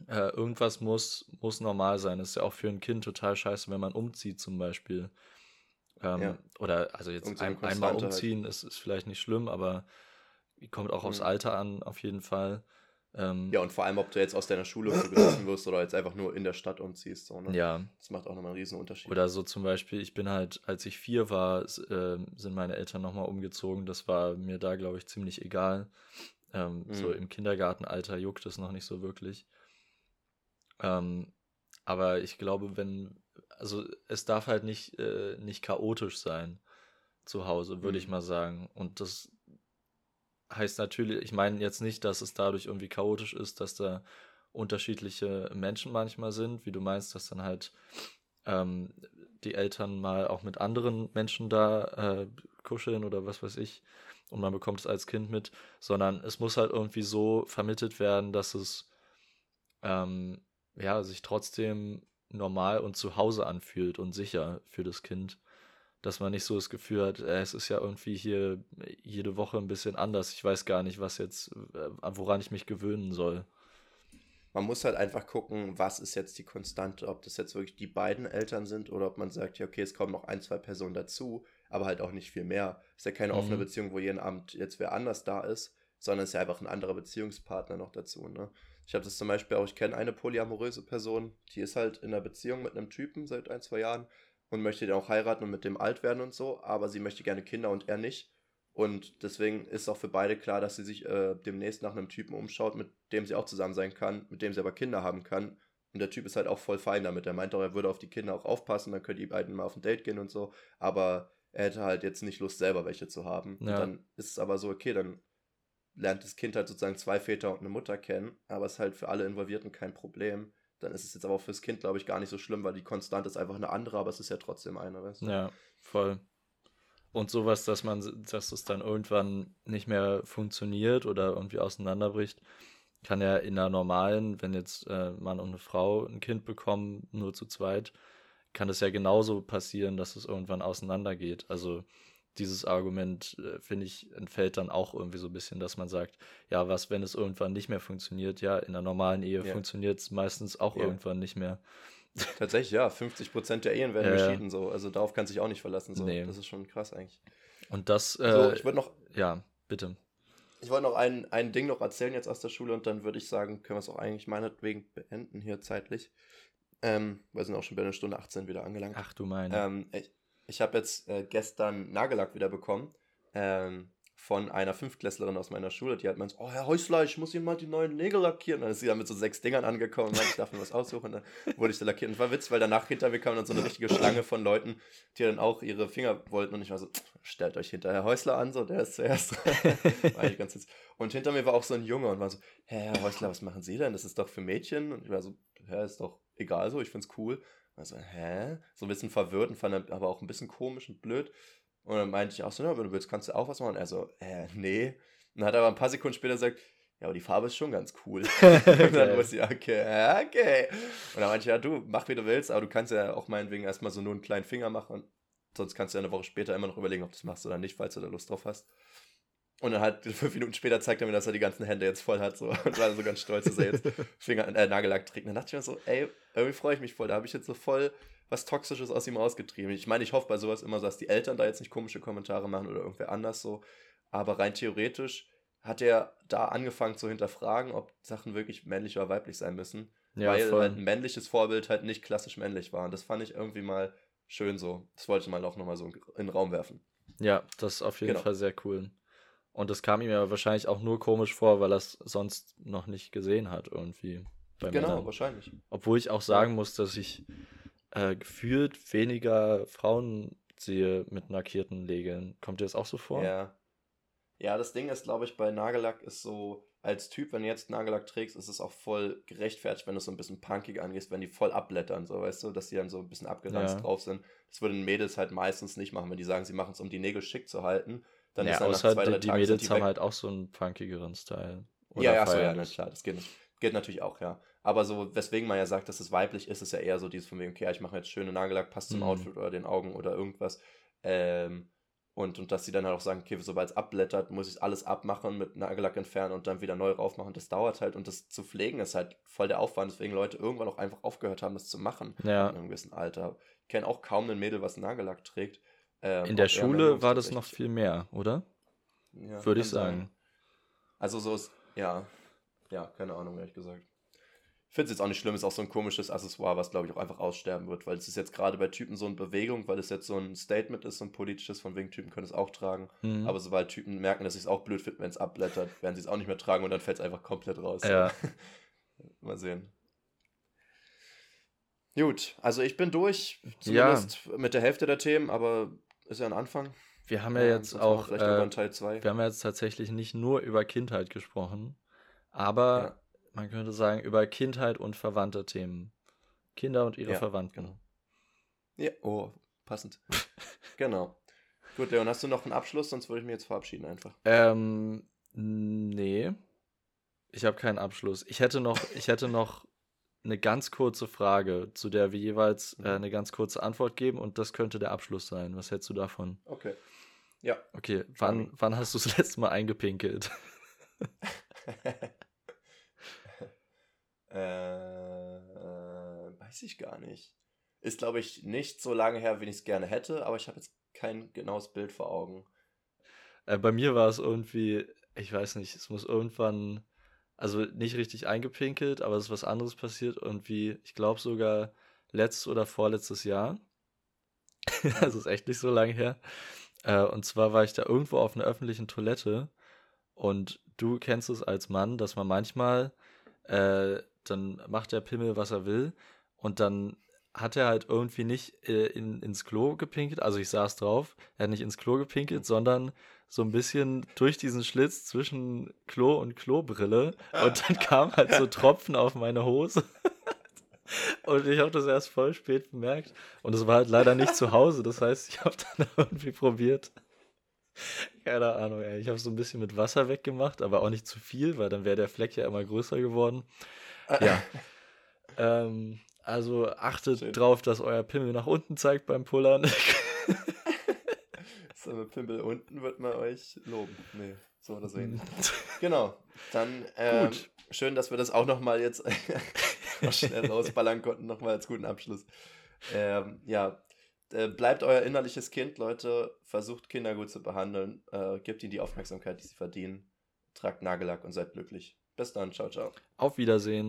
S3: äh, irgendwas muss, muss normal sein. Das ist ja auch für ein Kind total scheiße, wenn man umzieht zum Beispiel. Ähm, ja. Oder also jetzt ein, einmal halt. umziehen halt. ist, ist vielleicht nicht schlimm, aber kommt auch mhm. aufs Alter an, auf jeden Fall.
S2: Ähm, ja, und vor allem, ob du jetzt aus deiner Schule gerissen wirst oder jetzt einfach nur in der Stadt umziehst. So, ne?
S3: Ja.
S2: Das macht auch nochmal einen riesen Unterschied.
S3: Oder so zum Beispiel, ich bin halt, als ich vier war, äh, sind meine Eltern nochmal umgezogen. Das war mir da, glaube ich, ziemlich egal. Ähm, mhm. So im Kindergartenalter juckt es noch nicht so wirklich. Ähm, aber ich glaube, wenn, also es darf halt nicht, äh, nicht chaotisch sein zu Hause, würde mhm. ich mal sagen. Und das heißt natürlich, ich meine jetzt nicht, dass es dadurch irgendwie chaotisch ist, dass da unterschiedliche Menschen manchmal sind, wie du meinst, dass dann halt ähm, die Eltern mal auch mit anderen Menschen da äh, kuscheln oder was weiß ich und man bekommt es als Kind mit, sondern es muss halt irgendwie so vermittelt werden, dass es ähm, ja sich trotzdem normal und zu Hause anfühlt und sicher für das Kind dass man nicht so das Gefühl hat, äh, es ist ja irgendwie hier jede Woche ein bisschen anders. Ich weiß gar nicht, was jetzt, äh, woran ich mich gewöhnen soll.
S2: Man muss halt einfach gucken, was ist jetzt die Konstante, ob das jetzt wirklich die beiden Eltern sind oder ob man sagt, ja, okay, es kommen noch ein, zwei Personen dazu, aber halt auch nicht viel mehr. Es ist ja keine mhm. offene Beziehung, wo jeden Abend jetzt wer anders da ist, sondern es ist ja einfach ein anderer Beziehungspartner noch dazu. Ne? Ich habe das zum Beispiel auch, ich kenne eine polyamoröse Person, die ist halt in einer Beziehung mit einem Typen seit ein, zwei Jahren und möchte den auch heiraten und mit dem alt werden und so, aber sie möchte gerne Kinder und er nicht. Und deswegen ist auch für beide klar, dass sie sich äh, demnächst nach einem Typen umschaut, mit dem sie auch zusammen sein kann, mit dem sie aber Kinder haben kann. Und der Typ ist halt auch voll fein damit. Er meint auch, er würde auf die Kinder auch aufpassen, dann können die beiden mal auf ein Date gehen und so. Aber er hätte halt jetzt nicht Lust, selber welche zu haben. Ja. Und dann ist es aber so, okay, dann lernt das Kind halt sozusagen zwei Väter und eine Mutter kennen, aber es ist halt für alle Involvierten kein Problem dann ist es jetzt aber auch fürs Kind, glaube ich, gar nicht so schlimm, weil die Konstante ist einfach eine andere, aber es ist ja trotzdem eine, weißt
S3: du? Ja, voll. Und sowas, dass man, dass es dann irgendwann nicht mehr funktioniert oder irgendwie auseinanderbricht, kann ja in einer normalen, wenn jetzt äh, Mann und eine Frau ein Kind bekommen, nur zu zweit, kann es ja genauso passieren, dass es irgendwann auseinandergeht. Also dieses Argument, äh, finde ich, entfällt dann auch irgendwie so ein bisschen, dass man sagt, ja, was, wenn es irgendwann nicht mehr funktioniert? Ja, in einer normalen Ehe ja. funktioniert es meistens auch ja. irgendwann nicht mehr.
S2: Tatsächlich, ja, 50 Prozent der Ehen werden ja, geschieden, so. Also darauf kann sich auch nicht verlassen, so. Nee. Das ist schon krass eigentlich.
S3: Und das, äh,
S2: so, ich würde noch.
S3: Ja, bitte.
S2: Ich wollte noch ein, ein Ding noch erzählen jetzt aus der Schule und dann würde ich sagen, können wir es auch eigentlich meinetwegen beenden hier zeitlich. Ähm, wir sind auch schon bei einer Stunde 18 wieder angelangt.
S3: Ach du meine.
S2: Ähm, ich, ich habe jetzt äh, gestern Nagellack wieder bekommen. Ähm, von einer Fünftklässlerin aus meiner Schule, die hat meint, oh Herr Häusler, ich muss Ihnen mal die neuen Nägel lackieren. Und dann ist sie dann mit so sechs Dingern angekommen und meinte, ich darf mir was aussuchen. Und dann wurde ich da lackiert. Und es war Witz, weil danach hinter mir kam dann so eine richtige Schlange von Leuten, die dann auch ihre Finger wollten. Und ich war so, stellt euch hinter Herr Häusler an, so, der ist zuerst. war ich ganz und hinter mir war auch so ein Junge und war so, Herr Häusler, was machen Sie denn? Das ist doch für Mädchen. Und ich war so, ja, ist doch egal so, ich find's cool. Also, hä? So ein bisschen verwirrt und fand aber auch ein bisschen komisch und blöd. Und dann meinte ich auch so, ja, wenn du willst, kannst du auch was machen. Er so, äh, nee. Und dann hat er aber ein paar Sekunden später gesagt, ja, aber die Farbe ist schon ganz cool. und dann wusste ich, okay, okay. Und dann meinte ich, ja, du, mach wie du willst, aber du kannst ja auch meinetwegen erstmal so nur einen kleinen Finger machen. Sonst kannst du ja eine Woche später immer noch überlegen, ob du das machst oder nicht, falls du da Lust drauf hast. Und dann halt fünf Minuten später zeigt er mir, dass er die ganzen Hände jetzt voll hat. So. Und war so ganz stolz, dass er jetzt Finger, äh, Nagellack trägt. Und dann dachte ich mir so, ey, irgendwie freue ich mich voll. Da habe ich jetzt so voll was Toxisches aus ihm ausgetrieben. Ich meine, ich hoffe bei sowas immer so, dass die Eltern da jetzt nicht komische Kommentare machen oder irgendwer anders so. Aber rein theoretisch hat er da angefangen zu hinterfragen, ob Sachen wirklich männlich oder weiblich sein müssen. Ja, weil voll. halt ein männliches Vorbild halt nicht klassisch männlich war. Und das fand ich irgendwie mal schön so. Das wollte ich mal auch nochmal so in den Raum werfen.
S3: Ja, das ist auf jeden genau. Fall sehr cool. Und das kam ihm ja wahrscheinlich auch nur komisch vor, weil er es sonst noch nicht gesehen hat, irgendwie.
S2: genau, Männern. wahrscheinlich.
S3: Obwohl ich auch sagen muss, dass ich äh, gefühlt weniger Frauen sehe mit lackierten Nägeln. Kommt dir das auch so vor?
S2: Ja. Ja, das Ding ist, glaube ich, bei Nagellack ist so, als Typ, wenn du jetzt Nagellack trägst, ist es auch voll gerechtfertigt, wenn du es so ein bisschen punkig angehst, wenn die voll abblättern, so, weißt du, dass die dann so ein bisschen abgeranzt ja. drauf sind. Das würden Mädels halt meistens nicht machen, wenn die sagen, sie machen es, um die Nägel schick zu halten. Dann
S3: ja,
S2: ist
S3: dann außer zwei, drei die Tagen Mädels die haben halt auch so einen punkigeren Style.
S2: Oder ja, ja, so, ja, klar, das geht, nicht. geht natürlich auch, ja. Aber so, weswegen man ja sagt, dass es weiblich ist, ist ja eher so dieses von wegen, okay, ich mache jetzt schöne Nagellack, passt zum mhm. Outfit oder den Augen oder irgendwas. Ähm, und, und dass sie dann halt auch sagen, okay, sobald es abblättert, muss ich alles abmachen, mit Nagellack entfernen und dann wieder neu raufmachen. Das dauert halt und das zu pflegen ist halt voll der Aufwand, deswegen Leute irgendwann auch einfach aufgehört haben, das zu machen.
S3: Ja.
S2: In einem gewissen Alter. Ich kenne auch kaum ein Mädel, was Nagellack trägt.
S3: Ähm, in der Schule war das noch viel mehr, oder? Ja, Würde ich sagen. Sein.
S2: Also so ist, ja, ja, keine Ahnung, ehrlich gesagt. Ich finde es jetzt auch nicht schlimm, ist auch so ein komisches Accessoire, was glaube ich auch einfach aussterben wird, weil es ist jetzt gerade bei Typen so eine Bewegung, weil es jetzt so ein Statement ist, so ein politisches, von wegen Typen können es auch tragen. Mhm. Aber sobald Typen merken, dass sie es auch blöd finden, wenn es abblättert, werden sie es auch nicht mehr tragen und dann fällt es einfach komplett raus.
S3: Ja.
S2: Mal sehen. Gut, also ich bin durch, zumindest ja. mit der Hälfte der Themen, aber ist ja ein Anfang.
S3: Wir haben ja, ja jetzt auch, äh, wir haben ja jetzt tatsächlich nicht nur über Kindheit gesprochen, aber ja man könnte sagen, über Kindheit und verwandte Themen. Kinder und ihre ja, Verwandten.
S2: Genau. Ja, oh, passend. genau. Gut, Leon, hast du noch einen Abschluss? Sonst würde ich mich jetzt verabschieden einfach.
S3: Ähm, nee. Ich habe keinen Abschluss. Ich hätte noch, ich hätte noch eine ganz kurze Frage, zu der wir jeweils äh, mhm. eine ganz kurze Antwort geben und das könnte der Abschluss sein. Was hältst du davon?
S2: Okay. Ja.
S3: Okay, wann, wann hast du das letzte Mal eingepinkelt?
S2: Äh, äh, weiß ich gar nicht. Ist, glaube ich, nicht so lange her, wie ich es gerne hätte, aber ich habe jetzt kein genaues Bild vor Augen.
S3: Äh, bei mir war es irgendwie, ich weiß nicht, es muss irgendwann, also nicht richtig eingepinkelt, aber es ist was anderes passiert. Irgendwie, ich glaube sogar letztes oder vorletztes Jahr. das ist echt nicht so lange her. Äh, und zwar war ich da irgendwo auf einer öffentlichen Toilette und du kennst es als Mann, dass man manchmal äh, dann macht der Pimmel, was er will. Und dann hat er halt irgendwie nicht äh, in, ins Klo gepinkelt. Also ich saß drauf, er hat nicht ins Klo gepinkelt, sondern so ein bisschen durch diesen Schlitz zwischen Klo und Klobrille. Und dann kamen halt so Tropfen auf meine Hose. Und ich habe das erst voll spät bemerkt. Und es war halt leider nicht zu Hause. Das heißt, ich habe dann irgendwie probiert. Keine Ahnung, ey. Ich habe so ein bisschen mit Wasser weggemacht, aber auch nicht zu viel, weil dann wäre der Fleck ja immer größer geworden. Ja. ähm, also achtet Schön. drauf, dass euer Pimmel nach unten zeigt beim Pullern.
S2: so mit Pimmel unten wird man euch loben. Nee, so oder so ähnlich. genau. Dann ähm, Gut. schön, dass wir das auch nochmal jetzt schnell rausballern konnten, nochmal als guten Abschluss. Ähm, ja, äh, bleibt euer innerliches Kind, Leute. Versucht Kinder gut zu behandeln. Äh, gebt ihnen die Aufmerksamkeit, die sie verdienen. Tragt Nagellack und seid glücklich. Bis dann. Ciao, ciao.
S3: Auf Wiedersehen.